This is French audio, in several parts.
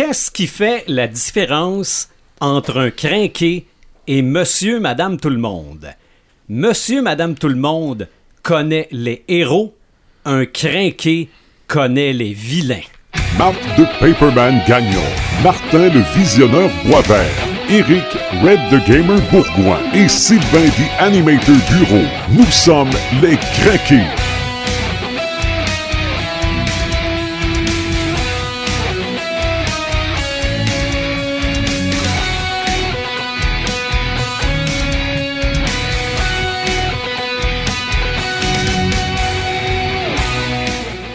qu'est-ce qui fait la différence entre un crinqué et monsieur, madame, tout le monde? Monsieur, madame, tout le monde connaît les héros, un crinqué connaît les vilains. Marc de Paperman Gagnon, Martin le Visionneur Boisvert, Eric Red the Gamer Bourgoin et Sylvain the Animator Bureau. Nous sommes les craqués.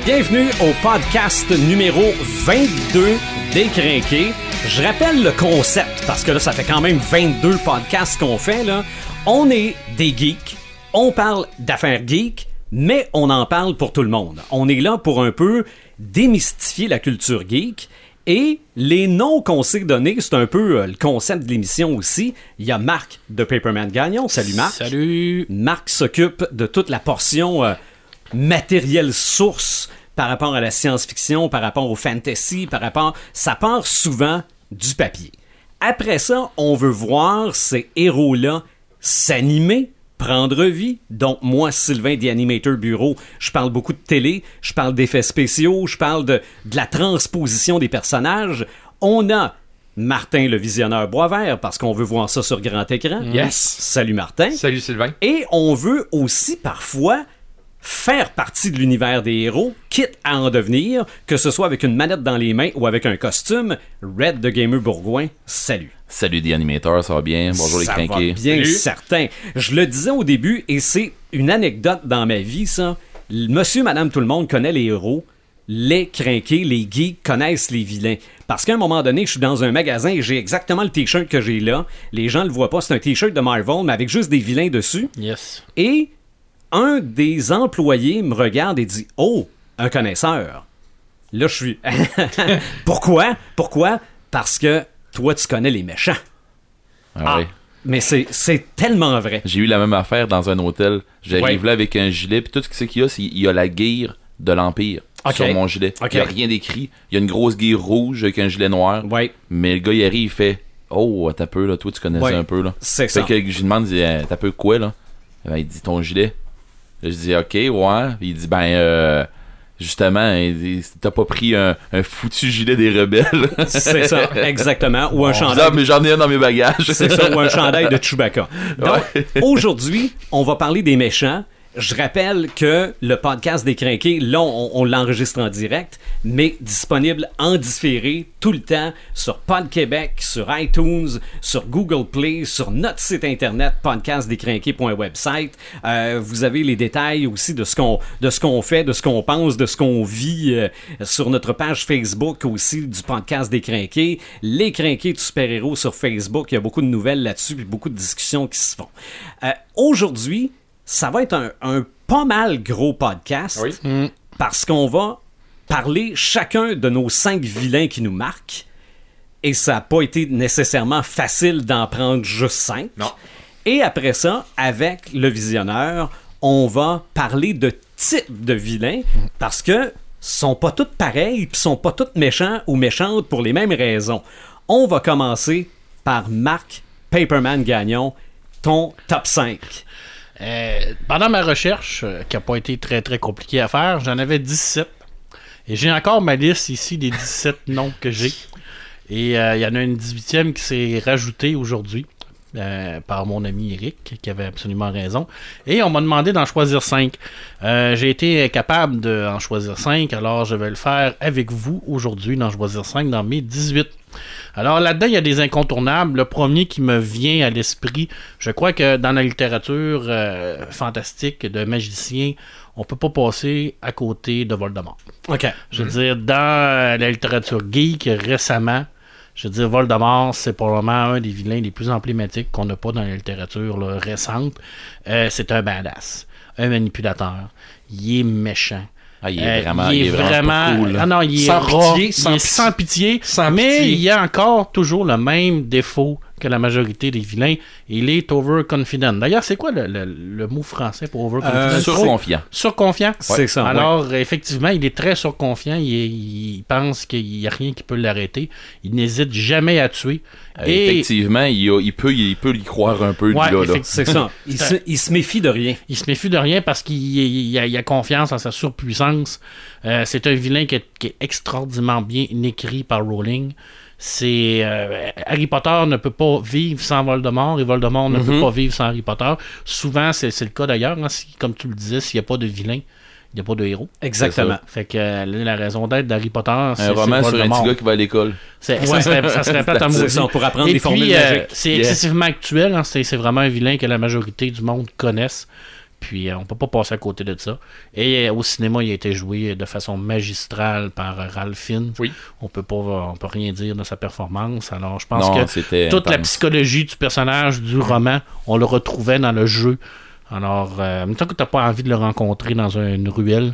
Bienvenue au podcast numéro 22 des Crinqués. Je rappelle le concept parce que là, ça fait quand même 22 podcasts qu'on fait. Là. On est des geeks, on parle d'affaires geeks, mais on en parle pour tout le monde. On est là pour un peu démystifier la culture geek. Et les noms qu'on s'est donnés, c'est un peu euh, le concept de l'émission aussi. Il y a Marc de Paperman Gagnon. Salut Marc. Salut. Marc s'occupe de toute la portion euh, matérielle source par rapport à la science-fiction, par rapport au fantasy, par rapport... Ça part souvent du papier. Après ça, on veut voir ces héros-là s'animer, prendre vie. Donc, moi, Sylvain, The Animator Bureau, je parle beaucoup de télé, je parle d'effets spéciaux, je parle de, de la transposition des personnages. On a Martin, le visionneur Boisvert, parce qu'on veut voir ça sur grand écran. Yes. Salut Martin. Salut Sylvain. Et on veut aussi parfois faire partie de l'univers des héros, quitte à en devenir, que ce soit avec une manette dans les mains ou avec un costume. Red de Gamer Bourgoin, salut. Salut des animateurs, ça va bien? Bonjour les Ça va crinqués. bien Salut. certain. Je le disais au début, et c'est une anecdote dans ma vie, ça. Monsieur, madame, tout le monde connaît les héros. Les crinqués, les geeks connaissent les vilains. Parce qu'à un moment donné, je suis dans un magasin et j'ai exactement le t-shirt que j'ai là. Les gens le voient pas, c'est un t-shirt de Marvel, mais avec juste des vilains dessus. Yes. Et un des employés me regarde et dit Oh, un connaisseur. Là, je suis. Pourquoi? Pourquoi? Parce que toi, tu connais les méchants. Ah ouais. Mais c'est tellement vrai. J'ai eu la même affaire dans un hôtel. J'arrive Ouais. là avec un gilet, puis tout ce qu'il y a, c'est il y a la guire de l'Empire sur mon gilet. Il n'y a rien d'écrit. Il y a une grosse guire rouge avec un gilet noir. Ouais, Mais le gars, il arrive, il fait Oh, t'as peu, là. Toi, tu connais Ouais. ça un peu, là. c'est Fait ça. que je lui demande, Euh, t'as peu quoi, là? Ben, Il dit ton gilet. Je dis, ok, ouais. Il dit, ben, euh, justement, t'as pas pris un, un foutu gilet des rebelles. C'est ça, exactement. Ou un dis, chandail. mais j'en ai un dans mes bagages. C'est ça, ou un chandail de Chewbacca. Donc, Ouais. aujourd'hui, on va parler des méchants. Je rappelle que le podcast des Crinqués, là, on, l'enregistre en direct, mais disponible en différé tout le temps sur Pod Québec, sur iTunes, sur Google Play, sur notre site internet podcastdescrinqués.website. Euh, vous avez les détails aussi de ce qu'on de ce qu'on fait, de ce qu'on pense, de ce qu'on vit euh, sur notre page Facebook aussi du podcast des Crinqués. Les Crinqués de super-héros sur Facebook, il y a beaucoup de nouvelles là-dessus puis beaucoup de discussions qui se font. Euh, Aujourd'hui, ça va être un, un pas mal gros podcast Oui. parce qu'on va parler chacun de nos cinq vilains qui nous marquent. Et ça n'a pas été nécessairement facile d'en prendre juste cinq. Non. Et après ça, avec le visionneur, on va parler de types de vilains parce que sont pas toutes pareilles puis sont pas toutes méchants ou méchantes pour les mêmes raisons. On va commencer par Marc Paperman Gagnon, ton top 5. Euh, pendant ma recherche, euh, qui n'a pas été très très compliquée à faire, j'en avais 17. Et j'ai encore ma liste ici des 17 noms que j'ai. Et euh, il y en a une 18e qui s'est rajoutée aujourd'hui par mon ami Eric, qui avait absolument raison. Et on m'a demandé d'en choisir 5. j'ai été capable d'en choisir 5, alors je vais le faire avec vous aujourd'hui, d'en choisir 5 dans mes 18. Alors là-dedans, il y a des incontournables. Le premier qui me vient à l'esprit, je crois que dans la littérature euh, fantastique de magicien, on peut pas passer à côté de Voldemort. OK. Je veux dire, dans euh, la littérature geek récemment, je veux dire, Voldemort, c'est probablement un des vilains les plus emblématiques qu'on n'a pas dans la littérature là, récente. Euh, c'est un badass, un manipulateur. Il est méchant. Ah, il est Euh, vraiment, il est il est vraiment vraiment- cool. Ah non, il est Sans pitié, il sans est pitié. sans pitié, Sans mais pitié. il y a encore toujours le même défaut que la majorité des vilains. Il est overconfident. D'ailleurs, c'est quoi le, le- le mot français pour overconfident? Euh, Surconfiant. Surconfiant? C'est ça. ouais. Alors, effectivement, il est très surconfiant. Il, il pense qu'il n'y a rien qui peut l'arrêter. Il n'hésite jamais à tuer. Euh, Et Effectivement, il, a- il peut, il peut y croire un peu, Ouais, là, là. C'est ça. Il se, il se méfie de rien. il se méfie de rien parce qu'il il a, il a confiance en sa surpuissance. Euh, c'est un vilain qui est, qui est extraordinairement bien écrit par Rowling. C'est euh, Harry Potter ne peut pas vivre sans Voldemort et Voldemort ne peut pas vivre sans Harry Potter. Souvent, c'est c'est le cas d'ailleurs. hein, si- comme tu le disais, s'il n'y a pas de vilain, il n'y a pas de héros. Exactement. Fait que euh, la raison d'être d'Harry Potter, c'est Un roman sur un petit gars qui va à l'école. Ça, serait plate à ça, pour apprendre Et des formules puis, euh, magiques. c'est Yeah. excessivement actuel. hein, c'est c'est vraiment un vilain que la majorité du monde connaisse. Puis euh, on peut pas passer à côté de ça. Et euh, au cinéma, il a été joué de façon magistrale par euh, Ralph Fiennes. Oui. On peut pas, on peut rien dire de sa performance. Alors je pense Non, que toute la psychologie du personnage du roman, on le retrouvait dans le jeu. Alors, euh, en même temps que t'as pas envie de le rencontrer dans une ruelle,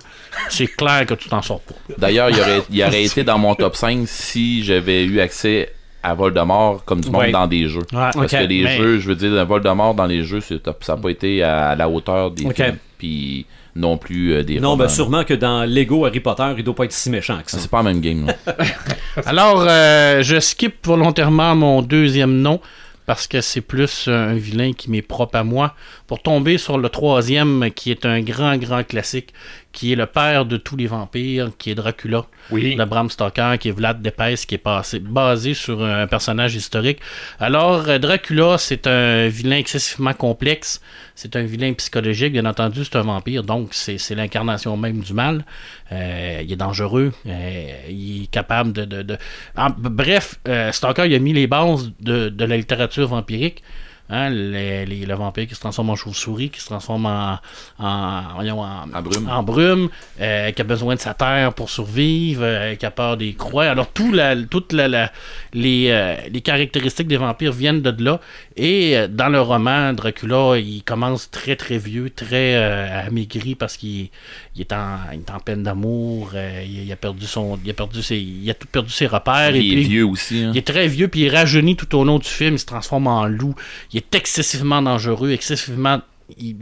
c'est clair que tu t'en sors pas. D'ailleurs, il aurait, il aurait été dans mon top 5 si j'avais eu accès à Voldemort comme du monde Ouais. dans des jeux. Ouais. Parce que les mais- jeux, je veux dire, Voldemort dans les jeux, ça n'a pas été à, la hauteur des Ok. films. Puis non plus euh, des Non, ben sûrement que dans Lego Harry Potter, il doit pas être si méchant que ça. C'est pas la même game. Alors, euh, je skip volontairement mon deuxième nom parce que c'est plus un vilain qui m'est propre à moi pour tomber sur le troisième qui est un grand, grand classique qui est le père de tous les vampires, qui est Dracula Oui. de Bram Stoker, qui est Vlad Tepes, qui est passé, basé sur un personnage historique. Alors, euh, Dracula, c'est un vilain excessivement complexe. C'est un vilain psychologique, bien entendu, c'est un vampire, donc c'est l'incarnation même du mal. Euh, il est dangereux, euh, il est capable de... de, de- b- bref, euh, Stoker, il a mis les bases de, de la littérature vampirique. Hein, les, les- le vampire qui se transforme en chauve-souris, qui se transforme en, en, voyons, en, En brume. en brume, euh, qui a besoin de sa terre pour survivre, euh, qui a peur des croix. Alors, tout la, toutes la- la- les, euh, les caractéristiques des vampires viennent de là. Et dans le roman, Dracula, il commence très très vieux, très amaigri parce qu'il il est, en, il est en peine d'amour, il, il a perdu son, il a perdu ses, il a tout perdu ses repères. et il est puis- vieux aussi. hein. il est très vieux, puis il rajeunit tout au long du film. Il se transforme en loup. Il est excessivement dangereux, excessivement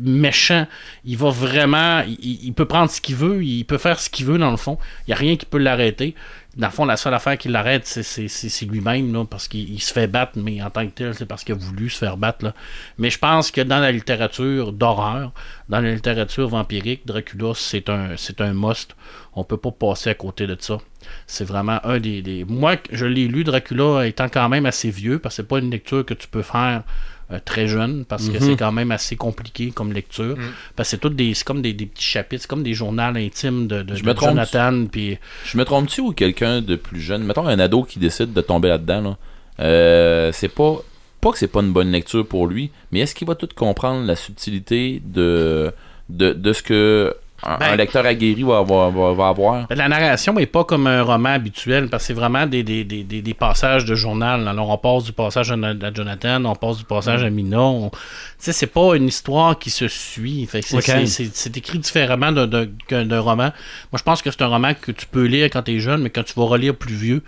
méchant. Il va vraiment. Il, peut prendre ce qu'il veut, il peut faire ce qu'il veut, dans le fond. Il n'y a rien qui peut l'arrêter. Dans le fond, la seule affaire qui l'arrête, c'est- lui-même, parce qu'il il se fait battre, mais en tant que tel, c'est parce qu'il a voulu se faire battre. Mais je pense que dans la littérature d'horreur, dans la littérature vampirique, Dracula, c'est un, un must. On peut pas passer à côté de ça. C'est vraiment un des, des- Moi, je l'ai lu, Dracula, étant quand même assez vieux, parce que c'est pas une lecture que tu peux faire euh, très jeune, parce que c'est quand même assez compliqué comme lecture. Parce que c'est tout des, c'est comme des, des petits chapitres, c'est comme des journaux intimes de, de, Je de me trompe. Jonathan. Puis Je me trompe-tu ou quelqu'un de plus jeune, mettons un ado qui décide de tomber là-dedans, là, euh, c'est pas pas que c'est pas une bonne lecture pour lui, mais est-ce qu'il va tout comprendre la subtilité de de, de ce que un, Ben- un lecteur aguerri va, va, va, va avoir? La narration n'est pas comme un roman habituel parce que c'est vraiment des, des, des, des, des passages de journal. Alors on passe du passage à, à Jonathan, on passe du passage à Mina. on- Tu sais, c'est pas une histoire qui se suit. C'est, Ok. c'est- c'est- c'est écrit différemment d'un, d'un- qu'un- d'un roman. Moi, je pense que c'est un roman que tu peux lire quand tu es jeune, mais quand tu vas relire plus vieux,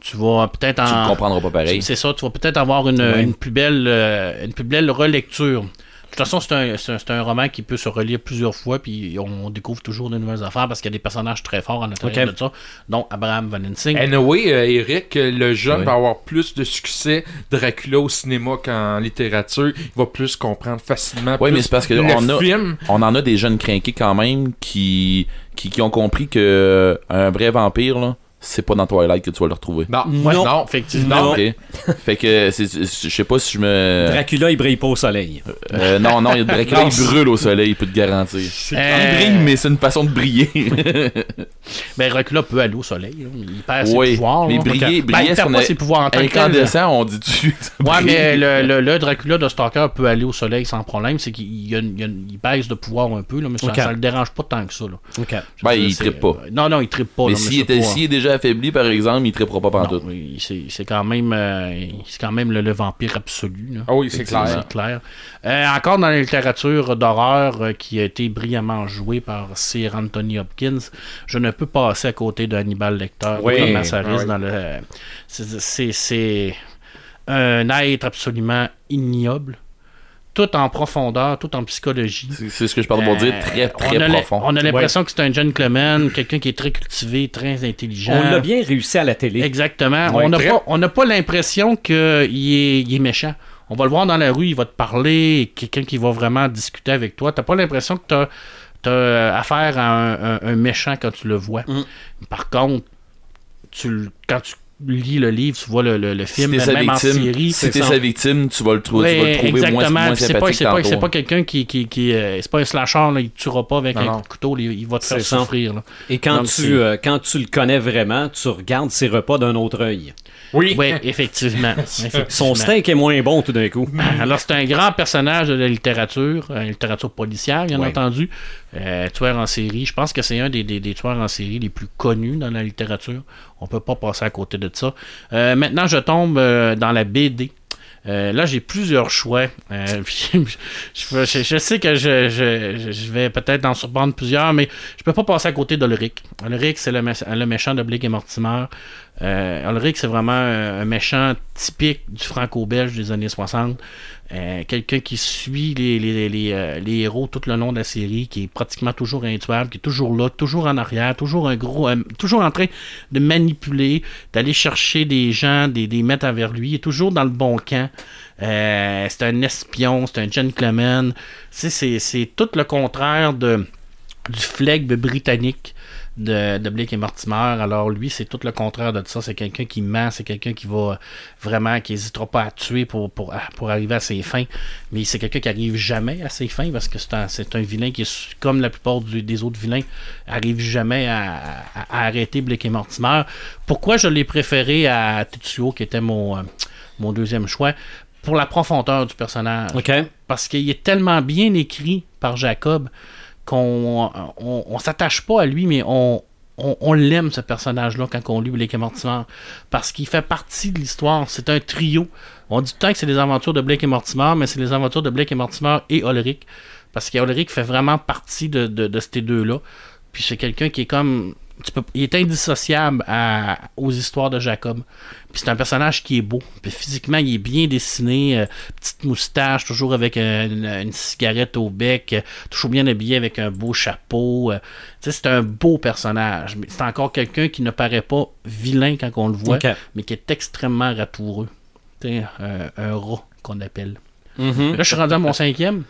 tu vas peut-être Tu en. ne comprendras pas pareil. C'est ça, tu vas peut-être avoir une, une plus belle euh, une plus belle relecture. De toute façon, c'est un, c'est un- c'est un roman qui peut se relire plusieurs fois, puis on découvre toujours de nouvelles affaires parce qu'il y a des personnages très forts à l'intérieur Ok. de ça, dont Abraham Van Helsing. Anyway, euh, Eric, euh, le jeune Oui. va avoir plus de succès Dracula au cinéma qu'en littérature. Il va plus comprendre facilement. Oui, plus mais c'est parce que le on a- film. On en a des jeunes crinqués quand même qui, qui, qui ont compris que euh, un vrai vampire, là, c'est pas dans Twilight que tu vas le retrouver. Non, Ouais, non. effectivement. Non. Fait que je sais pas si je me. Dracula, il brille pas au soleil. Euh, non, non, il y a Dracula, Non, il brûle au soleil, il peut te garantir. Euh, Il brille, mais c'est une façon de briller. Ben, Dracula peut aller au soleil. là. Il perd ses oui, pouvoirs. mais là. briller, Ben, briller, il perd pas a- ses pouvoirs en tant que tel. Incandescent, on dit-tu? ça Ouais, mais le, le, le Dracula de Stalker peut aller au soleil sans problème. C'est qu'il il baisse de pouvoir un peu, là, mais ça, ça le dérange pas tant que ça. Là. Ok. Je Ben, il trippe pas. Non, non, il trippe pas. Mais là, s'il était- pas- s'il est déjà affaibli, par exemple, il trippera pas Non, pantoute. oui, c'est c'est quand même, euh, c'est quand même le, le vampire absolu. là. Ah oui, c'est clair. C'est clair. Euh, encore dans la littérature d'horreur euh, qui a été brillamment jouée par Sir Anthony Hopkins, je ne peux passer à côté de Hannibal Lecter Oui, Massaris oui. dans le. c'est- C'est c'est un être absolument ignoble, tout en profondeur, tout en psychologie. C'est ce que je parle pour dire, très, Euh, très on a l'im- profond. On a l'impression que c'est un gentleman, quelqu'un qui est très cultivé, très intelligent. On l'a bien réussi à la télé. Exactement. Ouais, on n'a très- pas, on l'impression qu'il est, il est méchant. On va le voir dans la rue, il va te parler, quelqu'un qui va vraiment discuter avec toi. T'as pas l'impression que t'as as affaire à un, un- un méchant quand tu le vois. Mm. Par contre, tu, quand tu lis le livre, tu vois le, le- le Si film, sa même en victime, série. si t'es sa victime, tu vas le, trou- tu vas le Ouais, trouver moins, exactement. moins Puis C'est pas, sympathique c'est pas, pas quelqu'un qui. qui, qui euh, c'est pas un slasher, là, il te tuera pas avec Non, un non. couteau, il, il va te faire souffrir. là. Et quand Donc, tu, euh, quand tu le connais vraiment, tu regardes ses repas d'un autre œil. Oui. Oui, effectivement. effectivement. Son steak est moins bon tout d'un coup. Alors, c'est un grand personnage de la littérature, euh, littérature policière, bien Ouais. entendu. Euh, tueur en série. Je pense que c'est un des, des- des tueurs en série les plus connus dans la littérature. On peut pas passer à côté de ça. Euh, maintenant, je tombe euh, dans la BD. Euh, là, j'ai plusieurs choix. Euh, je, sais que je, vais peut-être en surprendre plusieurs, mais je peux pas passer à côté d'Ulrich. Ulrich, c'est le, mé- le méchant de Blake et Mortimer. Euh, Ulrich, c'est vraiment un, un méchant typique du franco-belge des années 60. Euh, Quelqu'un qui suit euh, les héros tout le long de la série, qui est pratiquement toujours intuable, qui est toujours là, toujours en arrière, toujours un gros, euh, toujours en train de manipuler, d'aller chercher des gens, des, des mettre vers lui, il est toujours dans le bon camp. C'est un espion, c'est un gentleman. C'est, c'est, tout le contraire du flegme britannique de, de Blake et Mortimer. Alors lui, c'est tout le contraire de ça. C'est quelqu'un qui ment, c'est quelqu'un qui va vraiment, qui n'hésitera pas à tuer pour, pour, pour arriver à ses fins. Mais c'est quelqu'un qui arrive jamais à ses fins parce que c'est un, c'est un vilain qui, est, comme la plupart du- des autres vilains, arrive jamais à, à- à arrêter Blake et Mortimer. Pourquoi je l'ai préféré à Tetsuo, qui était mon, euh, mon deuxième choix? Pour la profondeur du personnage parce qu'il est tellement bien écrit par Jacob qu'on on, s'attache pas à lui, mais on, on, l'aime ce personnage-là quand on lit Blake et Mortimer. Parce qu'il fait partie de l'histoire. C'est un trio. On dit tout le temps que c'est les aventures de Blake et Mortimer, mais c'est les aventures de Blake et Mortimer et Ulrich. Parce qu'Ulrich fait vraiment partie de, de, de ces deux-là. Puis c'est quelqu'un qui est comme. Tu peux- il est indissociable à- aux histoires de Jacob. Puis c'est un personnage qui est beau. Puis physiquement, il est bien dessiné. euh, petite moustache, toujours avec euh, une, une cigarette au bec. euh, toujours bien habillé avec un beau chapeau. euh. C'est un beau personnage. Mais c'est encore quelqu'un qui ne paraît pas vilain quand on le voit, mais qui est extrêmement ratoureux. Un, un rat qu'on appelle. Mhm. Là, je suis rendu à mon cinquième.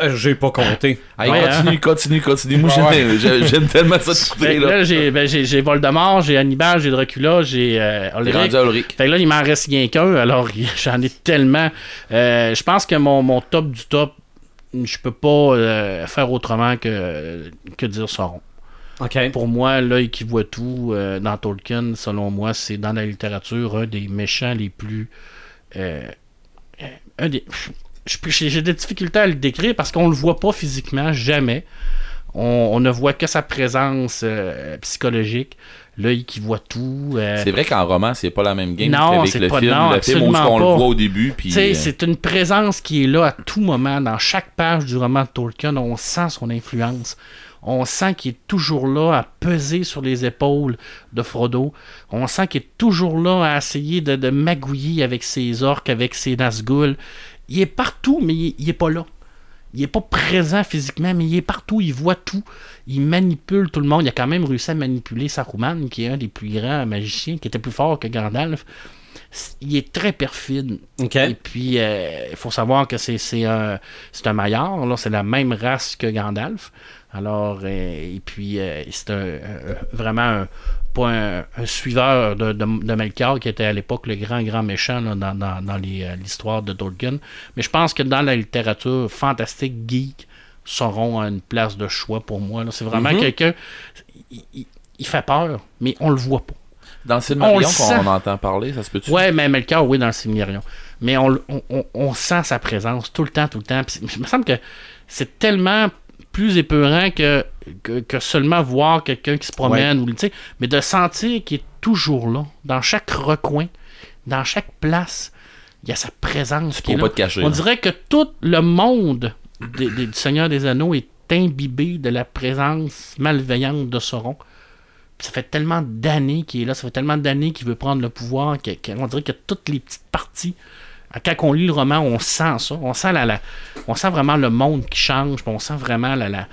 Euh, J'ai pas compté. Allez, Ouais, continue, continue, continue. Moi, Ouais. j'aime- tellement ça de couper, là. là, j'ai ben, j'ai- Voldemort, j'ai Hannibal, j'ai Dracula, j'ai euh, Ulrich. rendu à Ulrich. Fait que là, il m'en reste rien qu'un, alors j'en ai tellement. Euh, je pense que mon, mon top du top, je peux pas euh, faire autrement que, que dire Sauron. OK. Pour moi, l'œil qui voit tout euh, dans Tolkien, selon moi, c'est dans la littérature un des méchants les plus. un des. J'ai des difficultés à le décrire parce qu'on le voit pas physiquement, jamais. On, on ne voit que sa présence euh, psychologique, l'œil qui voit tout. euh, C'est vrai qu'en roman, c'est pas la même game Non, qu'avec le pas- film. non, le film on le pas. voit au début, puis euh, c'est une présence qui est là à tout moment. Dans chaque page du roman de Tolkien, on sent son influence. On sent qu'il est toujours là à peser sur les épaules de Frodo. On sent qu'il est toujours là à essayer de, de magouiller avec ses orques, avec ses Nazgûl. Il est partout, mais il, il est pas là. Il est pas présent physiquement, mais il est partout, il voit tout. Il manipule tout le monde. Il a quand même réussi à manipuler Saruman, qui est un des plus grands magiciens, qui était plus fort que Gandalf. Il est très perfide. Et puis, euh, il faut savoir que c'est c'est un, c'est un Maillard, là, c'est la même race que Gandalf. Alors, euh, et puis, euh, c'est un, un- vraiment un, pas un, un suiveur de, de, de Melchior, qui était à l'époque le grand, grand méchant là, dans, dans, dans les, euh, l'histoire de Tolkien. Mais je pense que dans la littérature fantastique, geek, Sauron a une place de choix pour moi. C'est vraiment Mhm. quelqu'un. Il, il- il fait peur, mais on le voit pas. dans le on Silmarillion le qu'on entend parler, ça se peut-tu? Ouais, mais Melchior, oui, dans le Silmarillion. Mais on, on, on- on sent sa présence tout le temps, tout le temps. Puis il me semble que c'est tellement plus épeurant que, que, que seulement voir quelqu'un qui se promène, ou, mais de sentir qu'il est toujours là, dans chaque recoin, dans chaque place. Il y a sa présence qui est là. pas te cacher. On dirait que tout le monde des- des- du Seigneur des Anneaux est imbibé de la présence malveillante de Sauron. ça fait tellement d'années qu'il est là, ça fait tellement d'années qu'il veut prendre le pouvoir, qu'on dirait que toutes les petites parties. Quand on lit le roman, on sent ça. On sent, la, la- on sent vraiment le monde qui change. On sent vraiment la,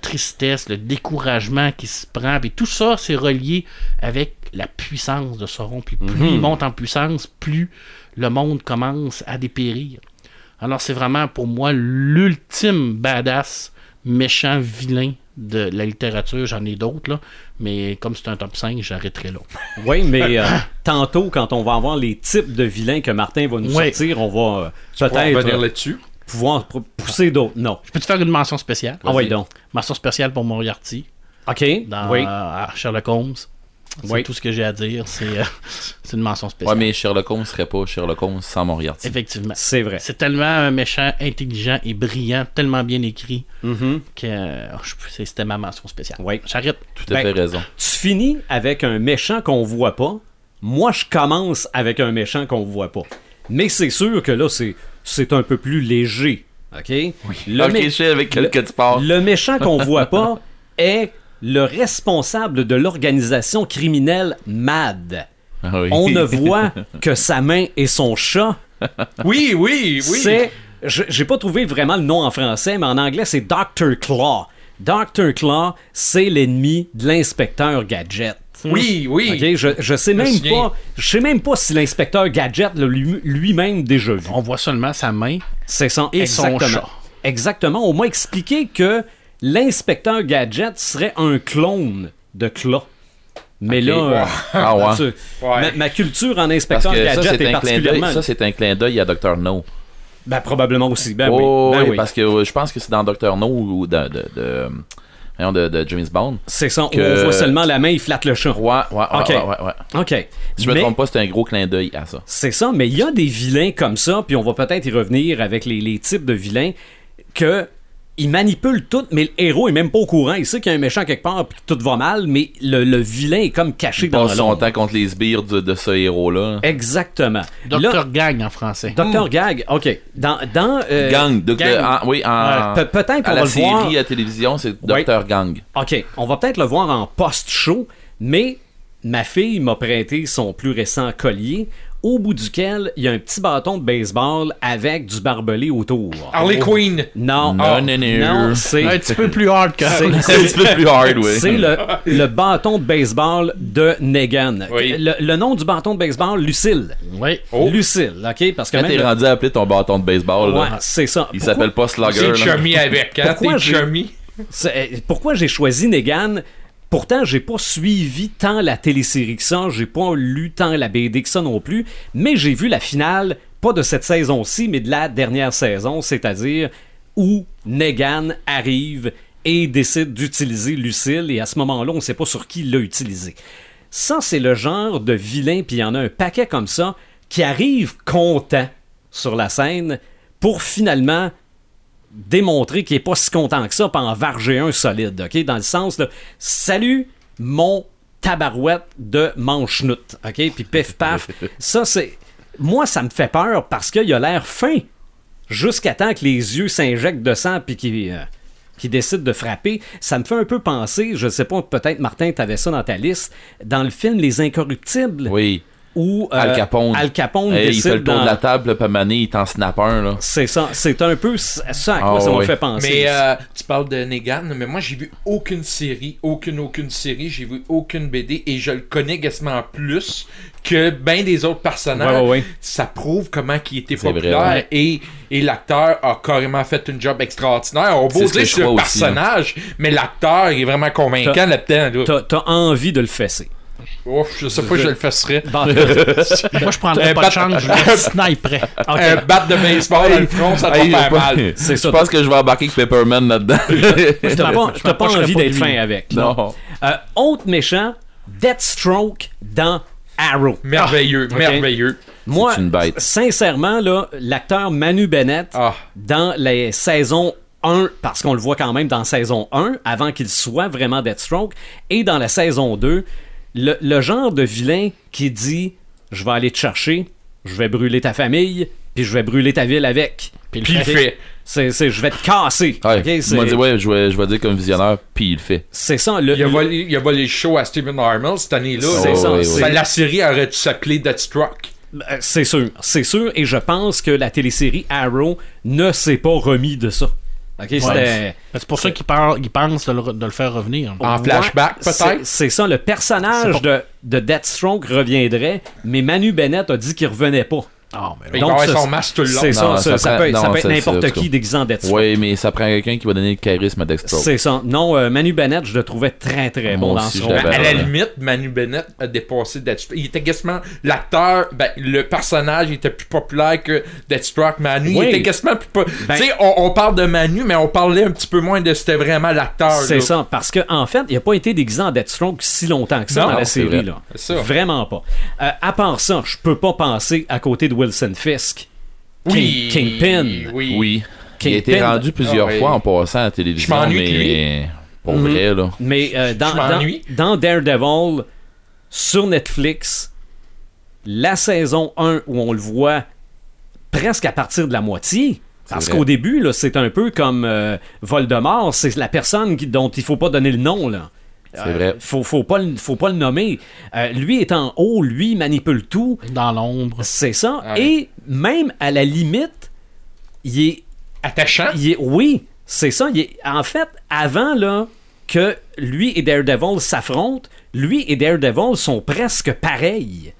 tristesse, le découragement qui se prend. Puis tout ça, c'est relié avec la puissance de Sauron. Puis plus il monte en puissance, plus le monde commence à dépérir. Alors c'est vraiment pour moi l'ultime badass, méchant, vilain de la littérature. J'en ai d'autres, là. Mais comme c'est un top 5, j'arrêterai là. Oui, mais euh, tantôt, quand on va avoir les types de vilains que Martin va nous Ouais. sortir, on va euh, On va peut-être revenir euh, là-dessus. pouvoir pousser d'autres. Non. Je peux te faire une mention spéciale? Ah oui, donc. Mention spéciale pour Moriarty OK. dans oui. euh, à Sherlock Holmes. C'est Oui. tout ce que j'ai à dire. C'est euh, c'est une mention Ouais, spéciale. mais Sherlock Holmes serait pas Sherlock Holmes sans Moriarty. Effectivement. C'est vrai. C'est tellement un méchant, intelligent et brillant, tellement bien écrit Mhm. que euh, c'était ma mention spéciale. Oui. J'arrête. Tout à Ben, fait raison. Tu finis avec un méchant qu'on voit pas. Moi, je commence avec un méchant qu'on voit pas. Mais c'est sûr que là, c'est, c'est un peu plus léger. OK? Le, ok, mé- avec tu pars. le méchant qu'on voit pas est le responsable de l'organisation criminelle MAD. Ah oui. On ne voit que sa main et son chat. Oui, oui, oui. C'est. je- J'ai pas trouvé vraiment le nom en français, mais en anglais, c'est Dr. Claw. Dr. Claw, c'est l'ennemi de l'inspecteur Gadget. Oui, oui. Ok, je, je sais me même pas. Je sais même pas si l'inspecteur Gadget l'a lui- lui-même déjà vu. On voit seulement sa main C'est son et son chat. Exactement. On m'a expliqué que l'inspecteur Gadget serait un clone de Claw. Mais là, euh, Ah ouais. tu- Ouais. ma, ma culture en inspecteur ça, Gadget c'est est clin particulièrement. Ça, c'est un clin d'œil à Dr. No. Ben, probablement aussi. Ben oh, oui. Ben oui, oui. parce que je pense que c'est dans Dr. No ou de, de, de, de, de James Bond. C'est ça. que- On voit seulement la main, il flatte le chat. Ouais, ouais, ouais, Ok. ouais, ouais, ouais. OK. Si je me Mais- trompe pas, c'est un gros clin d'œil à ça. C'est ça, mais il y a des vilains comme ça, puis on va peut-être y revenir avec les, les types de vilains, que ils manipulent tout, mais le héros est même pas au courant. Il sait qu'il y a un méchant quelque part, puis que tout va mal, mais le, le vilain est comme caché Il dans passe son l'ombre. temps contre les sbires de, de ce héros-là. Exactement. Dr. Là, Gang en français. Dr. Gag, OK. Dans, dans, euh, Gang. de- de- Gang. en- oui, en, Pe- peut-être qu'on à va la le série voir. à télévision, c'est. Dr. Gang. OK, on va peut-être le voir en post-show, mais ma fille m'a prêté son plus récent collier, au bout duquel il y a un petit bâton de baseball avec du barbelé autour. Harley Quinn. Non, Non, non, non. non, c'est Un petit peu plus hard que c'est- C'est un petit peu plus hard, oui. c'est le, le bâton de baseball de Negan. Oui. Le, le nom du bâton de baseball, Lucille. Oui. Oh. Lucille, OK? Parce que Quand t'es le- rendu à appeler ton bâton de baseball, là, Ouais, c'est ça. il s'appelle pas Slugger. C'est chummy avec, hein? Pourquoi T'es j'ai- chummy. C'est- Pourquoi j'ai choisi Negan? Pourtant, j'ai pas suivi tant la télésérie que ça, j'ai pas lu tant la BD que ça non plus, mais j'ai vu la finale, pas de cette saison-ci, mais de la dernière saison, c'est-à-dire où Negan arrive et décide d'utiliser Lucille, et à ce moment-là, on sait pas sur qui l'a utilisé. Ça, c'est le genre de vilain, puis il y en a un paquet comme ça, qui arrive content sur la scène pour finalement démontrer qu'il est pas si content que ça, puis en varger un solide, OK? Dans le sens, là, salut mon tabarouette de manche-noute, OK? Puis pif paf, ça c'est... Moi, ça me fait peur parce qu'il a l'air fin, jusqu'à temps que les yeux s'injectent de sang, puis qu'il... euh, décide de frapper, ça me fait un peu penser, je sais pas, peut-être Martin, t'avais ça dans ta liste, dans le film Les Incorruptibles, Oui. Où euh, Al Capone. Al Capone Hey, il fait le tour dans- de la table, puis un donné, il t'en snap un, là. C'est ça, c'est un peu ça à quoi Ah ça m'a ouais. fait penser. Mais euh, tu parles de Negan, mais moi j'ai vu aucune série, aucune, aucune série, j'ai vu aucune BD et je le connais quasiment plus que ben des autres personnages. Ouais, ouais, ouais. Ça prouve comment il était vrai, populaire ouais. et, et l'acteur a carrément fait une job extraordinaire. On beau dire le aussi, hein. personnage, mais l'acteur est vraiment convaincant là-dedans. là. T'as, t'as envie de le fesser. Ouf, je sais pas, je le fesserais. Moi, je prendrais pas de bat- chance, je le sniperais. Un bat de baseball dans le front, ça doit faire mal. c'est ça. Je pense que je vais embarquer avec Pepperman là-dedans. Pas, t'as pas envie d'être fin avec. non. Euh, autre méchant, Deathstroke dans Arrow. Merveilleux, ok. merveilleux. Moi, une bête. sincèrement, là, l'acteur Manu Bennett, Ah. dans les saisons 1, parce qu'on le voit quand même dans saison 1, avant qu'il soit vraiment Deathstroke, et dans la saison 2, le, le genre de vilain qui dit Je vais aller te chercher, je vais brûler ta famille, puis je vais brûler ta ville avec. Puis il le fait. C'est, c'est, je vais te casser. Ouais, Ok, il c'est, m'a dit, ouais, je vais, je vais dire comme visionnaire, puis il le fait. c'est ça. Le, Il a, volé, il a volé le show à Stephen Armel cette année-là. C'est Oh, ça, oui, c'est- oui. Ben, La série aurait dû s'appeler Deathstroke. Euh, C'est sûr, c'est sûr, et je pense que la télésérie Arrow ne s'est pas remis de ça. C'est pour ça qu'il pense de le, de le faire revenir. En Ouais, flashback, c'est- peut-être? C'est ça, le personnage de, de Deathstroke reviendrait, mais Manu Bennett a dit qu'il revenait pas. Ah, mais Donc, ça, son masque tout le long. C'est ça, Non, ça, ça ça prend- peut, ça non, peut être n'importe qui déguisé en Deathstroke. Ouais, mais ça prend quelqu'un qui va donner le charisme à Dexter. C'est ça. Non, euh, Manu Bennett, je le trouvais très très bon dans ce rôle. À la limite, Manu Bennett a dépassé Deathstroke. Il était quasiment l'acteur, ben, le personnage était plus populaire que Deathstroke. Manu, Oui. il était quasiment plus po- Ben- Tu sais, on, on parle de Manu, mais on parlait un petit peu moins de c'était vraiment l'acteur. C'est ça, parce qu'en en fait, il n'a pas été déguisé en Deathstroke si longtemps que ça Non, dans la série. vrai. Là. Vraiment pas. Euh, à part ça, je peux pas penser à côté de Wilson Fisk. King- Oui. Kingpin. Oui. Oui. Il a été rendu plusieurs Ah, oui. fois en passant à la télévision, Je m'ennuie mais pour Mhm. vrai, là. Mais euh, dans, Daredevil, sur Netflix, la saison 1 où on le voit presque à partir de la moitié. Parce qu'au début, là, c'est un peu comme euh, Voldemort, c'est la personne qui- dont il faut pas donner le nom. Là. C'est vrai. Faut, faut, pas le, faut pas le nommer. Euh, lui est en haut, lui manipule tout. dans l'ombre. C'est ça. Ouais. Et même à la limite, il est Attachant. il est- oui, c'est ça. il est- en fait, avant là, que lui et Daredevil s'affrontent, lui et Daredevil sont presque pareils.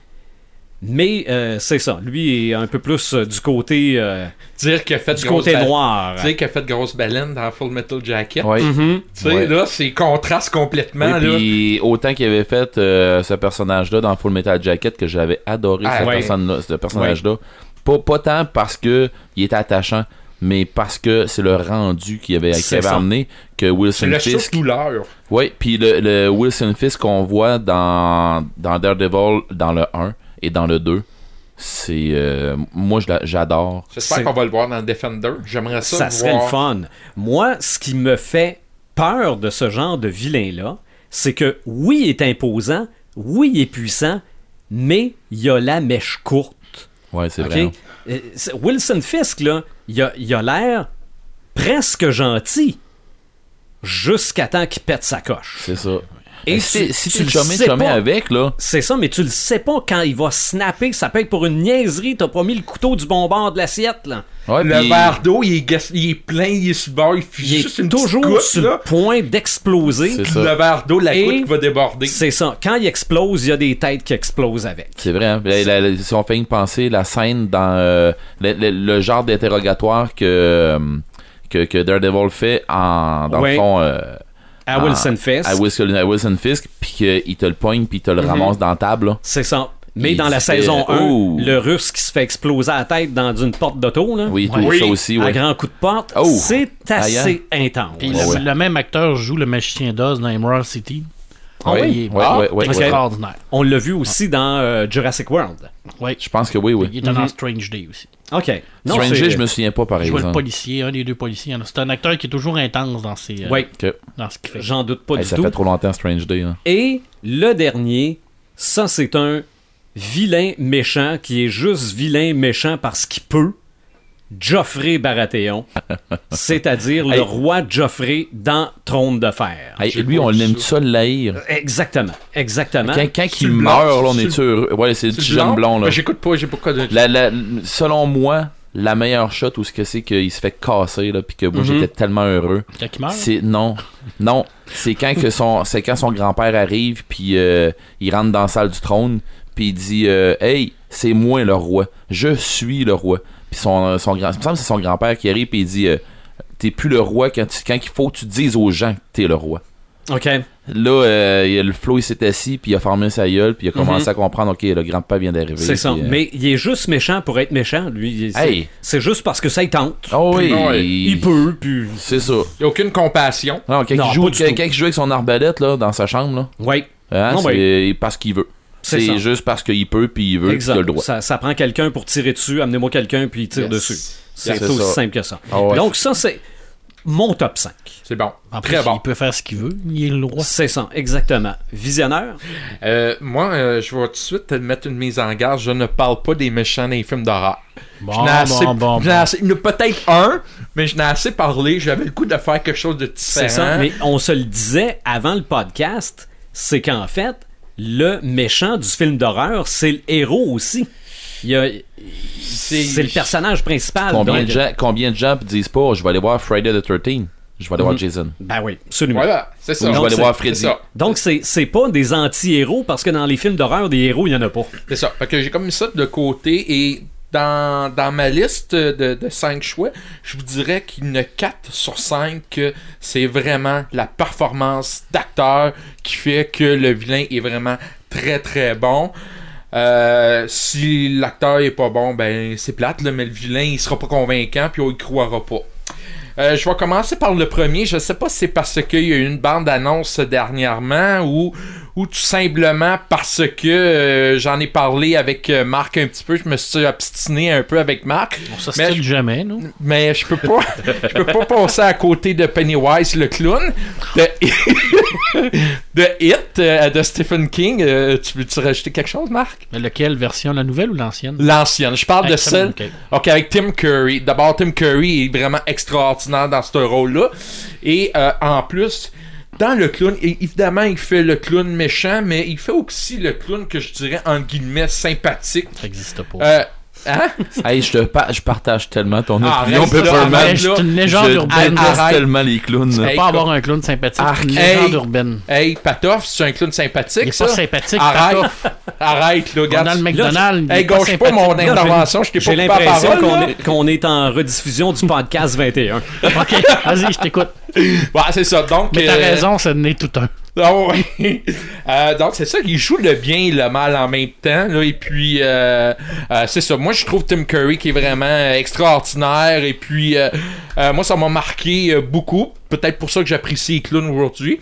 Mais euh, c'est ça. Lui est un peu plus euh, du côté, euh, Dire qu'il a fait du côté ba- noir. Dire qu'il a fait grosse baleine dans Full Metal Jacket. Mhm. Tu sais, Ouais. là, c'est contraste complètement. Et là. puis, autant qu'il avait fait euh, ce personnage-là dans Full Metal Jacket, que j'avais adoré Ah, ce, ce personnage-là. Pas, pas tant parce que il était attachant, mais parce que c'est le rendu qu'il avait, ça. amené que C'est Wilson le Fisk. douleur. Oui, puis le, le Wilson Fisk qu'on voit dans, dans Daredevil dans le 1 et dans le 2, c'est. euh, moi, j'adore. J'espère qu'on va le voir dans Defender. J'aimerais ça, Ça le serait voir. le fun. Moi, ce qui me fait peur de ce genre de vilain-là, c'est que oui, il est imposant, oui, il est puissant, mais il a la mèche courte. Ouais, c'est vrai. hein. Euh, c'est- Wilson Fisk, là, il a il a l'air presque gentil jusqu'à temps qu'il pète sa coche. C'est ça. Et Et si, tu- si tu tu le chômais, sais chômais pas. avec, là. C'est ça, mais tu le sais pas quand il va snapper. Ça peut être pour une niaiserie. T'as pas mis le couteau du bon bord de l'assiette, là. Ouais, Le verre d'eau, il est, gas- il est plein, il est sur le bord, il juste est une toujours goutte, sur là. le point d'exploser. Le verre d'eau, la goutte qui va déborder. C'est ça. Quand il explose, il y a des têtes qui explosent avec. C'est vrai. hein. La- la- la- si on fait une pensée, la scène dans euh, le, le- le genre d'interrogatoire que, euh, que, que Daredevil fait en, dans Ouais. le fond euh, À Ah, Wilson Fisk. à, Wilson, à Wilson Fisk, puis qu'il te le pogne, puis il te le Mhm. ramasse dans la table. C'est ça. Mais Il dans la fait- saison 1, Oh. le russe qui se fait exploser la tête dans une porte d'auto, là, Oui, tout Oui. ça aussi. à grand coup de porte, Oh. c'est assez Aïe, intense. Puis Ouais, le, ouais. le même acteur joue le magicien d'Oz dans Emerald City. Ah oui? ouais. Extraordinaire. On l'a vu aussi dans euh, Jurassic World. Oui. Je pense que oui, oui. Il était dans Mhm. Strange Day aussi. OK. Non, Stranger, c'est- je me souviens pas, par Il jouait le exemple. policier, un des deux policiers. C'est un acteur qui est toujours intense dans, ses, euh, Oui, dans ce qu'il fait. j'en doute pas Hey, du ça tout. fait trop longtemps, Strange Day. hein. Et le dernier, ça c'est un vilain méchant qui est juste vilain méchant parce qu'il peut. Geoffrey Baratheon, c'est-à-dire le roi Geoffrey dans Trône de Fer. Hey, lui, on vu l'aime ça. laïr? Exactement, exactement. Quand, quand il meurt, là, on est heureux. Ouais, c'est le C'est petit du jeune blond. Là. J'écoute pas, j'ai pas de. La- la- selon moi, la meilleure shot où ce que c'est qu'il se fait casser là, puis que moi Mhm. j'étais tellement heureux. Quand il meurt, C'est non, non, c'est quand que son, c'est quand son grand-père arrive puis euh, il rentre dans la salle du trône puis il dit euh, hey c'est moi le roi, je suis le roi. Puis son, son grand, il me semble que c'est son grand-père qui arrive puis il dit euh, t'es plus le roi quand tu, quand il faut que tu dises aux gens que t'es le roi. OK. Là, euh, il y a le flow, il s'est assis, puis il a fermé sa gueule, puis il a commencé Mhm. à comprendre, ok, le grand-père vient d'arriver. C'est ça. puis, euh, Mais il est juste méchant pour être méchant, lui. Il- C'est Hey. c'est juste parce que ça il tente. Oh oui, Non, il, Il peut, puis. C'est ça. Il n'y a aucune compassion. Non, quand, Non, il joue, quand, quand il joue avec son arbalète là, dans sa chambre, là, Oui. hein, Non, c'est parce qu'il veut. C'est. C'est juste parce qu'il peut, puis il veut, puis il a Exact. le droit. Ça, ça prend quelqu'un pour tirer dessus. Amenez-moi quelqu'un, puis il tire Yes. dessus. C'est C'est aussi ça. simple que ça. Ah ouais. Donc, ça, c'est. mon top 5. C'est bon. Très bon. il peut faire ce qu'il veut. Il est le roi. C'est ça, exactement. Visionnaire, Euh, moi, euh, je vais tout de suite te mettre une mise en garde. Je ne parle pas des méchants dans les films d'horreur. Bon, Je n'ai assez, bon, bon, je n'ai bon. assez- il y en a peut-être un, mais je n'ai assez parlé. J'avais le coup de faire quelque chose de c'est différent. ça. Mais on se le disait avant le podcast, c'est qu'en fait, le méchant du film d'horreur, c'est le héros aussi. Il y a- c'est le personnage principal. Combien donc- de, gens, combien de gens disent pas je vais aller voir Friday the 13 Je vais aller voir Mhm. Jason. Ben oui, absolument. Voilà, c'est ça. Ou je Donc, vais aller c'est- voir Freddy. Donc, c'est, c'est pas des anti-héros parce que dans les films d'horreur, des héros, il y en a pas. C'est ça. Fait que j'ai comme mis ça de côté et dans, ma liste de, de 5 choix, je vous dirais qu'il y en a 4 sur 5 que c'est vraiment la performance d'acteur qui fait que le vilain est vraiment très très bon. Euh, si l'acteur est pas bon, ben c'est plate, mais le vilain il sera pas convaincant puis on y croira pas. Euh, je vais commencer par le premier. Je sais pas si c'est parce qu'il y a eu une bande-annonce dernièrement ou, ou tout simplement parce que euh, j'en ai parlé avec euh, Marc un petit peu. Je me suis obstiné un peu avec Marc. On style jamais, non? Mais je peux pas je peux pas passer à côté de Pennywise le clown de, de It euh, de Stephen King. Euh, tu veux-tu rajouter quelque chose, Marc? Mais lequel version, la nouvelle ou l'ancienne? L'ancienne. Je parle de celle. ok. Ok, avec Tim Curry. D'abord, Tim Curry est vraiment extraordinaire dans ce rôle-là. Et en plus, dans le clown, évidemment, il fait le clown méchant, mais il fait aussi le clown que je dirais, en guillemets, sympathique. Ça n'existe pas. Hein? Hey, je, te pa- je partage tellement ton Ah, opinion, Pepperman. une légende Je urbaine. Arrête. tellement les clowns. Tu peux Hey, pas avoir un clown sympathique. Arc. Hey. légende urbaine. Hey, Patoff, c'est un clown Il sympathique, est ça? pas sympathique, Arrête. Patoff. Arrête, là, regarde. Ronald McDonald, il est Hey, pas gauche pas mon intervention, je t'ai pas J'ai coupé la l'impression parole, qu'on là. est, qu'on est en rediffusion du podcast 21. Ok, vas-y, je t'écoute. Ouais, c'est ça. Donc, Mais t'as euh, raison, ça n'est tout un. Ah. Euh, donc c'est ça, il joue le bien et le mal en même temps. Là, et puis euh, euh, c'est ça. Moi je trouve Tim Curry qui est vraiment euh, extraordinaire. Et puis moi ça m'a marqué beaucoup. Peut-être pour ça que j'apprécie les clowns aujourd'hui.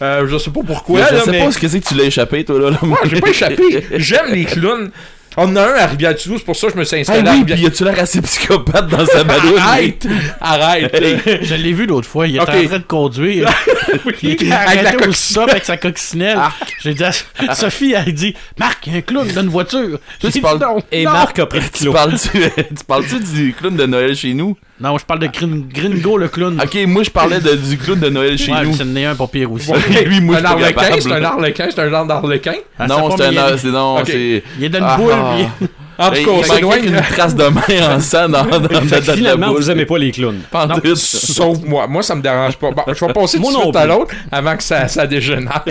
Euh, je sais pas pourquoi. je là, sais mais... pas ce que c'est que tu l'as échappé, toi, là. là. Moi, j'ai pas échappé. J'aime les clowns. On en a un à Rivière-du-Loup, c'est pour ça que je me suis Hey, installé à oui, Rivière- pis y a-tu l'air assez psychopathe dans sa badoune? Arrête! Arrête! Je l'ai vu l'autre fois, il était Ok. en train de conduire. Il était Avec la arrêté au stop avec sa coccinelle. J'ai dit à Sophie, elle dit Marc, il y a un clown dans une voiture. J'ai dit parles- non. Et non. Marc a pris le Tu parles-tu tu parles-tu du clown de Noël chez nous? Non, je parle de Grin- Gringo le clown. Ok, moi je parlais de, du clown de Noël chez Ouais, nous. est un pour pire aussi. Lui, moi, un je suis pas arlequin, c'est un arlequin, c'est un genre d'arlequin. Ah, non, c'est un. il est- C'est non, c'est. Il est dans une Ah, boule, ah. puis En tout Hey, cas, on s'éloigne. qu'une trace de main en sang dans, dans, dans, Fait dans finalement, vous aimez pas les clowns. Tout. sauf moi. Moi, ça me dérange pas. Bon, je vais passer tout de suite à l'autre avant que ça, ça dégénère.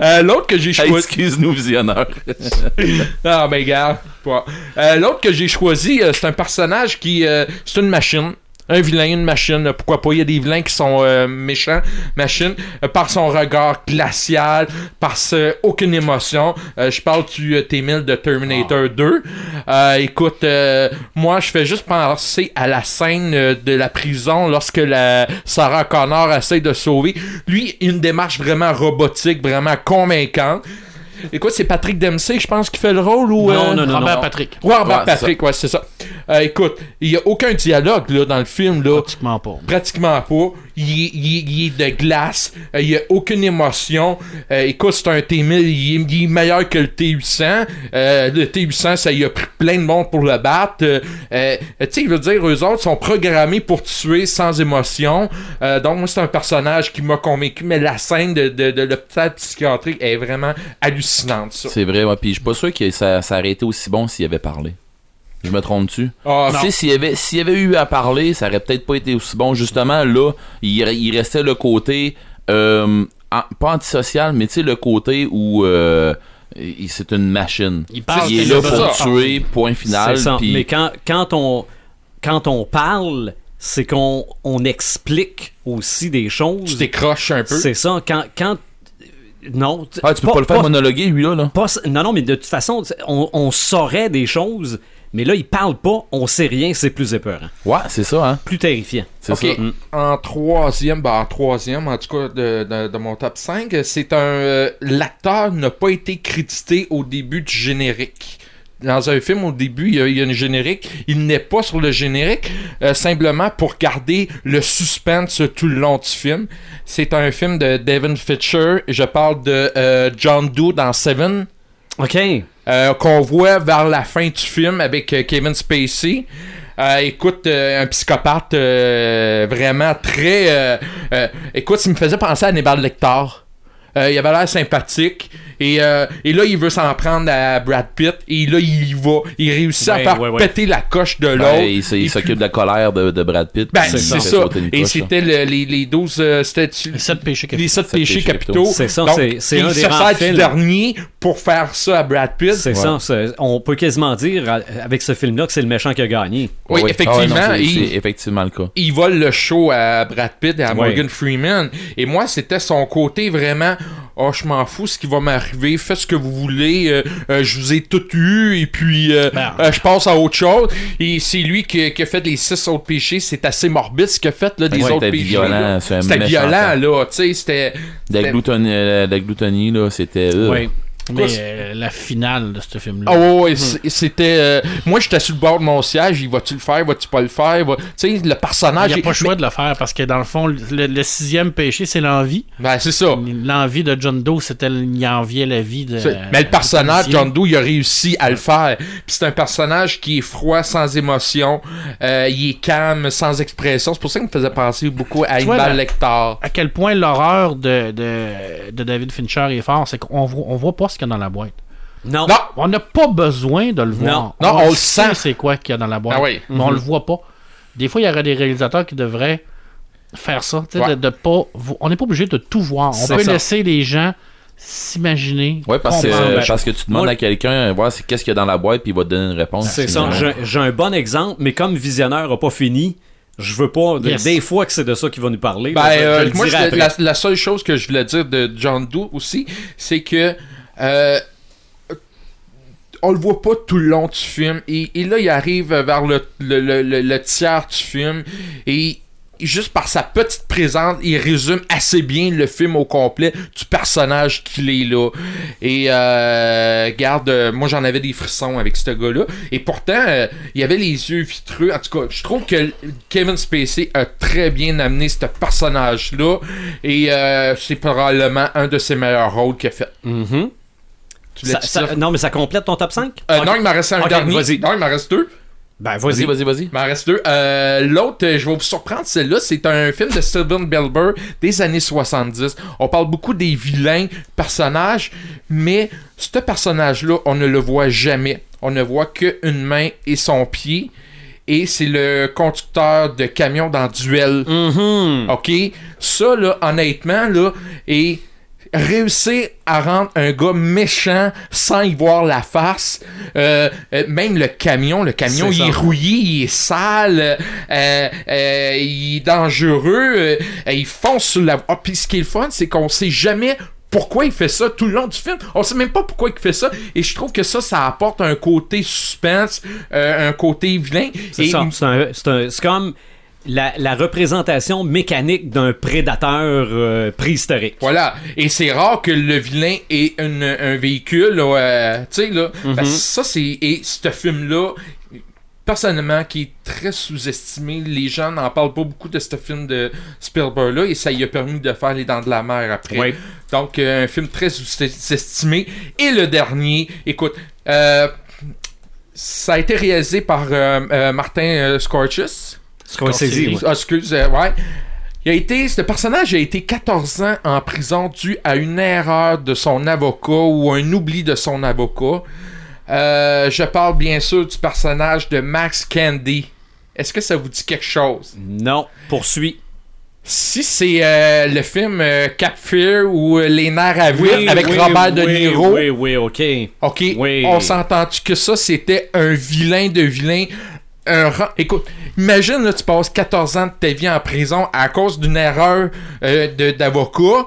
Euh, l'autre que j'ai Hey, choisi. excuse-nous, visionneur. Ah, ben, gars. pas. Euh, l'autre que j'ai choisi, euh, c'est un personnage qui. euh, c'est une machine. Un vilain, une machine, pourquoi pas? Il y a des vilains qui sont euh, méchants, machine, euh, par son regard glacial, par ce- aucune émotion. Euh, je parle du euh, T-1000 de Terminator 2. Euh, écoute, euh, moi, je fais juste penser à la scène de la prison lorsque la Sarah Connor essaie de sauver. Lui, une démarche vraiment robotique, vraiment convaincante. Écoute, c'est Patrick Dempsey, je pense, qui fait le rôle ou. Non, euh, non, non, Robert non. Patrick. Ouais, Robert Ouais, Patrick, ouais, c'est ça. Euh, écoute, il n'y a aucun dialogue là, dans le film. Là. Pratiquement pas. Pratiquement pas. Il, est- de glace. Euh, il a aucune émotion. Euh, écoute, c'est un T1000. Il est, il est meilleur que le T800. Euh, le T800, ça y a pris plein de monde pour le battre. Euh, tu sais, il veut dire, eux autres sont programmés pour tuer sans émotion. Donc, moi, c'est un personnage qui m'a convaincu. Mais la scène de, de, l'hôpital psychiatrique est vraiment hallucinante. C'est vrai, ouais. Puis je suis pas sûr que ça, ça aurait été aussi bon s'il avait parlé. Je me trompe-tu? Ah, Tu sais, s'il y avait, s'il y avait eu à parler, ça aurait peut-être pas été aussi bon. Justement, là, il, il restait le côté, euh, en- pas antisocial, mais tu sais, le côté où euh, il- c'est une machine. Il parle, il est là pour ça. tuer, point final. C'est ça. puis- Mais quand, quand, on, quand on parle, c'est qu'on on explique aussi des tu choses. décroches un peu. C'est ça. Quand, quand non, t- Ah, tu peux pas, le faire monologuer, lui, là. là. pas- non, non, mais de toute façon, on saurait des choses, mais là, il parle pas, on sait rien, c'est plus épeurant, Ouais, c'est ça, hein. plus terrifiant. C'est ça. Mm. en troisième, ben en troisième, en tout cas de, de- de mon top 5, c'est un. euh, L'acteur n'a pas été crédité au début du générique dans un film, au début, il y a, il y a un générique. Il n'est pas sur le générique, euh, simplement pour garder le suspense tout le long du film. C'est un film de David Fincher. Je parle de euh, John Doe dans Seven. OK. Euh, qu'on voit vers la fin du film avec euh, Kevin Spacey. Euh, écoute, euh, un psychopathe euh, vraiment très... euh, euh, écoute, il me faisait penser à Hannibal Lecter. Euh, il avait l'air sympathique. Et, euh, et là, il veut s'en prendre à Brad Pitt. Et là, il y va. Il réussit à faire ouais, ouais. péter la coche de l'autre. Ben, il s'occupe puis- de la colère de, de Brad Pitt. Ben, c'est ça. Et c'était le- les, les 12... euh, c'était Les sept péchés capitaux. les péchés capitaux. C'est ça, c'est- un se sert du dernier pour faire ça à Brad Pitt. C'est Ouais. ça. On peut quasiment dire avec ce film-là que c'est le méchant qui a gagné. Oui, ouais. effectivement. Ah ouais, c'est- effectivement le cas. il vole le show à Brad Pitt et à Ouais. Morgan Freeman. Et moi, c'était son côté vraiment. Oh, je m'en fous ce qui va m'arriver. Faites ce que vous voulez. euh, euh, je vous ai tout eu. Et puis, euh, Ben. euh, je passe à autre chose. Et c'est lui qui, qui a fait les six autres péchés. C'est assez morbide ce qu'il a fait, là, des Ouais, autres c'était péchés. violent, C'était violent, là. Tu sais, c'était. La gloutonie, la gloutonie, là, c'était. Oui. Mais euh, la finale de ce film-là. Ah ouais, ouais, c- c'était. euh, moi, j'étais sur le bord de mon siège. Il va-tu le faire, va-tu pas le faire? Va- Tu sais, le personnage. Il n'y a pas le choix de le faire parce que dans le fond, le, le sixième péché, c'est l'envie. Ben, c'est ça. L'envie de John Doe, c'était il enviait la vie de. Mais le personnage. John Doe, il a réussi à le faire. Puis c'est un personnage qui est froid, sans émotion. euh, il est calme, sans expression. C'est pour ça qu'il me faisait penser beaucoup à Hannibal Lecter. À quel point l'horreur de, de, de David Fincher est fort, c'est qu'on on voit pas ce qu'il y a dans la boîte. Non. Non! On n'a pas besoin de le voir. Non, on le sent. c'est quoi qu'il y a dans la boîte. Ah oui. Mais on le voit pas. Des fois, il y aurait des réalisateurs qui devraient faire ça. Ouais. de, de pas, on n'est pas obligé de tout voir. On C'est peut ça. laisser les gens s'imaginer. Ouais, parce ben, parce que tu demandes moi- à quelqu'un, voir c'est qu'est-ce qu'il y a dans la boîte, puis il va te donner une réponse. C'est ça. J'ai- J'ai un bon exemple, mais comme Visionneur a pas fini, je veux pas. Yes. Des fois que c'est de ça qu'il va nous parler. Ben, mais je- je euh, moi, je- la, la seule chose que je voulais dire de John Doe aussi, c'est que euh, on le voit pas tout le long du film. Et, là, il arrive vers le, le, le- le- tiers du film. Et juste par sa petite présence, il résume assez bien le film au complet du personnage qu'il est là. Et euh, garde, euh, moi j'en avais des frissons avec ce gars-là. Et pourtant, euh, il avait les yeux vitreux. En tout cas, je trouve que Kevin Spacey a très bien amené ce personnage-là. Et c'est probablement un de ses meilleurs rôles qu'il a fait. Mhm. Tu voulais Ça- dire ça- non, mais ça complète ton top 5 Euh, Non, il m'en reste un Ok, dernier. vas-y. Non, il m'en reste deux. Ben, Vas-y, vas-y. vas-y. Il m'en reste deux. Euh, L'autre, je vais vous surprendre, celle-là, c'est un film de Steven Belber des années 70. On parle beaucoup des vilains personnages, mais ce personnage-là, on ne le voit jamais. On ne voit qu'une main et son pied. Et c'est le conducteur de camion dans Duel. Mhm. OK? Ça, là, honnêtement, là, et réussir à rendre un gars méchant sans y voir la face, euh, euh, même le camion, le camion, C'est il ça. est rouillé, il est sale, euh, il est dangereux, il fonce sur la... Ah, puis ce qui est le fun, c'est qu'on sait jamais pourquoi il fait ça tout le long du film. On sait même pas pourquoi il fait ça. Et je trouve que ça, ça apporte un côté suspense, un côté vilain. C'est Et ça. C'est comme la, la représentation mécanique d'un prédateur euh, préhistorique. Voilà. Et c'est rare que le vilain ait une- un véhicule, là, euh, tu sais, là. Mhm. Parce que ça, c'est. Et ce film-là, personnellement, qui est très sous-estimé. Les gens n'en parlent pas beaucoup de ce film de Spielberg-là. Et ça lui a permis de faire Les Dents de la Mer après. Oui. Donc, euh, un film très sous-estimé. Et le dernier, écoute, euh, ça a été réalisé par euh, Martin Scorchus. Scorsese. Ah, excuse, euh, ouais. Il a été, ce personnage a été 14 ans en prison dû à une erreur de son avocat ou un oubli de son avocat. Euh, je parle bien sûr du personnage de Max Candy. Est-ce que ça vous dit quelque chose? Non, poursuis. Si c'est euh, le film euh, Cap Fear ou euh, Les nerfs à Oui, avec oui, Robert De oui, Niro, Oui, oui, ok. ok, on s'entend-tu que ça c'était un vilain de vilain? Écoute, imagine là, tu passes 14 ans de ta vie en prison à cause d'une erreur euh, d'avocat.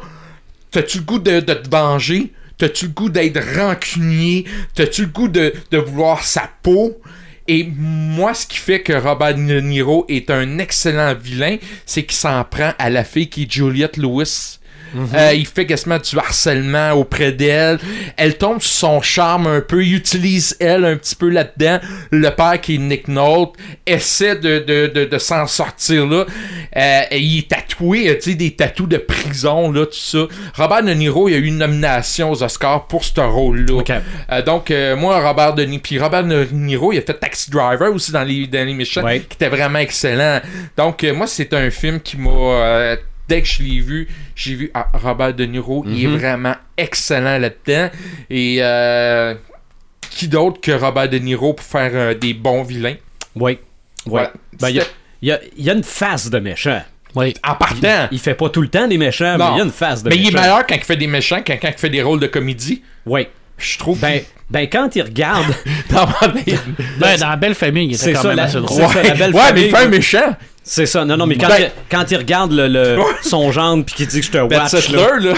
T'as-tu le goût de, de te venger? T'as-tu le goût d'être rancunier? T'as-tu le goût de, de vouloir sa peau? Et moi, ce qui fait que Robert De Niro est un excellent vilain, c'est qu'il s'en prend à la fille qui est Juliette Lewis. Euh, il fait quasiment du harcèlement auprès d'elle. Elle tombe sur son charme un peu. Il utilise elle un petit peu là-dedans. Le père qui est Nick Nolte essaie de, de, de, de s'en sortir là. Euh, et il est tatoué, tu sais, des tatous de prison, là, tout ça. Robert De Niro, il a eu une nomination aux Oscars pour ce rôle-là. Euh, donc, moi, Robert De Niro, puis Robert De Niro, il a fait Taxi Driver aussi dans les, dans les méchants, Ouais. qui était vraiment excellent. Donc, moi, c'est un film qui m'a. Dès que je l'ai vu, j'ai vu ah, Robert De Niro, il est Mhm. vraiment excellent là-dedans. Et euh, qui d'autre que Robert De Niro pour faire euh, des bons vilains? Oui. Ben, il y a- C'était- il y, a, il y a une face de méchant. Oui. En partant. Il fait pas tout le temps des méchants, mais Non. il y a une face de Mais il méchant. est meilleur quand il fait des méchants qu'en quand il fait des rôles de comédie. Oui. Je trouve. Ben, ben, quand il regarde, dans ma. Ben, dans la belle famille, il C'est était quand ça, même la- assez c'est drôle. ça. la belle ouais, famille, mais il fait un méchant. C'est ça. Non, non, mais quand, Ben- il, quand il regarde le, le- son gendre puis qu'il dit que je te Ben watch, là, là.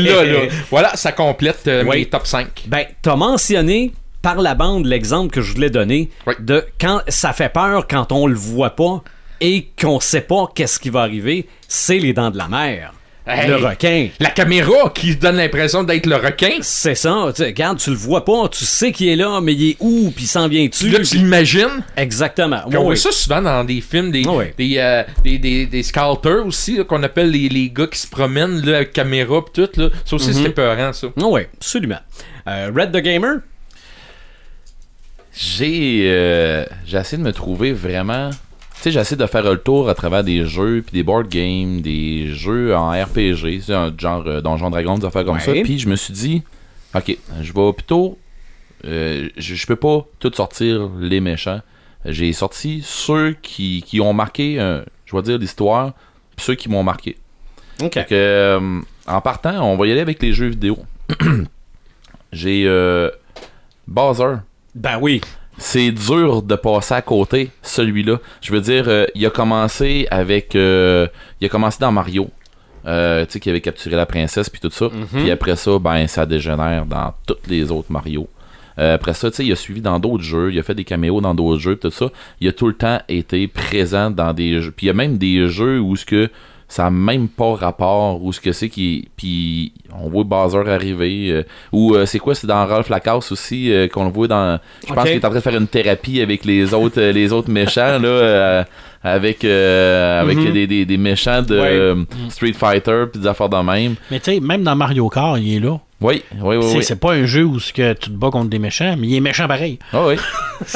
là, là. Voilà, ça complète euh, Oui. mes top 5. ben, t'as mentionné par la bande l'exemple que je voulais donner Oui. de quand ça fait peur quand on le voit pas et qu'on sait pas qu'est-ce qui va arriver, c'est les dents de la mer. Hey. Le requin. La caméra qui donne l'impression d'être le requin. C'est ça. Tu sais, regarde, tu le vois pas, tu sais qu'il est là, mais il est où, puis il s'en vient dessus. Là, tu l'imagines? Exactement. Puis on Oui, voit oui. ça souvent dans des films, des, oui. des, euh, des, des, des sculptors aussi, qu'on appelle les, les gars qui se promènent là, avec caméra pis tout. Là. Ça aussi, c'était peurant, ça. Oui, absolument. Euh, Red the Gamer, J'ai euh, j'ai essayé de me trouver vraiment. Tu sais, j'ai essayé de faire le tour à travers des jeux, puis des board games, des jeux en RPG, c'est un genre euh, Donjon Dragon, des affaires comme Ouais. ça. Puis je me suis dit, ok, je vais plutôt. euh, je, peux pas tout sortir les méchants. J'ai sorti ceux qui, qui ont marqué, euh, je vais dire, l'histoire, puis ceux qui m'ont marqué. OK. Que, euh, en partant, on va y aller avec les jeux vidéo. J'ai euh, Bowser. Ben oui. C'est dur de passer à côté, celui-là. Je veux dire, euh, il a commencé avec. euh, il a commencé dans Mario. Euh, tu sais, qui avait capturé la princesse, puis tout ça. Puis après ça, ben, ça dégénère dans tous les autres Mario. Après ça, tu sais, il a suivi dans d'autres jeux, il a fait des caméos dans d'autres jeux, tout ça. Il a tout le temps été présent dans des jeux. Puis il y a même des jeux où ce que ça n'a même pas rapport, où ce que c'est qui. Puis on voit Bowser arriver. euh, ou euh, c'est quoi, c'est dans Ralph Lacasse aussi, euh, qu'on le voit dans. Je pense qu'il est en train de faire une thérapie avec les autres, euh, les autres méchants, là. Euh, avec euh, avec Mhm. des, des, des méchants de Ouais. euh, Street Fighter, puis des affaires de même. Mais tu sais, même dans Mario Kart, il est là. Oui, oui, oui. C'est oui. pas un jeu où que tu te bats contre des méchants, mais il est méchant pareil. Ah oui.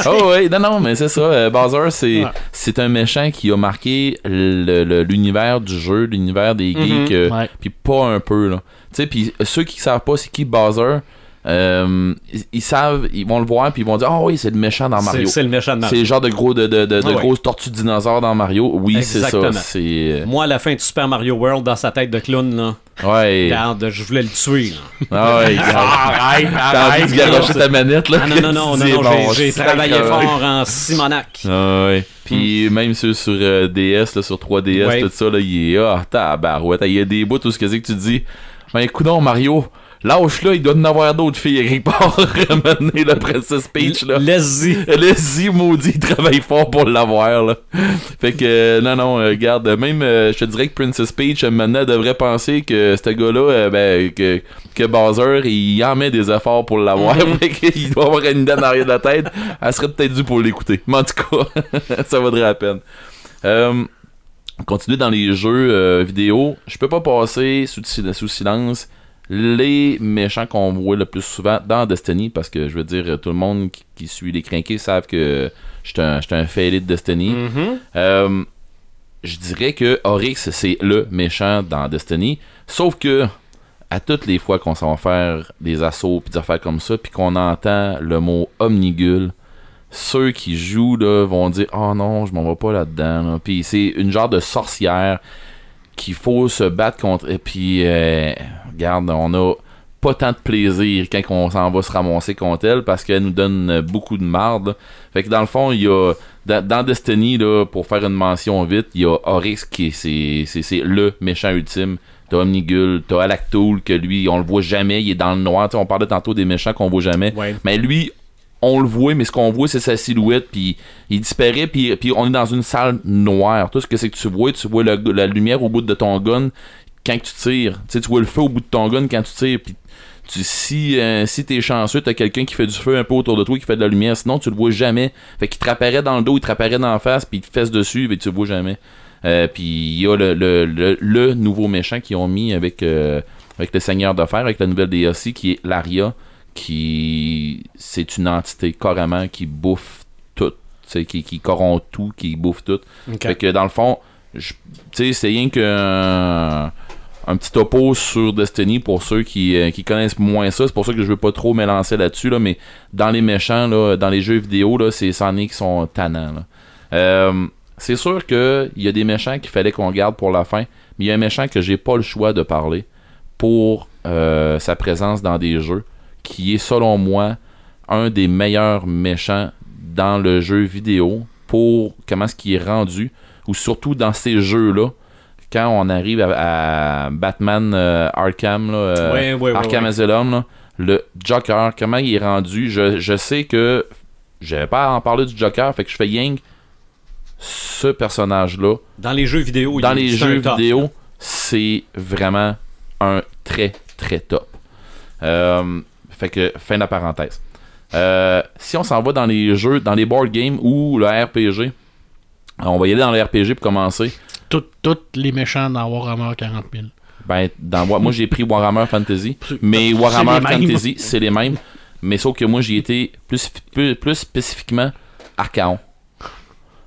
Ah oui, non, non, mais c'est ça. euh, Bowser, c'est, Ouais. un méchant qui a marqué l'univers du jeu, l'univers des Mhm. geeks, euh, Ouais. puis pas un peu, là. Tu sais, puis ceux qui savent pas c'est qui Bowser, euh, ils, ils savent, ils vont le voir, puis ils vont dire, ah oui, c'est le méchant dans C'est Mario. c'est le méchant C'est Mario. le genre de gros de, de, de, de Ah grosses tortues dinosaures dans Mario. Oui, c'est ça. C'est euh, Moi, à la fin de Super Mario World, dans sa tête de clown, là, ouais. regarde, je voulais le tuer. là. Ah ouais. regarde. Arrête, T'as envie de ta manette là. Ah non, non, non, non, non, j'ai- travaillé euh, fort en Simonac. Ah ouais. Puis même sur, sur euh, DS, là, sur 3DS, Ouais. tout ça, là, il est. Ah, tabarouette. Il y a des bouts où ce que c'est que tu dis. Ben, écoute Mario. Lâche là, il doit en avoir d'autres filles quelque part. Ramener le Princess Peach, là. Laisse-y. Laisse-y, maudit, il travaille fort pour l'avoir, là. Fait que, euh, non, non, euh, regarde, même, euh, je te dirais que Princess Peach, maintenant, devrait penser que ce gars-là, ben, que, que Bowser, il en met des efforts pour l'avoir. fait qu'il doit avoir une idée en arrière de la tête. Elle serait peut-être due pour l'écouter. Mais en tout cas, ça vaudrait la peine. Euh, continuer dans les jeux euh, vidéo, je peux pas passer sous, sous silence les méchants qu'on voit le plus souvent dans Destiny, parce que je veux dire, tout le monde qui, qui suit les crinqués savent que j'étais un, un failli de Destiny. Mhm. Euh, je dirais que Oryx, c'est le méchant dans Destiny. Sauf que, à toutes les fois qu'on s'en va faire des assauts puis des affaires comme ça, puis qu'on entend le mot Omnigul, ceux qui jouent là, vont dire Oh non, je m'en vais pas là-dedans. là. Puis c'est une genre de sorcière qu'il faut se battre contre. Et puis, euh, regarde, on a pas tant de plaisir quand on s'en va se ramasser contre elle parce qu'elle nous donne beaucoup de marde. Fait que dans le fond, il y a dans, Destiny, là, pour faire une mention vite, il y a Oryx qui est, c'est, le méchant ultime. T'as Omnigul, t'as Alactool, que lui, on le voit jamais, il est dans le noir. Tu sais, on parlait tantôt des méchants qu'on voit jamais. Ouais. Mais lui, on le voit, mais ce qu'on voit, c'est sa silhouette, puis il disparaît, puis, on est dans une salle noire. Tout ce que c'est que tu vois, tu vois la lumière au bout de ton gun quand tu tires. Tu sais, vois le feu au bout de ton gun quand tu tires, puis tu, si, euh, si t'es chanceux, t'as quelqu'un qui fait du feu un peu autour de toi, qui fait de la lumière, sinon tu le vois jamais. Fait qu'il te rapparaît dans le dos, il te rapparaît dans la face, puis il te fesse dessus, mais tu le vois jamais. Euh, puis il y a le, le, le, le nouveau méchant qu'ils ont mis avec, euh, avec le Seigneur de Fer, avec la nouvelle DLC, qui est Laria, qui c'est une entité carrément qui bouffe tout, qui, qui corrompt tout, qui bouffe tout. Fait que dans le fond, c'est rien qu'un un petit topo sur Destiny pour ceux qui, euh, qui connaissent moins ça. C'est pour ça que je veux pas trop m'élancer là-dessus, là, mais dans les méchants, là, dans les jeux vidéo, là, c'est c'en est qui sont tannants. Euh, c'est sûr qu'il y a des méchants qu'il fallait qu'on garde pour la fin, mais il y a un méchant que j'ai pas le choix de parler pour euh, sa présence dans des jeux, qui est selon moi un des meilleurs méchants dans le jeu vidéo pour comment ce qui est rendu, ou surtout dans ces jeux-là, quand on arrive à, à Batman euh, Arkham, là, euh, Ouais, ouais, ouais, Arkham ouais. Asylum, là, le Joker, comment il est rendu, je, je sais que j'avais pas à en parler du Joker, fait que je fais Yang ce personnage-là Dans les jeux vidéo, dans il- les jeux vidéo, c'est vraiment un très très top. Euh, fait que fin de la parenthèse. Euh, si on s'en va dans les jeux, dans les board games ou le RPG, on va y aller dans le RPG pour commencer. Tous les méchants dans Warhammer 40 000. Ben, dans, moi j'ai pris Warhammer Fantasy, mais Warhammer. Fantasy, c'est les mêmes. Mais sauf que moi j'y étais plus, plus, plus spécifiquement Archaon.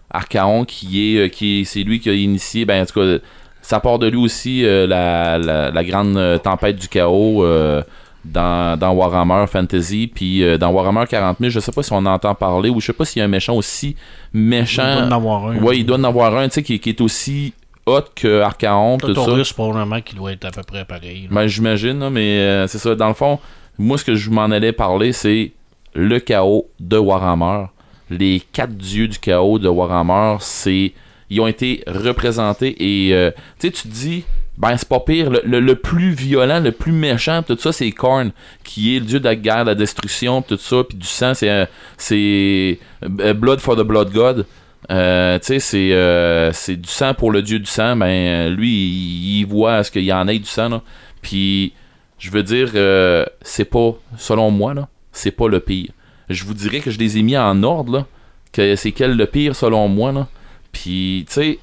Archaon qui est, euh, qui est- c'est lui qui a initié, ben en tout cas, ça part de lui aussi euh, la, la, la grande tempête du chaos euh, dans, dans Warhammer Fantasy, puis euh, dans Warhammer 40 000, je sais pas si on entend parler ou je sais pas s'il y a un méchant aussi méchant. Il doit en avoir un. Ouais, il doit en avoir un, tu sais, qui, qui est aussi hot que Archaon, tout ça. Taurus, probablement, qui doit être à peu près pareil. là. Ben, j'imagine, mais euh, c'est ça. Dans le fond, moi, ce que je m'en allais parler, c'est le chaos de Warhammer. Les quatre dieux du chaos de Warhammer, c'est. Ils ont été représentés et. euh, tu sais, tu te dis. Ben, c'est pas pire. Le, le- plus violent, le plus méchant, tout ça, c'est Korn, qui est le dieu de la guerre, de la destruction, tout ça, puis du sang, c'est. euh, c'est. euh, Blood for the Blood God. Euh, tu sais, c'est euh, c'est du sang pour le dieu du sang. Ben, euh, lui, il, voit ce qu'il y en ait du sang, là. Puis, je veux dire, euh, c'est pas, selon moi, là, c'est pas le pire. Je vous dirais que je les ai mis en ordre, là, que c'est quel le pire selon moi, là. Puis, tu sais,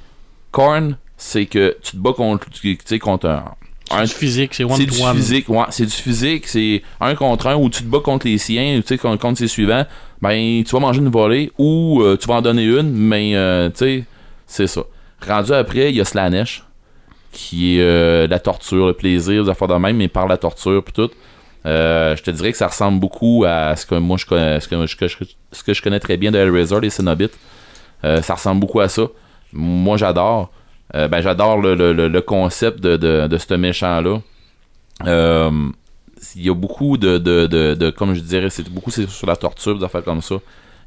Korn, c'est que tu te bats contre, tu sais, contre un, un- C'est du physique, c'est c'est du one-to-one. physique, ouais, c'est du physique, c'est un contre un où tu te bats contre les siens, ou tu sais, contre, contre ses suivants, ben tu vas manger une volée ou euh, tu vas en donner une, mais euh, tu sais, c'est ça. Rendu après, il y a Slanesh, qui est euh, la torture, le plaisir, des affaires de même, mais par la torture puis tout. Euh, je te dirais que ça ressemble beaucoup à ce que moi je connais, ce que, je- ce que je connais très bien de Hellraiser, les Cenobites. Euh, ça ressemble beaucoup à ça. Moi j'adore. Euh, ben j'adore le, le- le- concept de, de, de ce méchant-là. Euh, il y a beaucoup de, de, de, de- comme je dirais, c'est beaucoup c'est sur la torture, des affaires comme ça.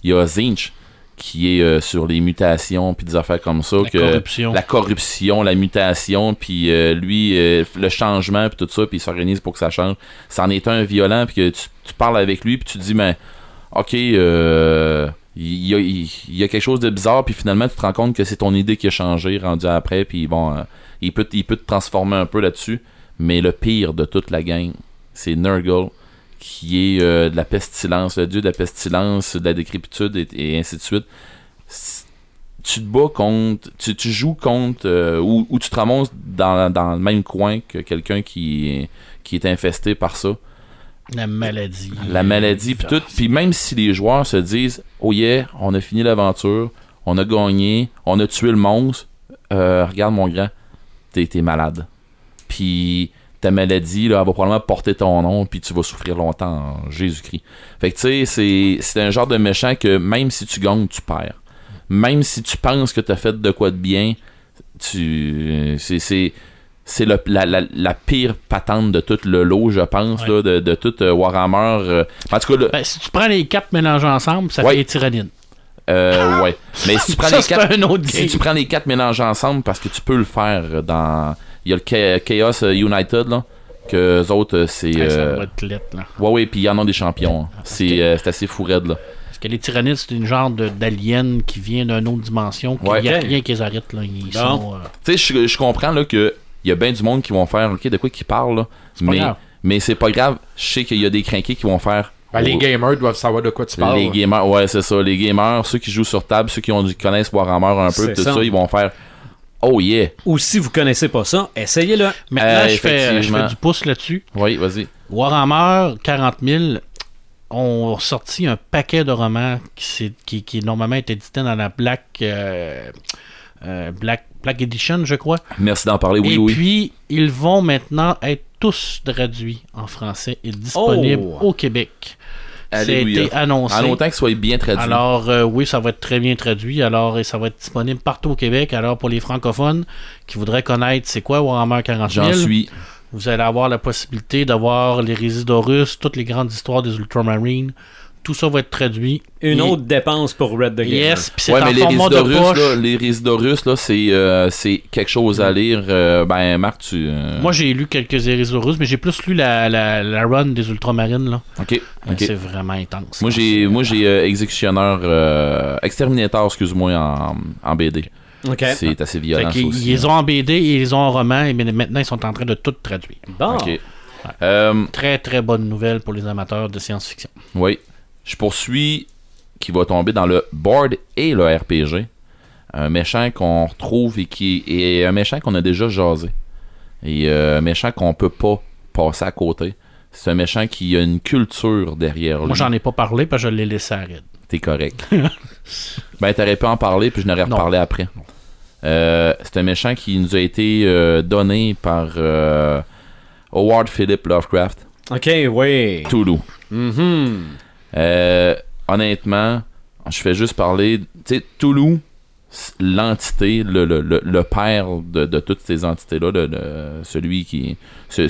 Il y a Zinch qui est euh, sur les mutations puis des affaires comme ça. La que, corruption. La corruption, la mutation, puis euh, lui, euh, le changement puis tout ça, puis il s'organise pour que ça change. C'en est un violent puis que tu, tu parles avec lui puis tu te dis, mais ok, euh, il y, a, quelque chose de bizarre puis finalement tu te rends compte que c'est ton idée qui a changé rendu après puis bon, euh, il peut, peut te transformer un peu là-dessus. Mais le pire de toute la gang, c'est Nurgle, qui est euh, de la pestilence, le dieu de la pestilence, de la décrépitude et, ainsi de suite. Tu te bats contre, tu, joues contre, euh, ou, ou tu te ramasses dans, le même coin que quelqu'un qui, qui est infesté par ça. La maladie. La maladie, puis tout. Puis même si les joueurs se disent, oh yeah, on a fini l'aventure, on a gagné, on a tué le monstre, euh, regarde mon grand, t'es t'es malade. Puis ta maladie, là, elle va probablement porter ton nom, puis tu vas souffrir longtemps en Jésus-Christ. Fait que tu sais, c'est- un genre de méchant que même si tu gagnes, tu perds. Même si tu penses que t'as fait de quoi de bien, tu. C'est. c'est c'est le- la, la- la pire patente de tout le lot, je pense, Ouais. là, de, de tout euh, Warhammer. euh, en tout cas, le- Ben, si tu prends les quatre mélangés ensemble, ça Ouais. fait les tyrannines. euh, ouais. Mais si tu prends Ça, les quatre, si tu prends les quatre mélangés ensemble, parce que tu peux le faire dans. Il y a le Cha- Chaos euh, United, là. Que eux autres, euh, c'est. Ouais, euh, lettre, là. Ouais, ouais, puis ils en ont des champions. hein. C'est euh, c'est assez fou raide, là. Parce que les tyrannides, c'est une genre d'alien qui vient d'une autre dimension. Il Ouais. n'y a rien qui les arrête. Là. Ils sont, euh, Tu sais, je, je comprends là, que il y a bien du monde qui vont faire, ok, de quoi qu'ils parlent, là. mais, grave. mais c'est pas grave. Je sais qu'il y a des crinqués qui vont faire. Ben, les Oh, gamers doivent savoir de quoi tu parles. les gamers, ouais, c'est ça. Les gamers, ceux qui jouent sur table, ceux qui ont, qui connaissent Warhammer un peu, tout ça. ça. ils vont faire Oh yeah. Ou si vous connaissez pas ça, essayez-le. Maintenant, Euh, je, fais, je fais du pouce là-dessus. Oui, vas-y. Warhammer 40 000 ont sorti un paquet de romans qui, qui normalement est édité dans la Black, euh, euh, Black, Black Edition, je crois. Merci d'en parler, oui, et oui. puis, ils vont maintenant être tous traduits en français et disponibles Oh! au Québec. Alléluia. été annoncé. En longtemps qu'il soit bien traduit. Alors, euh, oui, ça va être très bien traduit. Alors, et ça va être disponible partout au Québec. Alors, pour les francophones qui voudraient connaître c'est quoi Warhammer 40 000, J'en suis. vous allez avoir la possibilité d'avoir les Résidorus, toutes les grandes histoires des Ultramarines. Tout ça va être traduit. Une Et- autre dépense pour Red the Gamer. Yes, puis c'est Ouais, mais les format de là, les là, c'est, euh, c'est quelque chose à lire. Euh, ben, Marc, tu. euh, Moi, j'ai lu quelques Résidorus, mais j'ai plus lu la, la, la run des Ultramarines. Là. Ok, ok. C'est vraiment intense. Moi, j'ai, moi, j'ai euh, Exécutionneur. euh, Exterminator, excuse-moi, en, en BD. OK. C'est assez violent, ça qu'ils- aussi. ils les ont en BD ils les ont en roman, et mais maintenant, ils sont en train de tout traduire. Bon. Ok. Euh, Très, très bonne nouvelle pour les amateurs de science-fiction. Oui. Je poursuis qui va tomber dans le board et le RPG. Un méchant qu'on retrouve et qui est un méchant qu'on a déjà jasé. Et euh, un méchant qu'on peut pas passer à côté. C'est un méchant qui a une culture derrière lui. Moi, j'en ai pas parlé parce que je l'ai laissé à Red. T'es correct. ben, t'aurais pu en parler, puis je n'aurais reparlé après. Euh, c'est un méchant qui nous a été euh, donné par euh, Howard Philip Lovecraft, OK, oui. Toulouse. Mhm. Euh, honnêtement, je fais juste parler. Tu sais, Toulouse, l'entité, le, le, le, le père de, de toutes ces entités-là, celui qui. ce-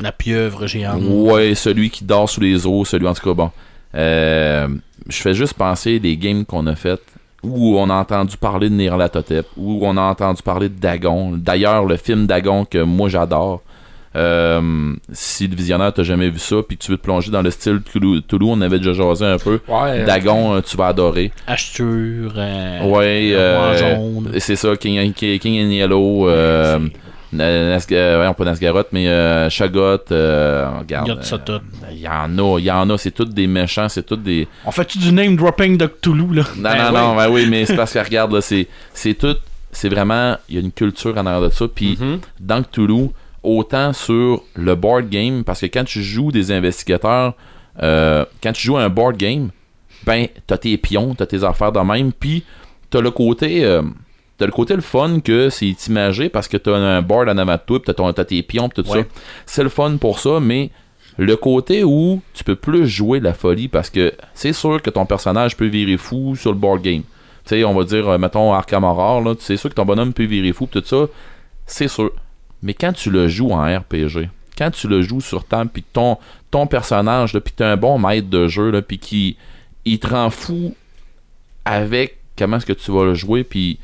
La pieuvre géante. ouais, celui qui dort sous les eaux, celui en tout cas, bon. Euh, je fais juste penser des games qu'on a faites où on a entendu parler de Nyarlathotep, où on a entendu parler de Dagon. D'ailleurs, le film Dagon que moi j'adore. Euh, si le visionnaire t'as jamais vu ça, puis que tu veux te plonger dans le style Toulouse, Toulouse, on avait déjà jasé un peu. Ouais. Dagon, euh, tu vas adorer. Ashtur. euh, Ouais, euh, c'est ça, King, King, King and Yellow, euh, Nasga- euh, ouais, pas Nasgaroth, mais euh, Shagot, euh, regarde. Il y a de ça euh, tout. Il y en a, il y en a, c'est tous des méchants, c'est tous des... On fait-tu du name dropping de Cthulhu, là? Non, Ben non, oui. non, ben oui, mais c'est parce que regarde, là, c'est, c'est tout, c'est vraiment, il y a une culture en arrière de ça, puis Mhm. dans Cthulhu, autant sur le board game, parce que quand tu joues des investigateurs, euh, quand tu joues à un board game, ben, t'as tes pions, t'as tes affaires de même, puis t'as le côté, euh, t'as le côté le fun que c'est imagé parce que t'as un board en avant de toi, pis t'as, tes pions, pis tout Ouais. ça. C'est le fun pour ça, mais le côté où tu peux plus jouer la folie parce que c'est sûr que ton personnage peut virer fou sur le board game. Tu sais, on va dire, euh, mettons, Arkham Horror, là, c'est sûr que ton bonhomme peut virer fou, pis tout ça, c'est sûr. Mais quand tu le joues en RPG, quand tu le joues sur table, puis ton, ton personnage, puis t'as un bon maître de jeu, puis qui il te rend fou avec comment est-ce que tu vas le jouer, puis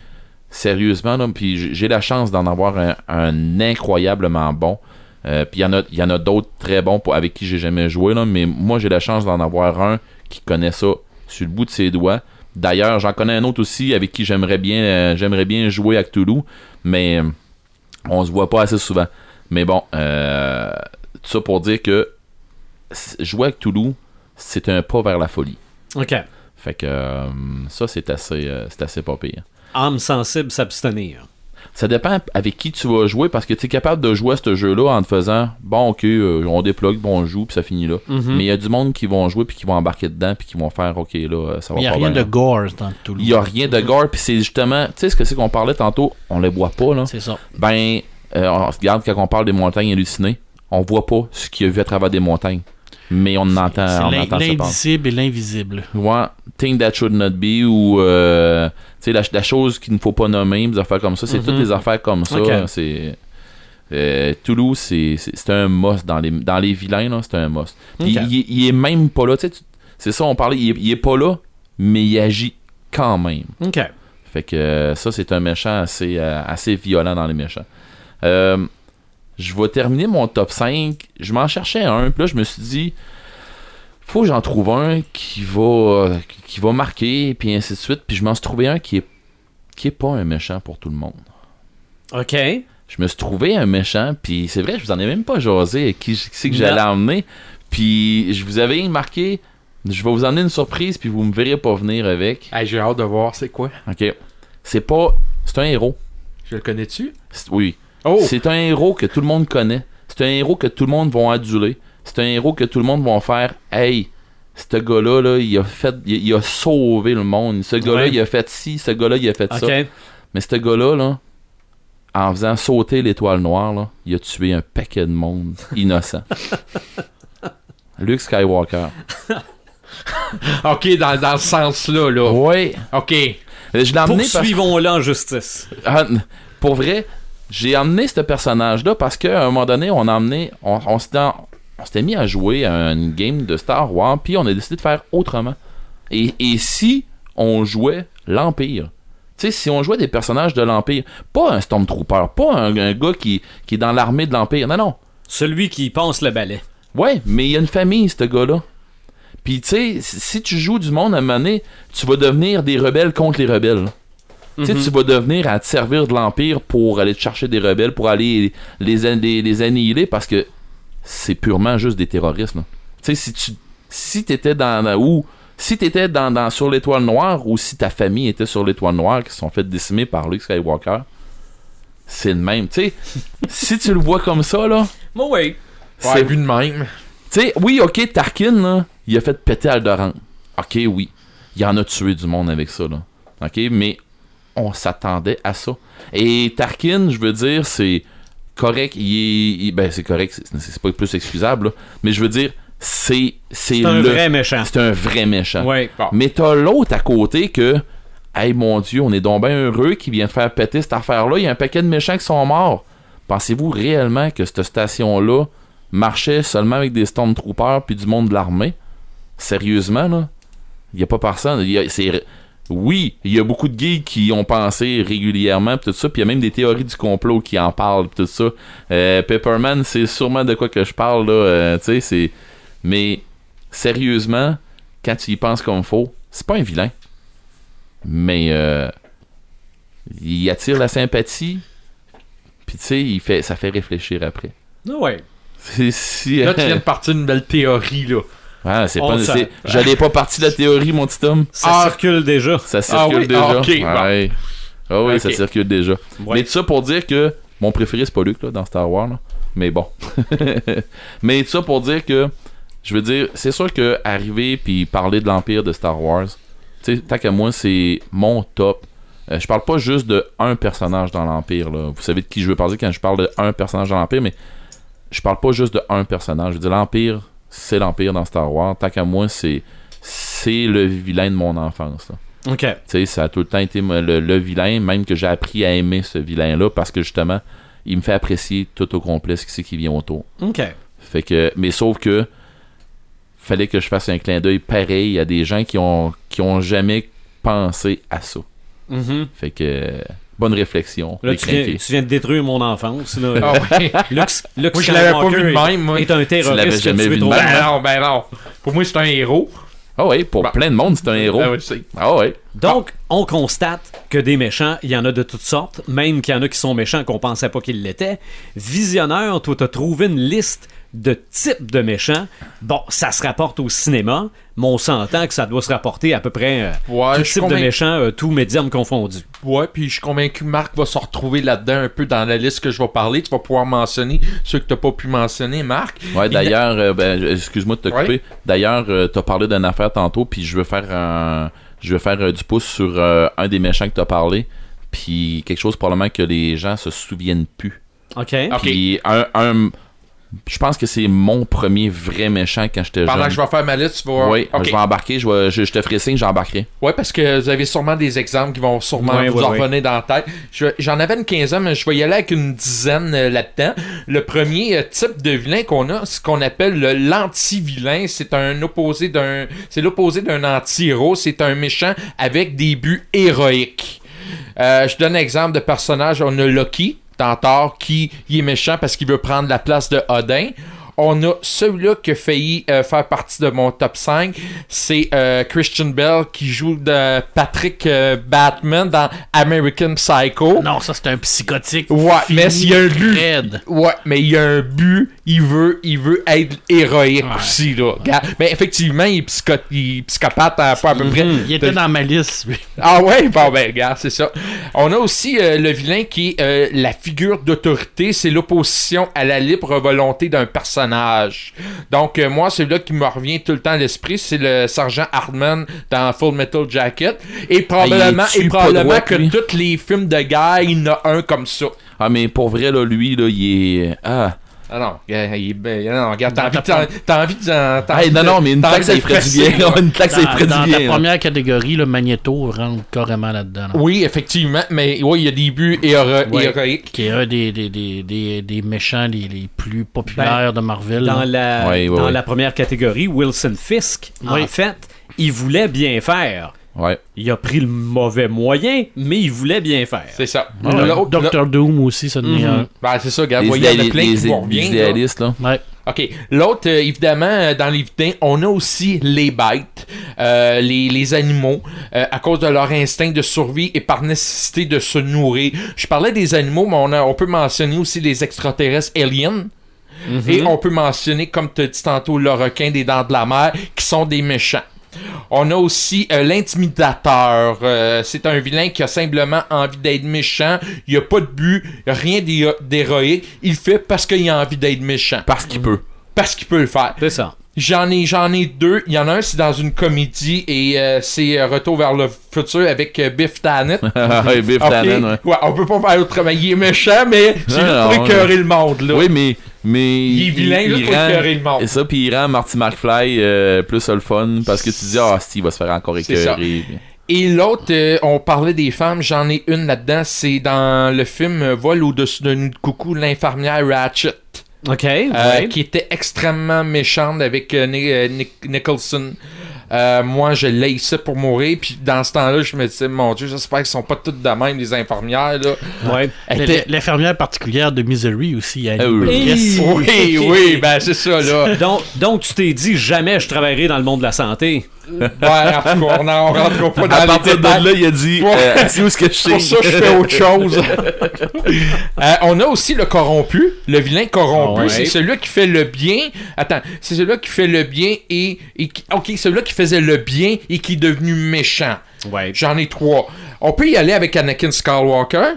sérieusement, puis j'ai la chance d'en avoir un, incroyablement bon. Euh, puis il y en a, d'autres très bons avec qui j'ai jamais joué, là, mais moi j'ai la chance d'en avoir un qui connaît ça sur le bout de ses doigts. D'ailleurs, j'en connais un autre aussi avec qui j'aimerais bien, euh, j'aimerais bien jouer à Cthulhu, mais euh, on se voit pas assez souvent. Mais bon, euh, tout ça pour dire que jouer à Cthulhu, c'est un pas vers la folie. OK. Fait que euh, ça, c'est assez, euh, c'est assez pas pire. Âme sensible s'abstenir. Ça dépend avec qui tu vas jouer parce que tu es capable de jouer à ce jeu-là en te faisant bon, ok, euh, on déplogue, bon, on joue, puis ça finit là. Mhm. Mais il y a du monde qui vont jouer puis qui vont embarquer dedans puis qui vont faire ok, là, ça va Il n'y a pas rien de gore dans Cthulhu. Il y a rien de gore, puis c'est justement, tu sais ce que c'est qu'on parlait tantôt, on les voit pas, là. C'est ça. Ben, euh, on regarde quand on parle des montagnes hallucinées, on voit pas ce qu'il y a vu à travers des montagnes. Mais on entend, on entend ça l'indicible et l'invisible. Ouais, thing that should not be ou euh, tu sais la, la chose qu'il ne faut pas nommer, des affaires comme ça, c'est Mhm. toutes des affaires comme ça. C'est euh, Toulouse, c'est un must dans les dans les vilains là, c'est un must. Il, il est même pas là, c'est ça on parlait, il il est pas là, mais il agit quand même. OK. Fait que ça, c'est un méchant assez, euh, assez violent dans les méchants. Euh, je vais terminer mon top 5. Je m'en cherchais un, puis là, je me suis dit, faut que j'en trouve un qui va, euh, qui va marquer, puis ainsi de suite. Puis je m'en suis trouvé un qui est, qui est pas un méchant pour tout le monde. OK. je me suis trouvé un méchant, puis c'est vrai, je vous en ai même pas jasé qui, qui c'est que j'allais emmener. Puis je vous avais marqué, je vais vous emmener une surprise, puis vous me verrez pas venir avec. Hey, J'ai hâte de voir c'est quoi. Ok. C'est pas. C'est un héros. Je le connais-tu? Oui. Oh! C'est un héros que tout le monde connaît. C'est un héros que tout le monde va aduler. C'est un héros que tout le monde va faire Hey, ce gars-là, là, il a fait. Il, il a sauvé le monde. Ce gars-là, Ouais. il a fait ci, ce gars-là, il a fait ça. Mais ce gars-là, là, en faisant sauter l'étoile noire, là, il a tué un paquet de monde innocent. Luke Skywalker. Ok, dans, dans le sens-là, là. Ouais. Ok. Je l'ai emmené parce Poursuivons-le en justice. Ah, pour vrai, j'ai emmené ce personnage-là parce qu'à un moment donné, on a emmené, on, on s'était en- on s'était mis à jouer à une game de Star Wars, puis on a décidé de faire autrement. Et, et si on jouait l'Empire? Tu sais, si on jouait des personnages de l'Empire, pas un Stormtrooper, pas un, un gars qui, qui est dans l'armée de l'Empire, non, non. Celui qui passe le balai. Ouais, mais il y a une famille, ce gars-là. Puis, tu sais, si si tu joues du monde à un moment donné, tu vas devenir des rebelles contre les rebelles. Tu sais, tu vas devenir à te servir de l'Empire pour aller te chercher des rebelles, pour aller les, les, les annihiler parce que c'est purement juste des terroristes. là. Tu sais, si tu si t'étais dans, ou si t'étais dans, dans sur l'étoile noire ou si ta famille était sur l'étoile noire qui se sont fait décimer par Luke Skywalker, c'est le même. Tu sais, si tu le vois comme ça là, Moi, oui. C'est vu de même. tu sais, oui, ok, Tarkin, là, il a fait péter Alderaan. Ok, oui. Il en a tué du monde avec ça, là. Ok, mais on s'attendait à ça. Et Tarkin, je veux dire, c'est correct. Il est. il- ben, c'est correct, c'est- c'est pas plus excusable, là. Mais je veux dire, c'est. C'est C'est un le- vrai méchant. C'est un vrai méchant. Oui. Mais t'as l'autre à côté que. Hey mon dieu, on est donc bien heureux qui vient de faire péter cette affaire-là. Il y a un paquet de méchants qui sont morts. Pensez-vous réellement que cette station-là marchait seulement avec des Stormtroopers puis du monde de l'armée? Sérieusement, là? Il n'y a pas personne. Il y a- c'est- Oui, il y a beaucoup de geeks qui ont pensé régulièrement pis tout ça, puis il y a même des théories du complot qui en parlent pis tout ça. Euh, Pepperman, c'est sûrement de quoi que je parle là, euh, tu sais, c'est mais sérieusement, quand tu y penses comme faut, c'est pas un vilain. Mais euh, il attire la sympathie. Puis tu sais, il fait ça fait réfléchir après. Oui. C'est si Là, tu viens de partir d'une belle théorie, là. Ah, c'est pas j'allais pas partie de la théorie mon petit homme. Ça Ah. circule déjà. Ça circule oui? déjà. Ah, ok, bon. Ouais. Ah oui, ça circule déjà. Ouais. Mais tout ça pour dire que mon préféré c'est pas Luke là, dans Star Wars. là. Mais bon. Mais tout ça pour dire que je veux dire, c'est sûr que arriver puis parler de l'empire de Star Wars, tu sais, tant qu'à moi c'est mon top. Euh, je parle pas juste de un personnage dans l'empire là. Vous savez de qui je veux parler quand je parle de un personnage dans l'empire, mais je parle pas juste de un personnage. Je veux dire l'empire, c'est l'empire dans Star Wars. Tant qu'à moi c'est c'est le vilain de mon enfance. là. OK. Tu sais, ça a tout le temps été le, le vilain, même que j'ai appris à aimer ce vilain-là parce que justement, il me fait apprécier tout au complet ce qui qui vient autour. OK. Fait que, mais sauf que, fallait que je fasse un clin d'œil pareil à des gens qui ont, qui ont jamais pensé à ça. Mhm. Fait que, bonne réflexion. Là, tu viens, tu de détruire mon enfance. Là. Ah ouais. Luke, Luke Moi, je l'avais pas vu de même, moi. est un l'avais terroriste a jamais vu de même. Ben non, ben non. Pour moi, c'est un héros. Ah ouais, pour Bon. plein de monde, c'est un héros. Ah oui, je sais. Ah ouais. Donc, on constate que des méchants, il y en a de toutes sortes, même qu'il y en a qui sont méchants qu'on pensait pas qu'ils l'étaient. Visionneur, toi, t'as trouvé une liste de types de méchants. Bon, ça se rapporte au cinéma, mais on s'entend que ça doit se rapporter à peu près euh, Ouais, tout type de méchants, euh, tout médium confondu. Ouais, puis je suis convaincu que Marc va se retrouver là-dedans un peu dans la liste que je vais parler. Tu vas pouvoir mentionner ceux que t'as pas pu mentionner, Marc. Ouais, d'ailleurs, euh, ben, excuse-moi de te Ouais. couper. D'ailleurs, euh, t'as parlé d'une affaire tantôt, puis je veux faire un, je veux faire euh, du pouce sur euh, un des méchants que t'as parlé, puis quelque chose probablement que les gens se souviennent plus. OK? Ok. Puis un, un- je pense que c'est mon premier vrai méchant quand j'étais jeune. Pendant que je vais faire ma liste, tu vas. Oui, je vais embarquer, je, vais- je, je te ferai signe, j'embarquerai. Ouais, parce que vous avez sûrement des exemples qui vont sûrement vous en revenir dans la tête. Je- J'en avais une quinzaine, mais je vais y aller avec une dizaine euh, là-dedans. Le premier euh, type de vilain qu'on a, c'est ce qu'on appelle le l'anti-vilain. C'est un opposé d'un, c'est l'opposé d'un anti-héros. C'est un méchant avec des buts héroïques. Euh, je donne un exemple de personnage. On a Loki, Tantor, qui il est méchant parce qu'il veut prendre la place de Odin. On a celui-là qui a failli euh, faire partie de mon top 5. C'est euh, Christian Bell qui joue de Patrick euh, Batman dans American Psycho. Non, ça c'est un psychotique. Ouais, mais s'il y a un but. raide. Ouais, mais il y a un but, il veut, il veut être héroïque Ouais. aussi, là. Mais effectivement, il est, psycho- il est psychopathe à pas à peu près. Il était dans ma liste, lui. Ah ouais, bon ben regarde, c'est ça. On a aussi le vilain qui est la figure d'autorité, c'est l'opposition à la libre volonté d'un personnage. Donc euh, moi, celui-là qui me revient tout le temps à l'esprit, c'est le sergent Hardman dans Full Metal Jacket. Et probablement, Ah, et probablement droit, que lui? tous les films de guerre, il y en a un comme ça. Ah, mais pour vrai, là, lui, là, il est. Ah. Ah non, euh, il est ben- non, regarde, t'as envie, ta t'as, t'as envie de. t'as Hey, non, de- non, mais une t'as taxe, ça ferait du fesser, bien. là. Une taxe, ça Dans, ferait dans du la première catégorie, le Magneto rentre carrément là-dedans. là. Oui, effectivement, mais oui, il y a des buts héroïques. Qui est un des, des, des, des, des méchants les, les plus populaires de Marvel. Dans, la, dans la première catégorie, Wilson Fisk, Oui. en fait, il voulait bien faire. Ouais. Il a pris le mauvais moyen, mais il voulait bien faire. C'est ça. Ouais, L'autre- Doctor Doom aussi, ça devient Mhm. Ben, c'est ça, regarde, voyez, il y en a plein les- qui vont bien. là. idéalistes, là. Ouais. OK. L'autre, euh, évidemment, euh, dans les on a aussi les bêtes, euh, les, les animaux, euh, à cause de leur instinct de survie et par nécessité de se nourrir. Je parlais des animaux, mais on, a- on peut mentionner aussi les extraterrestres aliens. Et on peut mentionner, comme tu as dit tantôt, le requin des dents de la mer, qui sont des méchants. On a aussi euh, l'intimidateur. Euh, c'est un vilain qui a simplement envie d'être méchant. Il n'y a pas de but, rien d'hé- d'héroïque. Il le fait parce qu'il a envie d'être méchant. Parce qu'il peut. Parce qu'il peut le faire. C'est ça. J'en ai, j'en ai deux. Il y en a un, c'est dans une comédie et euh, c'est euh, Retour vers le futur avec euh, Biff Tannen. Ouais, Biff? Tannen, ouais. Ouais, on peut pas faire autrement. Il est méchant, mais c'est pour écœurer le monde, là. Oui, mais. Mais Il est vilain juste pour écœurer le monde. Et ça, puis il rend Marty McFly euh, plus le fun parce que tu dis, ah, Steve va se faire encore écœurer. Et l'autre, euh, on parlait des femmes, j'en ai une là-dedans, c'est dans le film Vol au-dessus de nous de coucou, l'infirmière Ratchet, OK. euh, ouais. qui était extrêmement méchante avec euh, Ni- euh, Nic- Nicholson. Euh, moi, je l'haïssais pour mourir, puis dans ce temps-là, je me disais, mon Dieu, j'espère qu'ils sont pas toutes de même, les infirmières, là. Ouais. Était- L'infirmière particulière de Misery aussi. Annie Ah oui. Oui, oui, ben c'est ça, là. Donc, donc, tu t'es dit jamais je travaillerai dans le monde de la santé. Ouais, en tout cas, on n'en rentre pas dans À partir de là, il a dit, Ouais. euh, c'est où ce que je sais. Pour ça, je fais autre chose. Euh, on a aussi le corrompu. Le vilain corrompu, Ah ouais. c'est celui qui fait le bien. Attends, c'est celui qui fait le bien et. et qui- ok, celui qui faisait le bien et qui est devenu méchant. Ouais. J'en ai trois. On peut y aller avec Anakin Skywalker.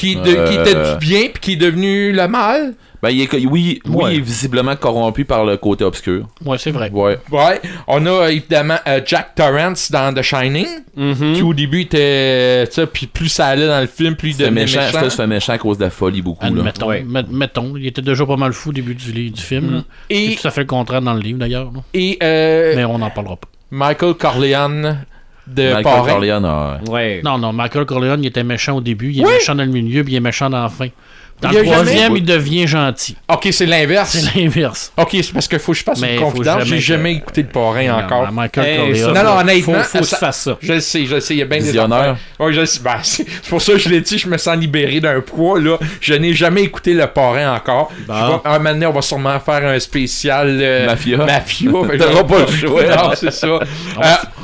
Qui, de- qui était Euh. du bien puis qui est devenu le mal? Ben, il est, oui, oui, Ouais. il est visiblement corrompu par le côté obscur. Ouais, c'est vrai. Ouais. Ouais. On a évidemment euh, Jack Torrance dans The Shining. Mhm. Qui au début était. Puis plus ça allait dans le film, plus il devenait méchant, méchant. ça, méchant à cause de la folie beaucoup. Là. Ouais. mettons, il était déjà pas mal fou au début du, film. là. Et- tout à fait le contraire dans le livre d'ailleurs. Et euh, Mais on n'en parlera pas. Michael Corleone de Michael Parrain. Corleone, ouais. Ouais. Non, non, Michael Corleone, il était méchant au début, il est Oui. méchant dans le milieu, puis il est méchant dans la fin. Dans Il y le jamais- troisième, il devient gentil. Ok, c'est l'inverse. C'est l'inverse. Ok, c'est parce qu'il faut que je fasse Mais une confidence. jamais J'ai que- jamais écouté le parrain encore. Non, Michael Hey, Corleone. ça, Non, non, honnêtement, faut, faut que ça- tu fasses ça. Je le sais, je le sais, il y a bien des Visionnaire. je sais. Ben, c'est pour ça que je l'ai dit, je me sens libéré d'un poids, là. Je n'ai jamais écouté le parrain encore. Bon. Je vais- un moment donné, on va sûrement faire un spécial euh, Mafia. Mafia. Que T'auras pas le choix. Non, c'est ça. Euh,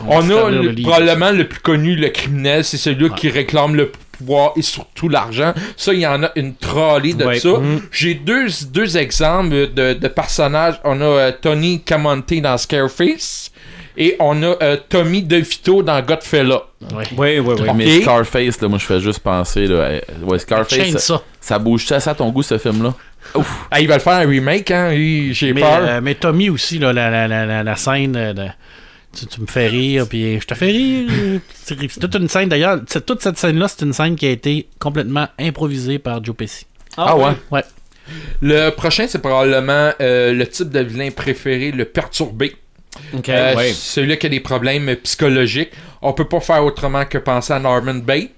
On se a le- probablement le plus connu, le criminel, c'est celui qui réclame le pouvoir et surtout l'argent. Ça, il y en a une trolley de Ouais. ça. Mm. J'ai deux, deux exemples de, de personnages. On a euh, Tony Camonte dans Scarface et on a euh, Tommy DeVito dans Godfella. Ouais. Oui, oui, oui. Mais Scarface, là, moi, je fais juste penser, là. euh, Ouais, Scarface, ça, ça bouge-tu ça à ton goût, ce film-là? Ah, il va le faire un remake, hein? Oui, J'ai Mais, peur. euh, mais Tommy aussi, là, la, la, la, la, scène de. Tu, tu me fais rire, puis je te fais rire. C'est toute une scène, d'ailleurs. c'est- Toute cette scène-là, c'est une scène qui a été complètement improvisée par Joe Pesci. Ah ouais? Ouais. Le prochain, c'est probablement euh, le type de vilain préféré, le perturbé. Ok, Euh, ouais. Celui qui a des problèmes psychologiques. On peut pas faire autrement que penser à Norman Bates.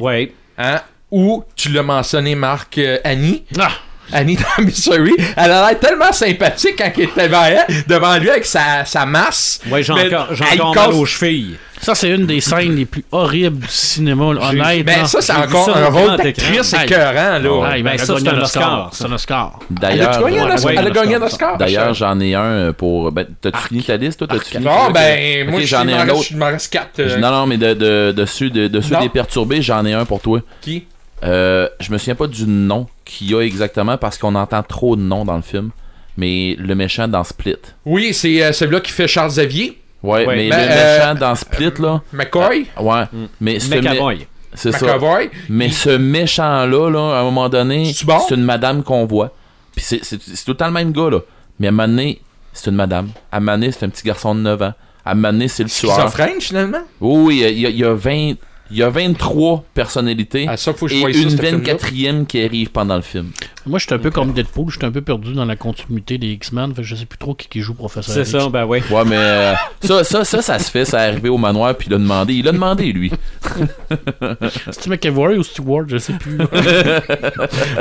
Ouais. Hein? Ou, tu l'as mentionné, Marc, euh, Annie. Ah! Annie dans Missouri. Elle a l'air tellement sympathique quand elle était devant, elle, devant lui avec sa, sa masse. Ouais, j'ai encore, j'ai encore mal aux chevilles. Ça, c'est une des scènes les plus horribles du cinéma, là, honnête. Ben, ça, c'est encore ça un rôle d'actrice écœurant, là. Ouais, ben, Ben, elle a ça, gagné c'est un Oscar. C'est un Oscar. Elle D'ailleurs, Elle a gagné un Oscar. D'ailleurs, j'en ai un pour. Ben, t'as-tu fini ta liste, toi? T'as-tu fini? Ah, ben, moi, j'en ai un j'en autre. Il m'en reste 4. Non, non, mais de, de, de ceux, de, de ceux Non. des perturbés, j'en ai un pour toi. Qui? Euh, je me souviens pas du nom qu'il y a exactement parce qu'on entend trop de noms dans le film. Mais le méchant dans Split. Oui, c'est euh, celui-là qui fait Charles Xavier. Ouais, Ouais. mais le euh, méchant dans Split, là. McCoy. Ouais. Mais ce mé-. C'est ça. McAvoy. Mais ce méchant-là, là, à un moment donné, bon? c'est une madame qu'on voit. Puis c'est, tout le temps le même gars, là. Mais à un moment donné, c'est une madame. À un moment donné, c'est un petit garçon de 9 ans. À un moment donné, c'est le tueur. Schizophrène, finalement? Oui, oui, il y a, il y a 20... Il y a 23 personnalités ça, faut que je et une ce film-là. 24e qui arrive pendant le film. Moi, je suis un peu comme Deadpool, je suis un peu perdu dans la continuité des X-Men, je sais plus trop qui, qui joue Professeur C'est ça, ben oui. Ouais, mais euh, ça, ça, ça, ça se fait, ça est arrivé au manoir, puis il a demandé. Il a demandé, lui. C'est-tu McAvoy ou Stewart, je sais plus.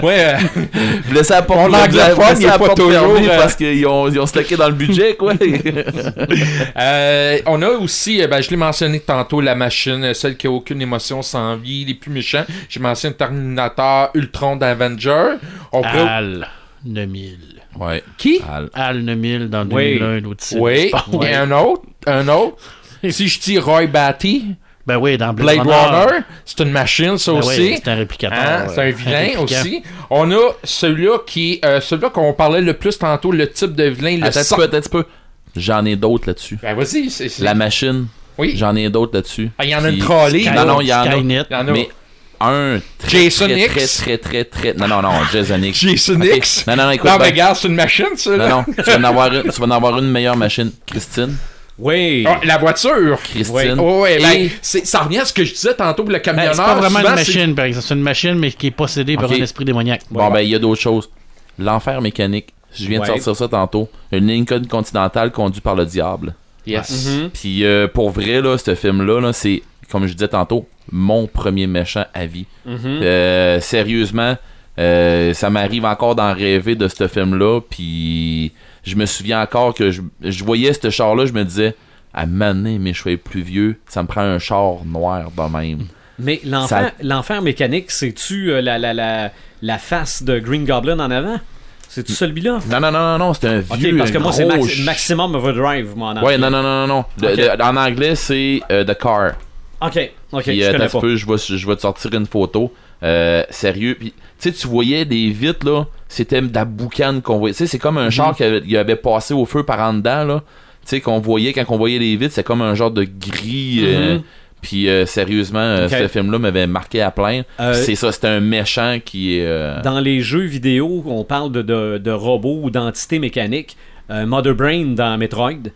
Ouais, euh, laissez la porte, laissez la- il la pas porte toujours, euh, parce qu'ils ont, ils ont slacké dans le budget, quoi. euh, on a aussi, ben, je l'ai mentionné tantôt, la machine, celle qui a aucune émotion sans vie, les plus méchants. J'ai mentionné Terminator, Ultron d'Avenger. On peut... Al 9000. ouais. Qui? Al. Al 9000 dans Oui. 2001, l'autre titre. Oui, C'est pas- et un autre, un autre. si je dis Roy Batty, Ben oui, dans Blade, Blade Runner. Runner, c'est une machine, ça Ben aussi. oui, c'est un réplicateur. Hein, c'est un vilain aussi. On a celui-là qui, euh, celui-là qu'on parlait le plus tantôt, le type de vilain, le Attends un petit sort- peu, attends peu. J'en ai d'autres là-dessus. Ben vas-y, La machine, Oui. j'en ai d'autres là-dessus. Ah, il y en a une trolley. Non, non, il y en a. Skynet. Il y en a. Mais un très, Jason très, X? très, très, très, très... Non, non, non, Jason X. Jason. X? Non, non, non, écoute, Non, mais ben- regarde, c'est une machine, ça. non, Là. non, tu vas, en avoir une, tu vas en avoir une meilleure machine. Christine? Oui. Ah, la voiture. Christine. Oh, ouais, ben, ça revient à ce que je disais tantôt pour le Ben, camionneur. c'est pas vraiment souvent, une machine, par exemple. C'est une machine, mais qui est possédée par un esprit démoniaque. Bon, ben, il y a d'autres choses. L'enfer mécanique. Je viens de sortir ça tantôt. Une Lincoln Continental conduite par le diable. Yes. Mhm. Puis euh, pour vrai, là, ce film-là, là, c'est, comme je disais tantôt, mon premier méchant à vie. Mhm. Euh, sérieusement, euh, ça m'arrive encore d'en rêver de ce film-là. Puis je me souviens encore que je, je voyais ce char-là, je me disais, à maner mes cheveux plus vieux, ça me prend un char noir de même. Mais l'enfer, Ça- l'enfer mécanique, c'est-tu euh, la, la, la, la face de Green Goblin en avant? C'est-tu celui-là? Non, non, non, non, non, c'est un Ok, vieux. parce que moi, c'est gros Max- ch- Maximum Overdrive, moi, en Ouais, anglais. non, non, non, non, Ok. en anglais, c'est euh, The Car. Ok, ok, Puis, je euh, connais pas. peu, je vais, je vais te sortir une photo. Euh, sérieux. Puis, tu sais, tu voyais des vitres, là. C'était de la boucane qu'on voyait. Tu sais, c'est comme un char qui avait, avait passé au feu par en dedans, là. Tu sais, qu'on voyait, quand on voyait les vitres, c'est comme un genre de gris. euh, Mhm. Puis, euh, sérieusement, euh, ce film-là m'avait marqué à plein. Euh, c'est ça, c'était un méchant qui est. euh, Dans les jeux vidéo, on parle de, de, de robots ou d'entités mécaniques. Mother Brain dans Metroid,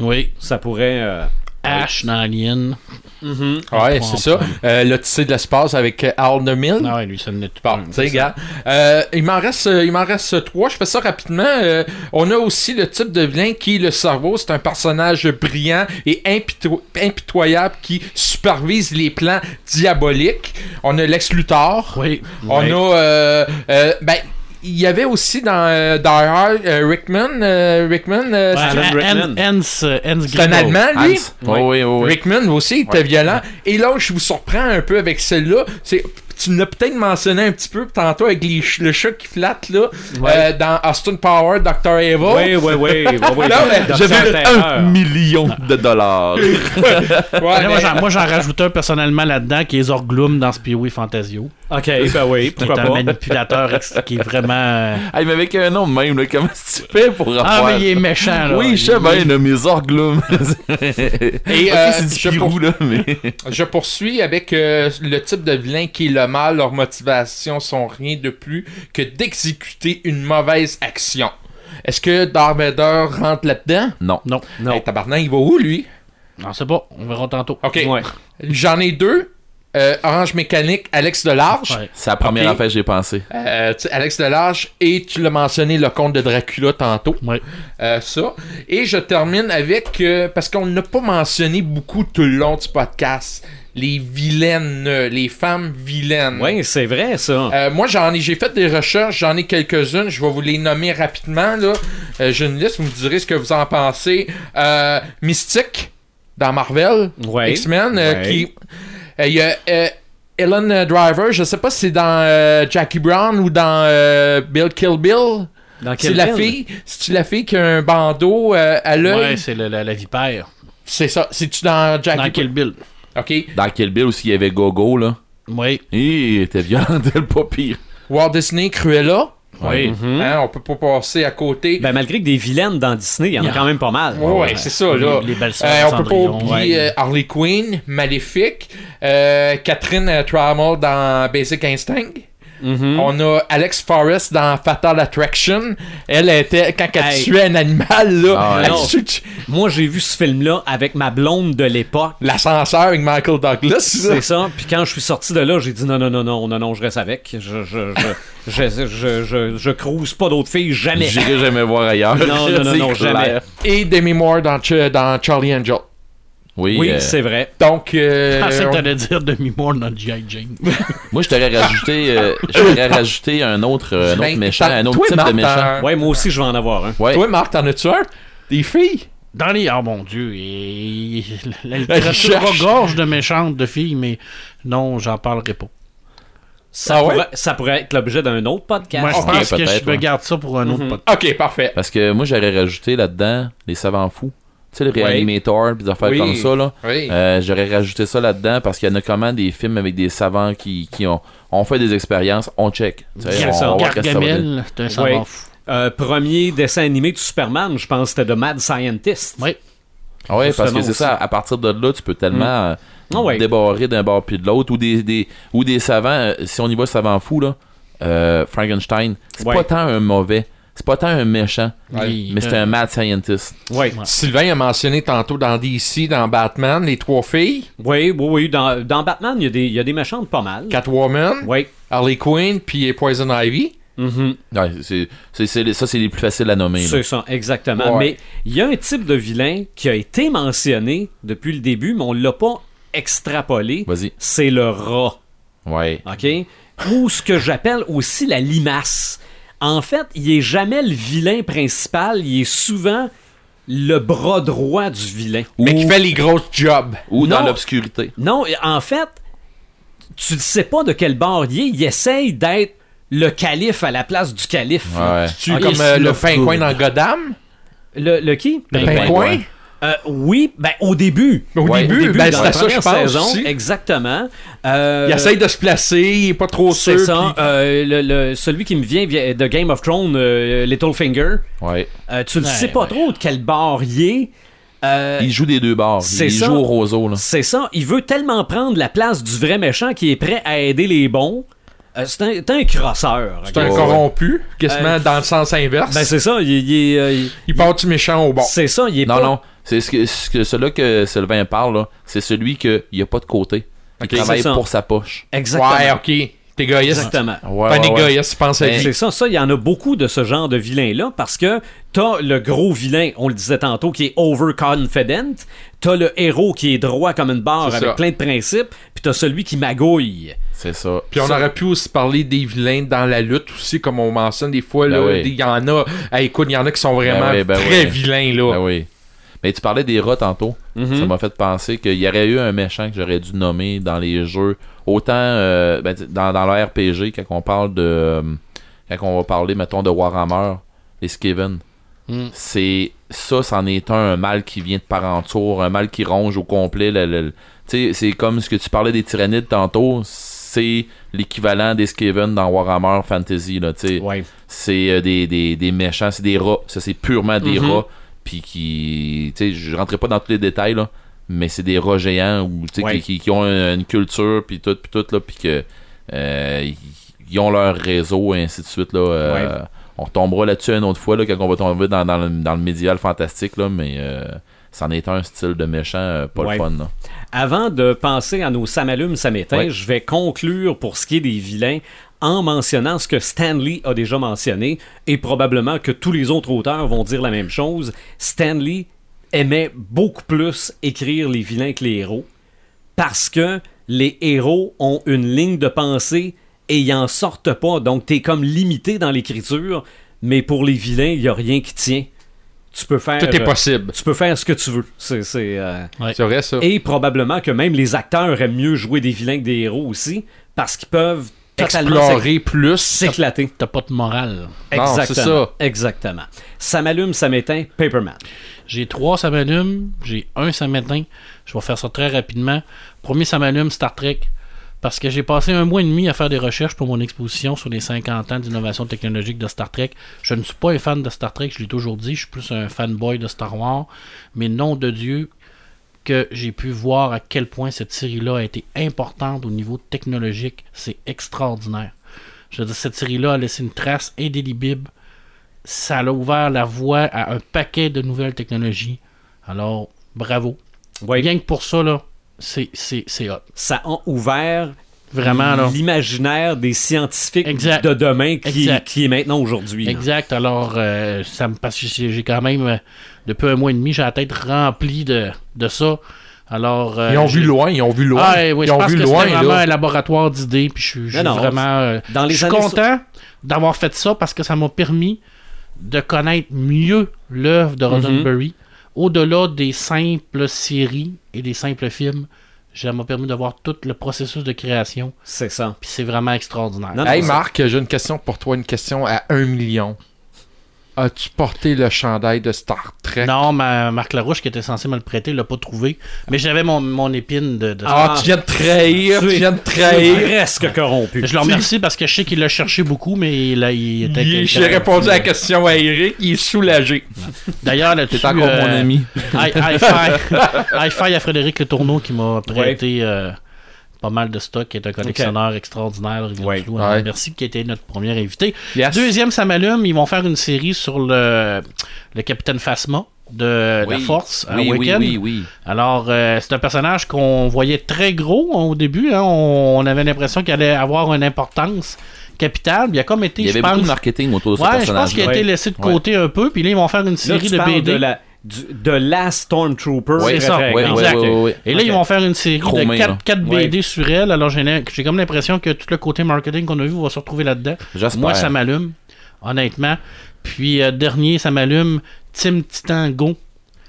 Oui. ça pourrait. Ash dans Alien. mhm. Ouais, c'est ça. Euh, L'Odyssée de l'espace avec euh, Al Mill. Ah ouais, lui, ça n'est tout Bon, tu sais, gars. Euh, il m'en reste, euh, il m'en reste trois. Je fais ça rapidement. Euh, on a aussi le type de vilain qui est le cerveau. C'est un personnage brillant et impito- impitoyable qui supervise les plans diaboliques. On a Lex Luthor. Oui. On Oui. a, euh, euh, ben, il y avait aussi dans euh, Die Hard euh, Rickman. euh, Rickman, euh, c'est- un. Allemand, lui? Hans. Oh, oui, oui, oui. Rickman aussi il était Ouais. violent. Et là, je vous surprends un peu avec celle-là. C'est tu l'as peut-être mentionné un petit peu tantôt avec les ch- le chat qui flatte là euh, dans Austin Power, Dr. Evil. Oui, oui, oui. J'avais un million de dollars. Ouais, moi, mais- j'en- moi, j'en rajoute un personnellement là-dedans qui est Zorglum dans Spirou Fantasio. Ok, ben oui, Qui est pourquoi un pas? manipulateur ex- qui est vraiment. hey, mais avec un nom de même, là, comment tu fais pour avoir. Ah, mais il est méchant, là. Oui, je sais Il- bien, là, mes orglumes. Et, Ok, euh, c'est du là, mais. Je poursuis avec euh, le type de vilain qui est le mal. Leurs motivations sont rien de plus que d'exécuter une mauvaise action. Est-ce que Darth Vader rentre là-dedans? Non. Non, Non. Hey, tabarnak, il va où, lui? on sait pas. On verra tantôt. OK. Ouais. J'en ai deux. Euh, Orange Mécanique, Alex Delarge. Ouais. C'est la première affaire que j'ai pensé. Euh, Alex Delarge. Et tu l'as mentionné, le conte de Dracula tantôt. Ouais. Euh, ça. Et je termine avec... euh, parce qu'on n'a pas mentionné beaucoup tout le long du podcast. Les vilaines. euh, les femmes vilaines. Oui, c'est vrai, ça. Euh, moi, j'en ai, j'ai fait des recherches, j'en ai quelques-unes. Je vais vous les nommer rapidement. Là. Euh, j'ai une liste, vous me direz ce que vous en pensez. Euh, Mystique, dans Marvel, Ouais. X-Men, Ouais. qui. Il y a Ellen Driver, je sais pas si c'est dans Jackie Brown ou dans Bill Kill Bill. Dans C'est la fille, c'est la fille qui a un bandeau à l'œil? Ouais, c'est la, la vipère. C'est ça. C'est-tu dans Jackie Dans Kill Bill. Ok. Dans Kill Bill aussi, il y avait Gogo, là. Oui. Il était violent, elle pas pire. Walt Disney, Cruella. Oui. Mhm. Hein, on peut pas passer à côté. Ben, malgré que des vilaines dans Disney, il y en a Yeah. quand même pas mal. Ouais, ouais, c'est ça, là. Les- les belles Euh, on peut pas oublier ouais. euh, Harley Quinn, Maléfique, euh, Catherine euh, Trammell dans Basic Instinct. Mhm. On a Alex Forrest dans Fatal Attraction. Elle était, quand elle Hey. tuait un animal, là, Ah, elle Moi, j'ai vu ce film-là avec ma blonde de l'époque. l'ascenseur avec Michael Douglas. C'est ça. Puis quand je suis sorti de là, j'ai dit non, non, non, non, non, non, je reste avec. Je, je, je, je, je, je, je cruise pas d'autres filles, jamais. J'irai jamais voir ailleurs. Non, non, non, non, jamais. Et Demi Moore dans, dans Charlie Angel. Oui, Oui, euh, c'est vrai. Donc, euh, Je pensais que t'allais dire demi-moire dans G.I. Jane. moi, je t'aurais rajouté, euh, je rajouté un autre, euh, un autre Ben, méchant, un autre toi, type Marc, de méchant. Ouais, moi aussi, je vais en avoir un. Ouais. Toi, Marc, t'en as-tu un? Des filles? Dans les. Oh mon dieu. Et... La littérature cherche. regorge de méchantes de filles, mais non, j'en parlerai pas. Ça, Ah ouais? pourrait, ça pourrait être l'objet d'un autre podcast. Moi, je pense que je me garde ça pour un autre Mhm. podcast. Ok, parfait. Parce que moi, j'aurais rajouté là-dedans les savants fous. Tu sais, le réanimator, pis des affaires Oui. comme ça, là. Oui. Euh, j'aurais rajouté ça là-dedans parce qu'il y en a comment des films avec des savants qui, qui ont, ont fait des expériences, on check. Ça. on. Gargamel, c'est un savant fou. Euh, premier dessin animé de Superman, je pense que c'était The Mad Scientist. Oui. Ah ouais, parce que c'est ça, à partir de là, tu peux tellement euh, Ah ouais. débarrer d'un bord puis de l'autre. Ou des, des, ou des savants, euh, si on y va savant fou, là, euh, Frankenstein, c'est Ouais. pas tant un mauvais, c'est pas tant un méchant, mais c'est un mad scientist. Ouais. Sylvain a mentionné tantôt dans DC, dans Batman, les trois filles, Oui, oui, oui. Dans, dans Batman, il y, a des- il y a des méchantes pas mal. Catwoman, Oui. Harley Quinn, puis Poison Ivy. Ouais, c'est, c'est- ça, c'est les plus faciles à nommer. C'est ça, exactement. Ouais. Mais il y a un type de vilain qui a été mentionné depuis le début, mais on l'a pas extrapolé. Vas-y. C'est le rat. Ouais. OK? Ou ce que j'appelle aussi la limace. En fait, il est jamais le vilain principal, il est souvent le bras droit du vilain. Mais qui fait les grosses jobs. Ou dans l'obscurité. Non, en fait, tu ne sais pas de quel bord il est. Il essaye d'être le calife à la place du calife. Ouais. Tu comme euh, le le pingouin dans Gotham? Le, le qui? Le Pingouin. pingouin. Euh, oui, ben au début. Au Ouais, début, Au début, ben, dans c'est la ça je pense saison, aussi. Exactement. Euh, Il essaye de se placer, il est pas trop C'est sûr. ça. puis- euh, le, le- celui qui me vient de Game of Thrones, euh, Littlefinger. Ouais. Euh, tu ne Ouais, sais pas ouais. trop de quel bord il est. Euh, Il joue des deux bords. c'est Il ça. joue au roseau, là. C'est ça. Il veut tellement prendre la place du vrai méchant qui est prêt à aider les bons. Euh, c'est un, c'est un crosseur. C'est un Ouais, corrompu, quasiment Euh, dans le sens inverse. Ben c'est ça. Il, il est, euh, il- il part du méchant au bon. C'est ça. Il est Non, pas- non. C'est ce que, ce que celui que Sylvain parle, là. C'est celui qu'il n'y a pas de côté. Il Ok, travaille c'est ça. pour sa poche. Exactement. Ouais, ok. T'es égoïste. Exactement. Ouais, Pas un ouais, ouais. égoïste, je pense à Ben, lui. C'est ça, ça, il y en a beaucoup de ce genre de vilains-là parce que t'as le gros vilain, on le disait tantôt, qui est overconfident, t'as le héros qui est droit comme une barre C'est avec ça. plein de principes, puis t'as celui qui magouille. C'est ça. Puis on Ça- aurait pu aussi parler des vilains dans la lutte aussi, comme on mentionne des fois. Ben oui. Il y en a. Hey, écoute, il y en a qui sont vraiment Ben oui, ben très oui. vilains là. Ben oui. Mais tu parlais des rats tantôt. Mhm. Ça m'a fait penser qu'il y aurait eu un méchant que j'aurais dû nommer dans les jeux. Autant euh, dans, dans le RPG, quand on parle de. euh, Quand on va parler, mettons, de Warhammer, les Skaven. Mm. C'est. Ça, c'en est un, un mal qui vient de parentour, un mal qui ronge au complet. le- le- tu sais, c'est comme ce que tu parlais des tyrannides tantôt. C'est l'équivalent des Skaven dans Warhammer Fantasy. Là, Ouais. c'est euh, des, des, des méchants, c'est des rats. Ça, c'est purement des Mhm. rats. Puis qui. Tu sais, je rentrerai pas dans tous les détails, là. Mais c'est des rats géants ou, Ouais. qui, qui- qui ont une, culture, puis tout, puis tout, là. Puis que. euh, ils- ont leur réseau, et ainsi de suite, là. euh, On retombera là-dessus une autre fois, là, quand on va tomber dans, dans le, dans le médiéval fantastique, là. Mais. euh, c'en est un style de méchant, pas le fun, là. Avant de penser à nos Samalumes Samétain, Ouais. je vais conclure pour ce qui est des vilains en mentionnant ce que Stanley a déjà mentionné et probablement que tous les autres auteurs vont dire la même chose. Stanley aimait beaucoup plus écrire les vilains que les héros parce que les héros ont une ligne de pensée et ils en sortent pas. Donc, t'es comme limité dans l'écriture, mais pour les vilains, il n'y a rien qui tient. Tu peux faire. Tout est euh, possible. tu peux faire ce que tu veux. C'est, euh, C'est vrai, ça. Et probablement que même les acteurs aiment mieux jouer des vilains que des héros aussi, parce qu'ils peuvent totalement Explorer plus. s'éclater. T'as pas de morale. Non, Exactement. ça. Exactement. Ça m'allume, ça m'éteint. Paperman. J'ai trois, ça m'allume. J'ai un, ça m'éteint. Je vais faire ça très rapidement. Premier, ça m'allume, Star Trek. Parce que j'ai passé un mois et demi à faire des recherches pour mon exposition sur les 50 ans d'innovation technologique de Star Trek. Je ne suis pas un fan de Star Trek, je l'ai toujours dit, je suis plus un fanboy de Star Wars. Mais nom de Dieu, que j'ai pu voir à quel point cette série-là a été importante au niveau technologique, c'est extraordinaire. Je veux dire, cette série-là a laissé une trace indélébile. Ça a ouvert la voie à un paquet de nouvelles technologies. Alors, bravo. Oui. Rien que pour ça, là, c'est, c'est, c'est hot. Ça a ouvert Vraiment, l'imaginaire des scientifiques Exact. de demain qui, Exact. qui est maintenant aujourd'hui. là. Exact. Alors, euh, ça me parce que j'ai quand même, euh, depuis un mois et demi, j'ai la tête remplie de, de ça. Alors, euh, Ils ont vu loin, ils ont vu loin. Ah, oui, ils je ont pense vu que loin, c'était vraiment là. un laboratoire d'idées, puis je suis je vraiment... euh, Dans les je suis content d'avoir fait ça parce que ça m'a permis de connaître mieux l'œuvre de Roddenberry, au-delà des simples séries et des simples films. Ça m'a permis de voir tout le processus de création, C'est ça. puis c'est vraiment extraordinaire. Non, Hey Marc, j'ai une question pour toi, une question à un million. As-tu porté le chandail de Star Trek? Non, ma, Marc Larouche qui était censé me le prêter l'a pas trouvé. Mais j'avais mon, mon épine de. de- Ah, tu viens de trahir, tu viens de trahir. Presque corrompu. Je le remercie parce que je sais qu'il l'a cherché beaucoup, mais là, il était. Il- J'ai répondu à la question à Eric, il est soulagé. D'ailleurs, là-dessus. T'es encore mon euh, ami. Five, high five à Frédéric Le Tourneau qui m'a prêté euh, pas mal de stock, qui est un collectionneur extraordinaire. Ouais. Merci qui était notre premier invité. Yes. Deuxième, ça m'allume. Ils vont faire une série sur le, le capitaine Phasma de la. Force à Oui, oui, Awaken. oui, oui. Alors, euh, c'est un personnage qu'on voyait très gros hein, au début. hein. On, on avait l'impression qu'il allait avoir une importance capitale. Il a comme été, Il y je avait pense. beaucoup de marketing autour de ce Ouais, je personnage. pense qu'il a été laissé de côté un peu. Puis là, ils vont faire une série de BD. de la, du- de la Stormtrooper. C'est très, ça, ouais. Et là, ils vont faire une série Chromé, de 4, là. 4 Ouais. BD sur elle. Alors, j'ai j'ai comme l'impression que tout le côté marketing qu'on a vu va se retrouver là-dedans. J'espère. Moi, ça m'allume, honnêtement. Puis, euh, dernier, ça m'allume. Tim Titan Go.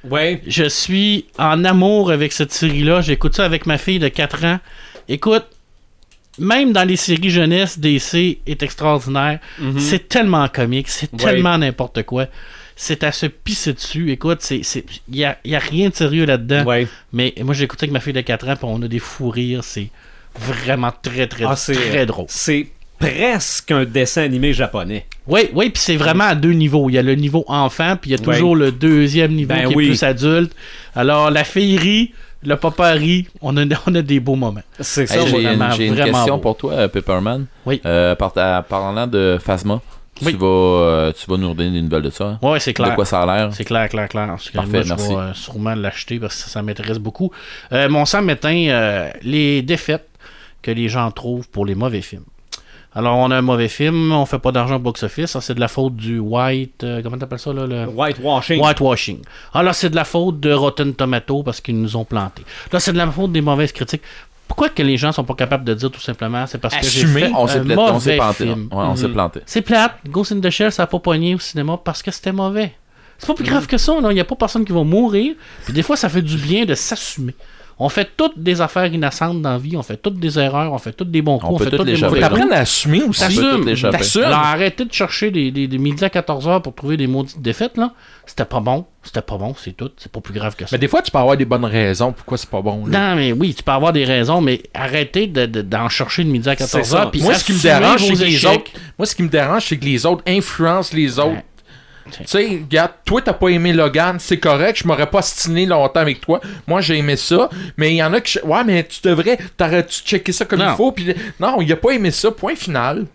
Ouais. Je suis en amour avec cette série-là. J'écoute ça avec ma fille de 4 ans. Écoute, même dans les séries jeunesse, DC est extraordinaire. Mhm. C'est tellement comique, c'est Ouais. tellement n'importe quoi. C'est à se pisser dessus. Écoute, c'est c'est- il y a, y a rien de sérieux là-dedans. Ouais. Mais moi, j'ai écouté avec ma fille de 4 ans, puis on a des fous rires. C'est vraiment très, très, Ah, très drôle. C'est presque un dessin animé japonais. Oui, oui, puis c'est vraiment à deux niveaux. Il y a le niveau enfant, puis il y a toujours le deuxième niveau Ben qui oui. est plus adulte. Alors, la fille rit, le papa rit. On a, on a des beaux moments. C'est ça. Hey, j'ai vraiment, une, j'ai une vraiment question beau. pour toi, euh, Pepperman. Oui. Euh, par- à- parlant de Phasma, Oui. tu, vas, euh, tu vas nous donner des nouvelles de ça. hein? Ouais, c'est clair. De quoi ça a l'air? C'est clair, clair, clair. Parce que Parfait, moi, je merci. vais euh, sûrement l'acheter parce que ça, ça m'intéresse beaucoup. Euh, mon sang m'éteint euh, les défaites que les gens trouvent pour les mauvais films. Alors, on a un mauvais film, on fait pas d'argent au box-office. Ça, c'est de la faute du white. euh, comment t'appelles ça, là le... Whitewashing. Whitewashing. Ah là, c'est de la faute de Rotten Tomato parce qu'ils nous ont plantés. Là, c'est de la faute des mauvaises critiques. Pourquoi que les gens sont pas capables de dire tout simplement C'est parce que j'ai fait On s'est un pla- on s'est mauvais planté. film. Ouais, on s'est Mhm. planté. C'est plate. Ghost in the Shell, ça a pas pogné au cinéma parce que c'était mauvais. C'est pas plus grave que ça. Il n'y a pas personne qui va mourir. Puis des fois, ça fait du bien de s'assumer. On fait toutes des affaires innocentes dans la vie. On fait toutes des erreurs. On fait toutes des bons coups. On On, peut fait toutes toutes des mauvais coups. t'apprendre à assumer aussi. T'assumes. arrêtez de chercher des, des, des midi à 14h pour trouver des maudites défaites. là. C'était pas bon. C'était pas bon, c'est tout. C'est pas plus grave que ça. Mais des fois, tu peux avoir des bonnes raisons pourquoi c'est pas bon. là. Non, mais oui, tu peux avoir des raisons, mais arrêtez de- de- d'en chercher de midi à C'est ça. 14h. puis Moi, ce qui me dérange, c'est que les autres. Moi, ce qui me dérange, c'est que les autres influencent les autres. Ouais. Tu sais, regarde, toi, t'as pas aimé Logan, c'est correct, je m'aurais pas stiné longtemps avec toi. Moi, j'ai aimé ça. Mais il y en a qui. Ouais, mais tu devrais. T'aurais-tu checké ça comme Non. il faut. Puis, non, il a pas aimé ça, point final.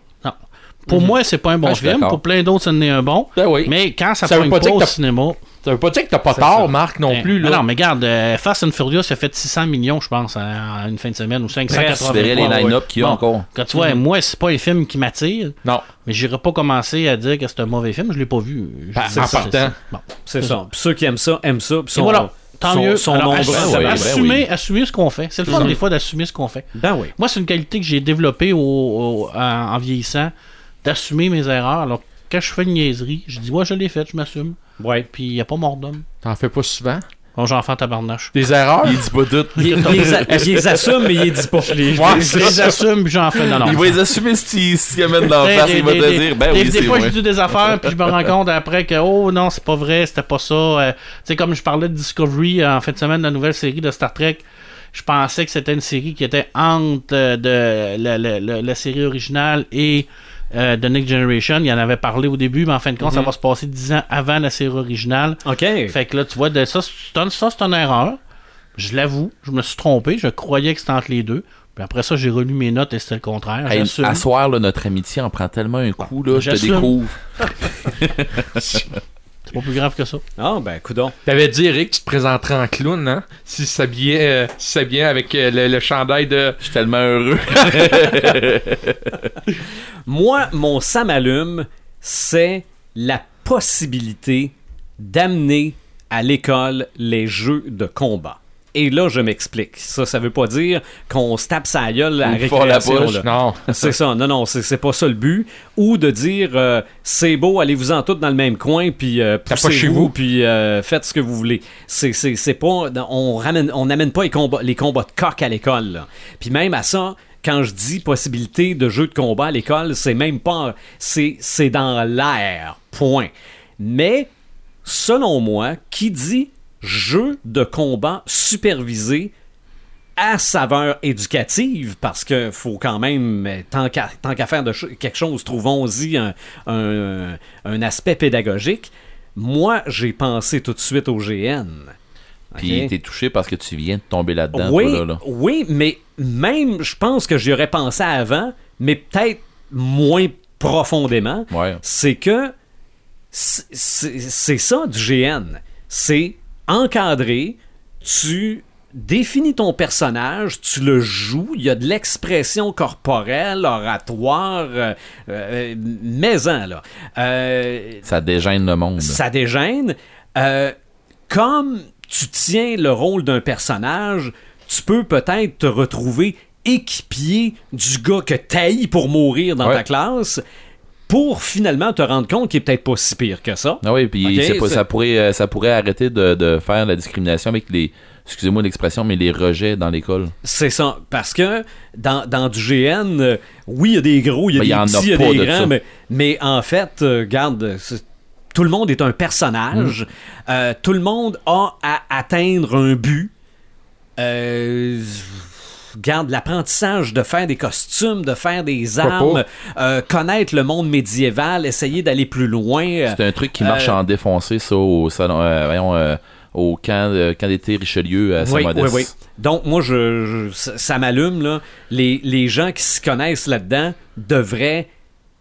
Pour moi, c'est pas un bon Ah, film. Pour plein d'autres, ce n'est un bon. Ben oui. Mais quand ça, Ça pogne pas au cinéma. Ça veut pas dire que t'as pas tort, ça. Marc, non ben, plus. non, mais regarde, euh, Fast and Furious a fait 600 millions, je pense, en, en une fin de semaine, ou 580 Tu verrais les line-up qu'il y a Bon. encore. Quand tu vois, moi, c'est pas un film qui m'attire, Non. mais j'irai pas commencer à dire que c'est un mauvais film. Je l'ai pas vu. Je- Ben, c'est en ça, partant. c'est ça. Bon. C'est ça. Puis ceux qui aiment ça, aiment ça. Puis Et sont, voilà. Tant sont- mieux. sont Alors, nombreux. assu- oui, ben assumer, oui. assumer ce qu'on fait. C'est le fun, Mhm. des fois, d'assumer ce qu'on fait. Ben oui. Moi, c'est une qualité que j'ai développée au, au- en, en vieillissant, d'assumer mes erreurs. Alors, quand je fais une niaiserie, je dis, moi, je l'ai faite, je m'assume. Ouais. puis il n'y a pas mort d'homme. T'en fais pas souvent? Bon, j'en fais un tabarnache. Des erreurs? Il dit pas tout. Il, il les, a- il les assume, mais il les dit pas. Je les assume, puis j'en fais. Non, non. Il va les assumer s'il s'il amène dans la T'sais, face. des- Il va te dire, ben des, oui, des fois, moi. je dis des affaires, puis je me rends compte après que, oh non, c'est pas vrai, c'était pas ça. Euh, tu sais, comme je parlais de Discovery euh, en fin de semaine, la nouvelle série de Star Trek, je pensais que c'était une série qui était entre euh, de la, la- la- la série originale et euh, de Next Generation. Il en avait parlé au début, mais en fin de compte, ça va se passer 10 ans avant la série originale. OK. Fait que là, tu vois, de ça, ça, c'est une erreur. Je l'avoue, je me suis trompé. Je croyais que c'était entre les deux. Puis après ça, j'ai relu mes notes et c'était le contraire. Hey, à soir, là, notre amitié en prend tellement un coup, là, je te découvre. C'est pas plus grave que ça. Ah, ben, coudon. T'avais dit, Eric, tu te présenterais en clown, hein? Si s'habillait euh, si s'habillait avec euh, le, le chandail de. Je suis tellement heureux. Moi, mon ça m'allume, c'est la possibilité d'amener à l'école les jeux de combat. Et là, je m'explique. Ça, ça veut pas dire qu'on se tape sa gueule à la la récréation. là. Non. C'est ça, non, non, c'est pas ça le but. Ou de dire, euh, c'est beau, allez-vous-en tous dans le même coin, puis euh, T'as pas chez poussez-vous, vous. puis euh, faites ce que vous voulez. C'est pas, on ramène, on n'amène pas les combats, les combats de coq à l'école. Puis même à ça, quand je dis possibilité de jeu de combat à l'école, c'est même pas, c'est c'est dans l'air, point. Mais selon moi, qui dit jeu de combat supervisé à saveur éducative, parce que faut quand même, tant qu'à tant qu'à faire de ch- quelque chose, trouvons-y un, un- un aspect pédagogique. Moi, j'ai pensé tout de suite au GN. Puis t'es touché parce que tu viens de tomber là-dedans, oui, toi, là, là. oui, mais même, je pense que j'y aurais pensé avant, mais peut-être moins profondément. Ouais. C'est que c'est c'est ça du GN. C'est encadré, tu définis ton personnage, tu le joues, il y a de l'expression corporelle, oratoire, euh, euh, maison, là. Euh, Ça dégêne le monde. ça dégêne. Euh, comme tu tiens le rôle d'un personnage, tu peux peut-être te retrouver équipier du gars que t'haïs pour mourir dans Ouais. ta classe pour finalement te rendre compte qu'il est peut-être pas si pire que ça. Ah oui, puis ça, pourrait, euh, ça pourrait arrêter de, de faire la discrimination avec les, excusez-moi l'expression, mais les rejets dans l'école. C'est ça. Parce que dans, dans du GN, euh, oui, il y a des gros, il y a Ben, des petits, il y a des de grands, mais, mais en fait, euh, garde, tout le monde est un personnage. Mm. Euh, tout le monde a à atteindre un but. Euh, Garde l'apprentissage de faire des costumes, de faire des armes, euh, connaître le monde médiéval, essayer d'aller plus loin. euh, C'est un truc qui marche Euh, en défoncé, ça, au salon, euh, voyons, euh, au camp, de- camp d'été Richelieu à Oui, Saint-Modeste. oui, oui. Donc, moi, je, je- ça, m'allume. Là. Les, les gens qui se connaissent là-dedans devraient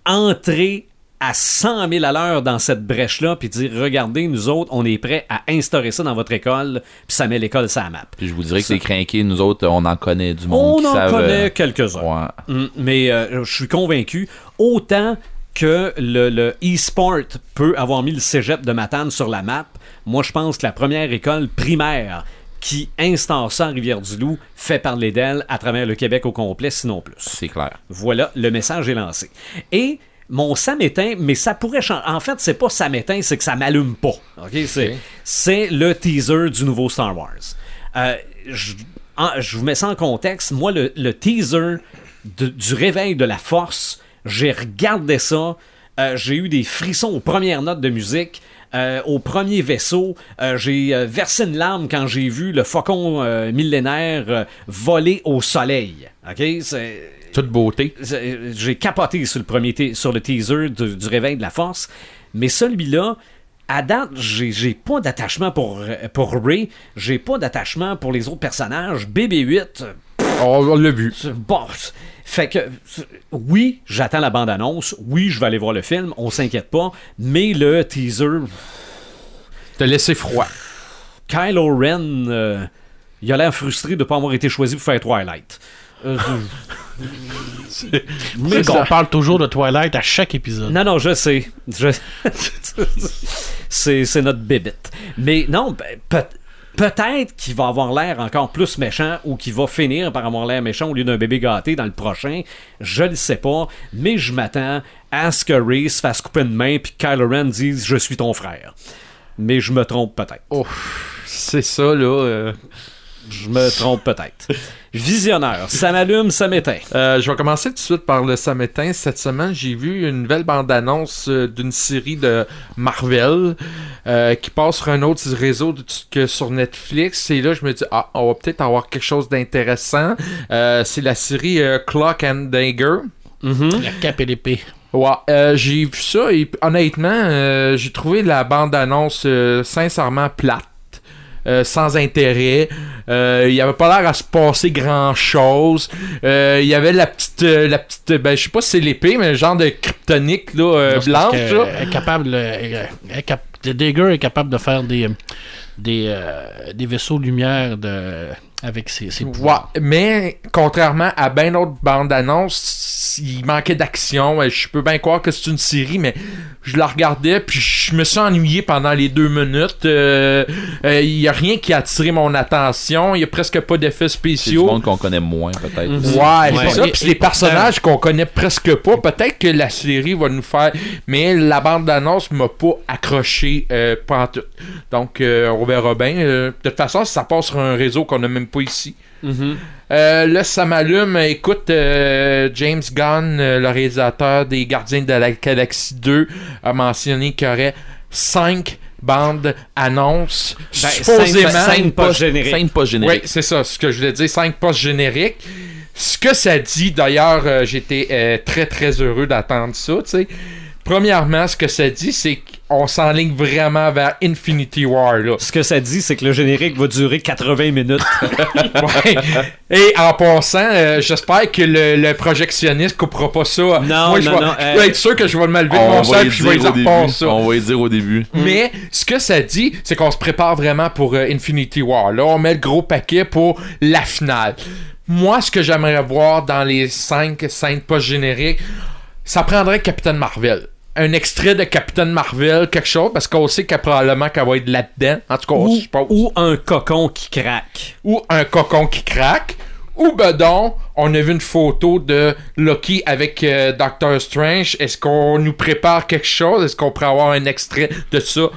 entrer à 100 000 à l'heure dans cette brèche-là, puis dire regardez, nous autres, on est prêts à instaurer ça dans votre école, puis ça met l'école sur la map. Puis je vous dirais que les crinqués, nous autres, on en connaît du monde On qui en savent, connaît euh, quelques-uns. ouais. Mm, mais euh, je suis convaincu, autant que le, le e-sport peut avoir mis le cégep de Matane sur la map, moi je pense que la première école primaire qui instaure ça en Rivière-du-Loup fait parler d'elle à travers le Québec au complet, sinon plus. C'est clair. Voilà, le message est lancé. Et mon ça m'éteint, mais ça pourrait changer. En fait, c'est pas ça m'éteint, c'est que ça m'allume pas. Ok, c'est le teaser du nouveau Star Wars. Euh, je, en- je vous mets ça en contexte. Moi, le, le teaser de- du réveil de la Force, j'ai regardé ça. euh, j'ai eu des frissons aux premières notes de musique. euh, au premier vaisseau, Euh, j'ai euh, versé une larme quand j'ai vu le faucon millénaire voler au soleil. Ok, c'est Toute beauté. j'ai j'ai capoté sur le premier te- sur le teaser du, du réveil de la force mais celui-là à date j'ai pas d'attachement pour pour Ray j'ai pas d'attachement pour les autres personnages BB8 euh, On, l'a vu. bon fait que oui j'attends la bande annonce oui je vais aller voir le film on s'inquiète pas mais le teaser T'as laissé froid. Kylo Ren euh, il a l'air frustré de pas avoir été choisi pour faire Twilight Euh, Mais qu'on parle toujours de Twilight à chaque épisode. Non, non, je sais. Je- c'est, notre bébite. Mais non, ben, peut- peut-être qu'il va avoir l'air encore plus méchant ou qu'il va finir par avoir l'air méchant au lieu d'un bébé gâté dans le prochain. Je le sais pas, mais je m'attends à ce que Ray se fasse couper une main puis Kylo Ren dise « Je suis ton frère ». mais je me trompe peut-être. C'est ça, là. euh. Je me trompe peut-être. Visionneur, ça m'allume, ça m'éteint. Euh, je vais commencer tout de suite par le samétain. Cette semaine, j'ai vu une nouvelle bande-annonce euh, d'une série de Marvel euh, qui passe sur un autre réseau que sur Netflix. Et là, je me dis, ah, on va peut-être avoir quelque chose d'intéressant. Euh, c'est la série euh, Clock and Dagger. La cape et l'épée. Ouais, euh, j'ai vu ça et honnêtement, euh, j'ai trouvé la bande-annonce euh, sincèrement plate. Euh, sans intérêt, Euh, il avait pas l'air à se passer grand chose. il y avait la petite, euh, la petite, ben je sais pas si c'est l'épée, mais le genre de kryptonique là, euh, que, blanche. euh, là. elle est capable, euh, elle est cap- The Dagger est capable de faire des, des, euh, des vaisseaux lumière de, avec ses, ses Ouais, pouvoirs. mais contrairement à ben d'autres bandes annonces, il manquait d'action. Je peux bien croire que c'est une série, mais je la regardais puis je me suis ennuyé pendant les deux minutes. Euh, euh, Il y a rien qui a attiré mon attention. Il y a presque pas d'effets C'est du spéciaux. monde qu'on connaît moins, peut-être. Ouais, Ouais. c'est ça. Puis les personnages qu'on connaît presque pas. Peut-être que la série va nous faire. Mais la bande d'annonce m'a pas accroché euh, pas en tout. Donc, euh, on verra bien. Euh, de toute façon, ça passe sur un réseau qu'on n'a même pas ici. Euh, là, ça m'allume. Écoute, euh, James Gunn, euh, le réalisateur des Gardiens de la Galaxie 2, a mentionné qu'il y aurait 5 bandes annonces. Ben, supposément. scène- scène Pas- post-générique. Scène pas Oui, c'est ça, ce que je voulais dire, 5 postes génériques. Ce que ça dit, d'ailleurs, euh, j'étais euh, très très heureux d'attendre ça, tu sais. Premièrement, ce que ça dit, c'est qu'on s'enligne vraiment vers Infinity War, là. Ce que ça dit, c'est que le générique va durer 80 minutes. Ouais. Et en passant, euh, j'espère que le, le projectionniste coupera pas ça. Non, Moi, je non, vais, non, je euh, être sûr que je vais me lever de On mon va sol y puis je vais dire début. ça. On va y dire au début. Mais ce que ça dit, c'est qu'on se prépare vraiment pour euh, Infinity War. Là, on met le gros paquet pour la finale. Moi, ce que j'aimerais voir dans les 5 scènes post-génériques, ça prendrait Captain Marvel. Un extrait de Captain Marvel, quelque chose, parce qu'on sait qu'elle probablement qu'elle va être là-dedans. En tout cas, ou, je suppose. ou un cocon qui craque. Ou un cocon qui craque. Ou ben donc, on a vu une photo de Loki avec euh, Doctor Strange. Est-ce qu'on nous prépare quelque chose? Est-ce qu'on pourrait avoir un extrait de ça?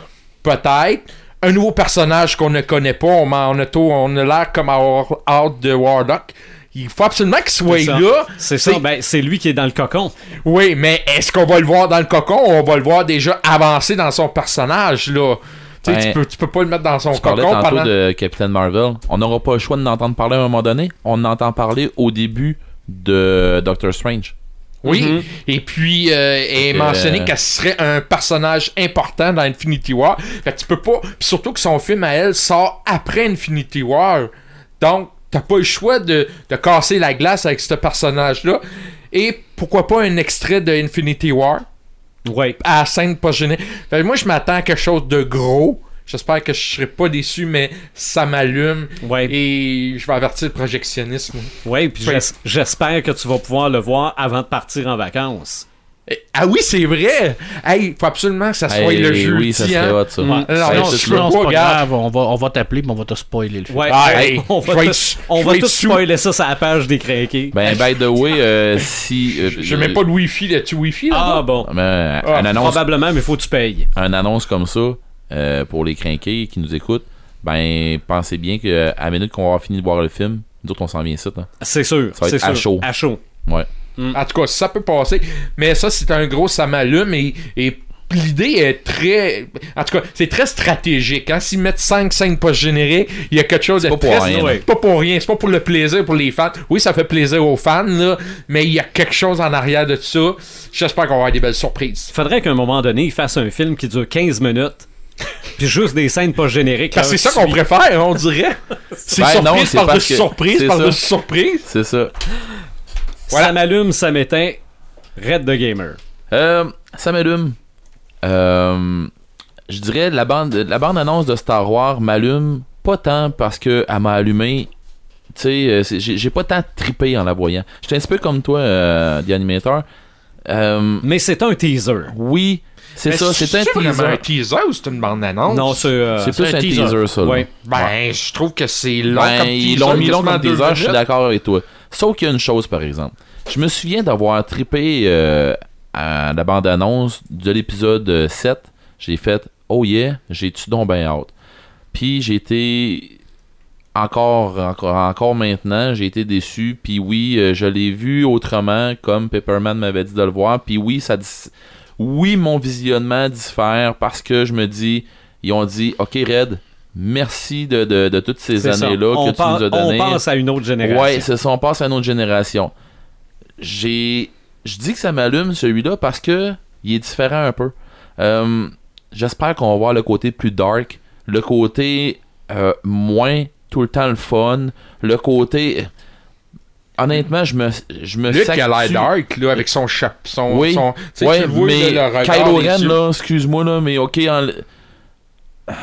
Peut-être. Un nouveau personnage qu'on ne connaît pas. On, a- on a, l'air comme avoir hâte de Warlock. Il faut absolument qu'il soit C'est ça. là. C'est ça, ben, c'est lui qui est dans le cocon. Oui, mais est-ce qu'on va le voir dans le cocon ou on va le voir déjà avancer dans son personnage, là? Tu sais, Ben, tu, peux, tu peux pas le mettre dans son Tu parlais cocon tantôt pendant... de Captain Marvel. On n'aura pas le choix de l'entendre parler à un moment donné. On entend parler au début de Doctor Strange. Oui, Mhm. et puis euh, est Euh, mentionné qu'elle serait un personnage important dans Infinity War. Fait que tu peux pas. Puis surtout que son film à elle sort après Infinity War. Donc, t'as pas le choix de, de casser la glace avec ce personnage-là. Et pourquoi pas un extrait de Infinity War? Ouais. à la scène. Fait que moi, je m'attends à quelque chose de gros. J'espère que je serai pas déçu, mais ça m'allume. Ouais. Et je vais avertir le projectionnisme. Ouais, puis j'espère que tu vas pouvoir le voir avant de partir en vacances. Eh, Ah oui, c'est vrai! Hey, faut absolument que ça soit Hey, le jeudi. oui, ça serait hein. hot, ça. Ouais. Non, non, je pas, c'est pas regarde. grave, on va, on va t'appeler, mais on va te spoiler le film. Ouais, Ah, hey, on je va, vais tout- on je va spoiler ça sur la page des craqués. Ben, by the way, euh, si. euh, J'ai même pas de Wi-Fi, là-tu Wi-Fi là ah bon. ben, Ah, une, annonce, Probablement, mais faut que tu payes. une annonce comme ça, euh, pour les crinqués qui nous écoutent, ben, pensez bien que à la minute qu'on va avoir fini de voir le film, nous autres, on s'en vient ici. Hein. C'est sûr. Ça va c'est être à sûr. chaud. À chaud. Ouais. En tout cas, ça peut passer. Mais ça, c'est un gros ça m'allume et, et l'idée est très. En tout cas, c'est très stratégique. Hein? S'ils mettent 5 scènes post-génériques, il y a quelque chose de pas pour très. rien, là. C'est pas pour rien. C'est pas pour le plaisir pour les fans. Oui, ça fait plaisir aux fans, là, mais il y a quelque chose en arrière de ça. J'espère qu'on va avoir des belles surprises. Il faudrait qu'à un moment donné, ils fassent un film qui dure 15 minutes. Puis juste des scènes pas génériques. Parce que c'est ça qu'on préfère, on dirait. C'est Ben surprise parce que- surprise par-dessus ça. surprise. C'est ça. Voilà. Ça m'allume, ça m'éteint. Red the Gamer. Euh, ça m'allume. Euh, je dirais la bande, la bande annonce de Star Wars m'allume pas tant parce que elle m'a allumé. Tu sais, euh, c'est- j'ai pas tant trippé en la voyant. J'étais un petit peu comme toi, euh, The Animator. Euh, Mais c'est un teaser. oui, c'est ça, c'est un teaser. un teaser ou c'est une bande-annonce? Non, c'est. euh, C'est plus un un teaser. teaser, ça. Ouais. Ben, je trouve que c'est long Ben, comme ils teaser. l'ont mis long comme teaser, je suis d'accord avec toi. Sauf qu'il y a une chose, par exemple. Je me souviens d'avoir trippé euh, à la bande-annonce de l'épisode 7. J'ai fait oh yeah, j'ai-tu donc bien hâte? Puis j'ai été encore, encore, encore maintenant, j'ai été déçu. Puis oui, euh, je l'ai vu autrement, comme Pepperman m'avait dit de le voir. Puis oui, ça, oui, mon visionnement diffère parce que je me dis, ils ont dit, ok Red, merci de, de, de toutes ces années-là on, que tu nous as données. on passe à une autre génération. Ouais, c'est ça, on passe à une autre génération. J'ai. Je dis que ça m'allume celui-là parce que il est différent un peu. Euh, J'espère qu'on va voir le côté plus dark, le côté euh, moins tout le temps le fun, le côté. Honnêtement, je me, je me Luke, il a l'air s'acctue- dark, là, avec son chapeau. Son, Oui. son, tu sais, Ouais, tu le vois, mais là, le regard, Kylo Ren, là, excuse-moi, là, mais ok, en,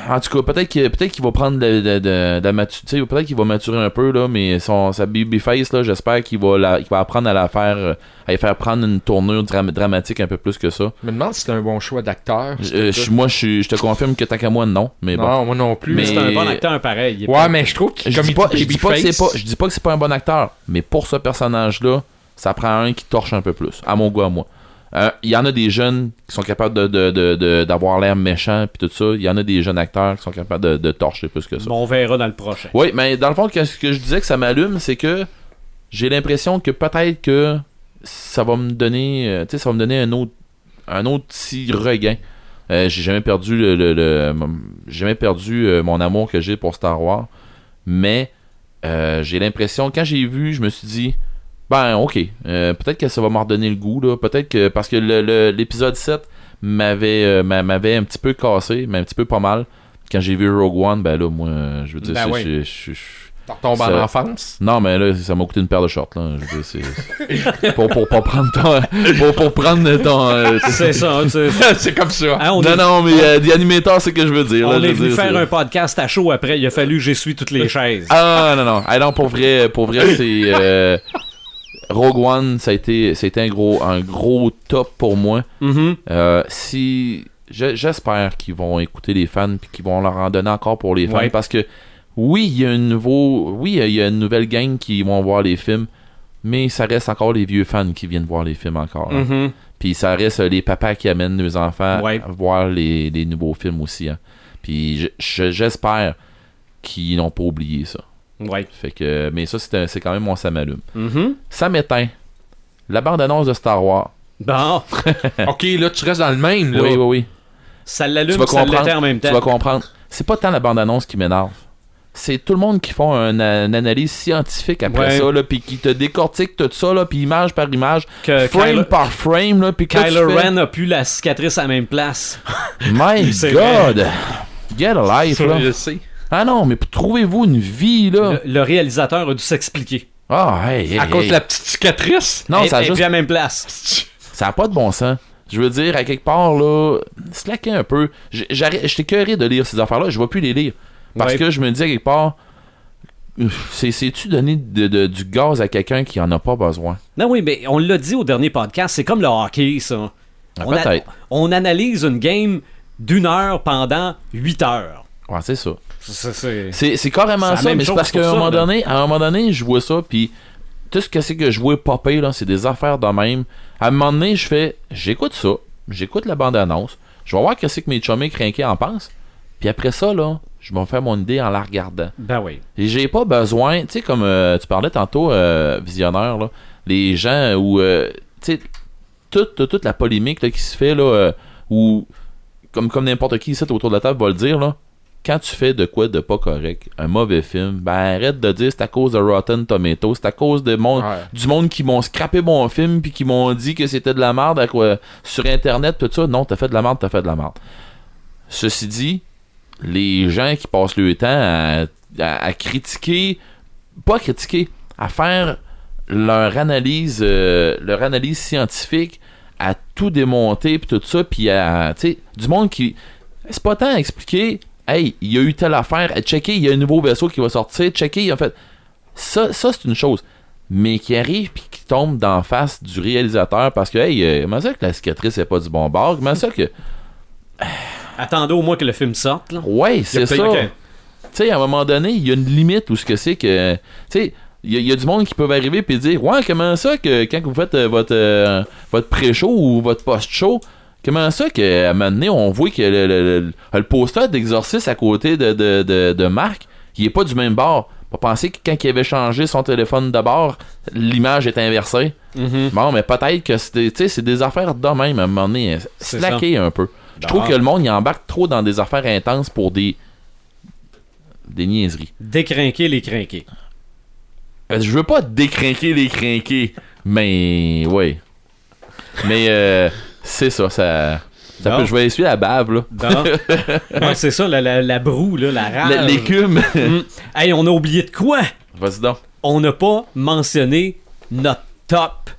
en tout cas, peut-être qu'il peut qu'il va prendre de, de, de, de la matu- tu sais, peut-être qu'il va maturer un peu, là, mais son, sa babyface, là, j'espère qu'il va, la- qu'il va apprendre à la faire, à y faire prendre une tournure dram- dramatique un peu plus que ça. Je me demande si c'est un bon choix d'acteur. Je- euh, moi, je, te confirme que tant qu'à moi, non, mais bon. Non, moi non plus. Mais- C'est un bon acteur pareil. Ouais, pas- mais je trouve qu'il Je comme dis il pas, dit je dis pas que pas, je dis pas que c'est pas un bon acteur, mais pour ce personnage-là, ça prend un qui torche un peu plus, à mon goût, à moi. Euh, Il y en a des jeunes qui sont capables de, de- de- de- d'avoir l'air méchant puis tout ça. Il y en a des jeunes acteurs qui sont capables de, de torcher plus que ça. Bon, on verra dans le prochain. Oui, mais dans le fond, ce que je disais que ça m'allume, c'est que j'ai l'impression que peut-être que ça va me donner, euh, tu sais, ça va me donner un autre, un autre petit regain. Euh, j'ai jamais perdu le, jamais perdu euh, mon amour que j'ai pour Star Wars, mais j'ai l'impression quand j'ai vu, je me suis dit, ben ok, euh, peut-être que ça va me redonner le goût là, peut-être que parce que le- le- l'épisode 7 m'avait euh, m'a- m'avait un petit peu cassé, mais un petit peu pas mal. Quand j'ai vu Rogue One, ben là, moi, je veux dire, Ben c'est- oui. je- je- je- T'en retombes en enfance? non, mais là, ça m'a coûté une paire de shorts, là. Je veux dire, c'est... pour, pour pas prendre ton... Pour, pour prendre ton... euh, C'est ça. c'est- c'est comme ça. Hein, on non, est, non, mais euh, des animateurs, c'est ce que je veux dire. on là, est venu dire, faire c'est- un podcast à chaud après. Il a fallu que j'essuie toutes les chaises. Ah, non, non. Ah, non, pour vrai, pour vrai c'est... euh, Rogue One, ça a été, ça a été un, gros, un gros top pour moi. Mhm. Euh, si... je- J'espère qu'ils vont écouter les fans puis qu'ils vont leur en donner encore pour les fans Ouais. parce que oui, il y a un nouveau oui, il y a une nouvelle gang qui vont voir les films, mais ça reste encore les vieux fans qui viennent voir les films encore. hein. Mhm. Puis ça reste euh, les papas qui amènent leurs enfants Ouais. à voir les, les nouveaux films aussi. hein. Puis je- je- j'espère qu'ils n'ont pas oublié ça. Ouais. Fait que, mais ça, c'est quand même mon ça m'allume. Ça m'éteint. La bande-annonce de Star Wars. Bon, ok, là, tu restes dans le même. Là. Oui, oui, oui. ça Tu l'allume, ça l'était en même Tu temps. vas comprendre. C'est pas tant la bande-annonce qui m'énerve. C'est tout le monde qui font un- une analyse scientifique après Ouais. ça, puis qui te décortique tout ça, là, puis image par image, Que frame Kylo, par frame, là, puis tu Kylo Ren a plus la cicatrice à la même place. My God! Get a life, Ça, là. je sais. Ah non, mais trouvez-vous une vie, là. Le, le réalisateur a dû s'expliquer. Ah, hey, hey, À cause hey. de la petite cicatrice? Non, ça a juste la même place. Ça n'a pas de bon sens. Je veux dire, à quelque part, là, slacker un peu. J'étais curieux de lire ces affaires-là, je ne vais plus les lire. Parce Ouais. que je me dis, à quelque part, c'est-tu donner de- de- du gaz à quelqu'un qui en a pas besoin? Non, oui, mais on l'a dit au dernier podcast, c'est comme le hockey, ça. Ah, On, a- on analyse une game d'une heure pendant huit heures. Ouais, c'est ça. C'est- c'est- C'est c'est carrément C'est ça, mais c'est parce qu'à un, moment donné, à un moment donné, je vois ça, puis tout ce que c'est que je vois popper, là, c'est des affaires de même. À un moment donné, je fais, j'écoute ça, j'écoute la bande-annonce, je vais voir qu'est-ce que mes chummies crinqués en pensent, puis après ça, là, je vais me faire mon idée en la regardant. Ben oui. Et j'ai pas besoin, tu sais, comme euh, tu parlais tantôt, euh, visionneur, là, les gens où, euh, tu sais, toute, toute, toute la polémique là, qui se fait, là, euh, où, comme, comme n'importe qui ici autour de la table va le dire, là, quand tu fais de quoi de pas correct, un mauvais film, ben arrête de dire c'est à cause de Rotten Tomatoes, c'est à cause de mon, Ouais. du monde qui m'ont scrappé mon film puis qui m'ont dit que c'était de la merde à quoi, sur internet tout ça. Non, t'as fait de la merde, t'as fait de la merde. Ceci dit, les gens qui passent le temps à, à- à critiquer, pas critiquer, à faire leur analyse, euh, leur analyse scientifique, à tout démonter puis tout ça, puis à, tu sais, du monde qui, c'est pas tant à expliquer, hey, il y a eu telle affaire, checker, il y a un nouveau vaisseau qui va sortir, checker, en fait, ça, ça c'est une chose. Mais qui arrive puis qui tombe d'en face du réalisateur parce que, hey, euh, comment ça que la cicatrice est pas du bon bord? Comment ça que. Attendez au moins que le film sorte. Là. Ouais, c'est ça. Tu sais, à un moment donné, il y a une limite où ce que c'est que. Tu sais, il y, a- il y a du monde qui peuvent arriver et dire Ouais, comment ça que quand vous faites euh, votre, euh, votre pré-show ou votre post-show, Comment ça qu'à un moment donné, on voit que le, le, le- le poster à côté de, de, de, de Marc, il est pas du même bord. Pas penser que quand il avait changé son téléphone de bord, l'image est inversée. Mhm. Bon, mais peut-être que c'est des affaires de même à un moment donné. hein, Slacker un peu. Je trouve Ah. que le monde il embarque trop dans des affaires intenses pour des. des niaiseries. Décrinquer les crinqués. Euh, Je veux pas décrinquer les crinqués, mais ouais. Mais euh, c'est ça, ça. ça peut, je vais essuyer la bave, là. Ouais, c'est ça, la, la, la broue, là, la rage. L'écume. Mm. Hey, on a oublié de quoi? Vas-y donc. On n'a pas mentionné notre top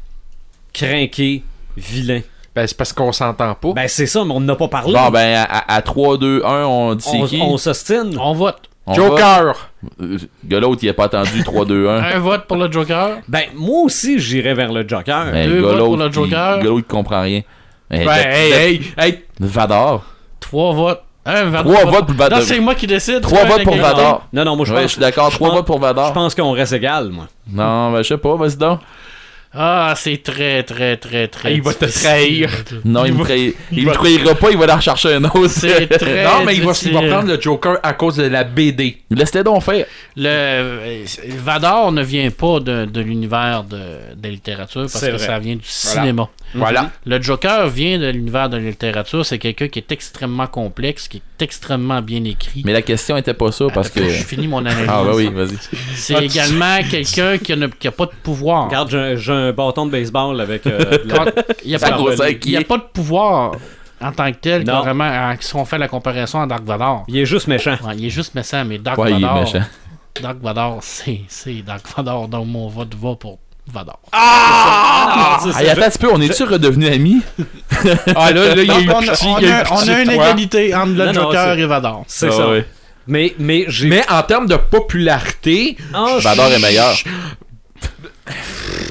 crinqué vilain. Ben, c'est parce qu'on s'entend pas. Ben, c'est ça, mais on n'a pas parlé. Bon, ben, à, à 3, 2, 1, on dit on, qui? on s'ostine. On vote. On Joker! va- Euh, l'autre, il a pas attendu 3, 2, 1. Un vote pour le Joker. Ben, moi aussi, j'irais vers le Joker. Ben, Deux votes pour le Joker. l'autre, il comprend rien. Ben, Ben, de- hey, de- hey, hey! Vador. Trois votes. Un vote. Trois votes pour Vador. Non, c'est moi qui décide. 3 Un votes pour. Vador. Non, non, moi, je Ouais, pense, je suis d'accord. je 3 pense- votes pour je Vador. pense qu'on reste égal, moi. Non, ben, je sais pas, vas-y donc. Ah, c'est très, très, très, très. Ah, il va te trahir. Non, il, Il me il il me trahira pas, il va aller en rechercher un autre. C'est très. Non, mais il va, il va prendre le Joker à cause de la BD. Laisse-les donc faire. Le euh, Vador ne vient pas de, de l'univers de, de la littérature parce que vrai. ça vient du Voilà. cinéma. Voilà. Le Joker vient de l'univers de la littérature. C'est quelqu'un qui est extrêmement complexe, qui est extrêmement bien écrit. Mais la question était pas ça parce que. Je finis mon analyse. Ah, bah oui, vas-y. C'est également quelqu'un qui n'a qui a pas de pouvoir. Regarde, j'ai un- bâton de baseball avec. euh, de la- Il n'y a, pas- grosse il y a pas de pouvoir en tant que tel, Non. vraiment, si on fait la comparaison à Dark Vador. Il est juste méchant. Ouais, il est juste méchant, mais Dark Ouais, il est Vador. méchant. Dark Vador, c'est c'est Dark Vador, donc mon vote va pour Vador. Ah, c'est ça. Hey, attends un petit peu, on est-tu redevenus amis? Ah, là, là, il y a eu Donc, on, a eu on une égalité entre le Joker c'est- et Vador. C'est Ah, ça. ouais. Mais, mais. Mais en termes de popularité, Ah, je- Vador est meilleur.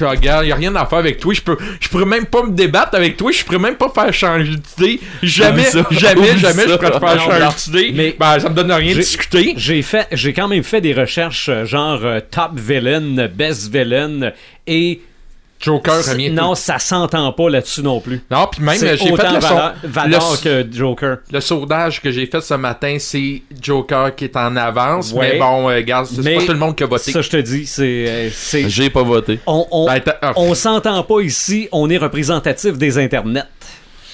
Regarde, il a rien à faire avec toi. Je peux, je pourrais même pas me débattre avec toi. Je pourrais même pas faire changer d'idée. Jamais, ça. jamais, jamais ça. je pourrais te faire Non, changer d'idée. Mais- ben, ça me donne rien de discuter. J'ai fait, j'ai quand même fait des recherches euh, genre euh, top villain, best villain et Joker a mis non, ça s'entend pas là-dessus non plus. Non, puis même, j'ai fait autant le, Vador le- que Joker. le sourdage que j'ai fait ce matin, c'est Joker qui est en avance. Ouais. Mais bon, euh, regarde, c'est Mais pas tout le monde qui a voté. Ça, je te dis, c'est, euh, J'ai pas voté. on, on, Ben, ah, on s'entend pas ici. On est représentatif des internets.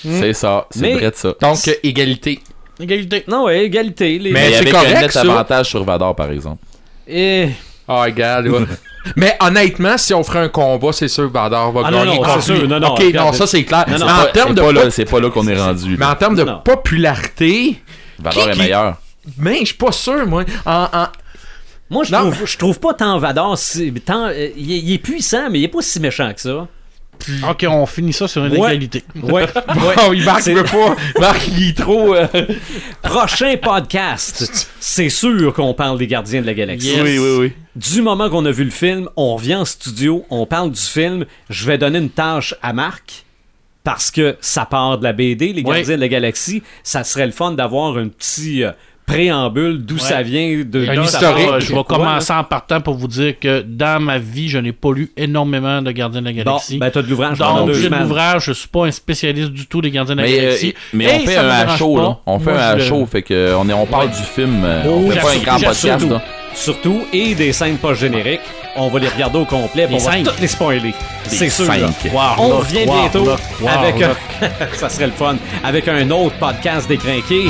C'est ça. C'est vrai de ça. donc, euh, égalité. Égalité. Non, ouais, égalité. Les... Mais Mais c'est correct, un net avantage sur Vador, par exemple. Eh, Ah, regarde, là. Mais honnêtement, si on ferait un combat, c'est sûr que Vador va Ah, non, gagner. non, c'est lui. sûr, non, non, ok, regarde. non, ça c'est clair. Non, non, mais en C'est termes de, pas, pop- là, c'est pas là qu'on est rendu. mais en termes de Non. popularité, Vador qui- est meilleur. mais je suis pas sûr, moi. En, en- moi, je Non, trouve, je trouve pas tant Vador. si- tant, euh, il, est, il est puissant, mais il est pas si méchant que ça. Ok, on finit ça sur une Ouais. égalité. Ouais. Oh, il Marc C'est- veut pas. Marc, il est trop. euh, Prochain podcast, c'est sûr qu'on parle des Gardiens de la Galaxie. Yes. Oui, oui, oui. Du moment qu'on a vu le film, on revient en studio, on parle du film. Je vais donner une tâche à Marc parce que ça part de la BD, les Oui. Gardiens de la Galaxie. Ça serait le fun d'avoir un petit euh, préambule d'où Ouais. ça vient, de ça historique. part, je vais commencer en partant pour vous dire que dans ma vie, je n'ai pas lu énormément de Gardiens de la Bon, Galaxie. ben t'as de l'ouvrage pendant Donc, deux j'ai de semaines. l'ouvrage, je suis pas un spécialiste du tout des Gardiens de la Mais, euh, Galaxie. mais on fait un pas. là. On fait Moi, un le- chaud, fait que on, est, on parle du film. euh, Oh, on fait pas un grand podcast, tout. là. Surtout, et des scènes pas génériques. On va les regarder au complet, va cinq. toutes les spoiler. C'est sûr. On revient bientôt avec un... ça serait le fun. Avec un autre podcast décrinqué.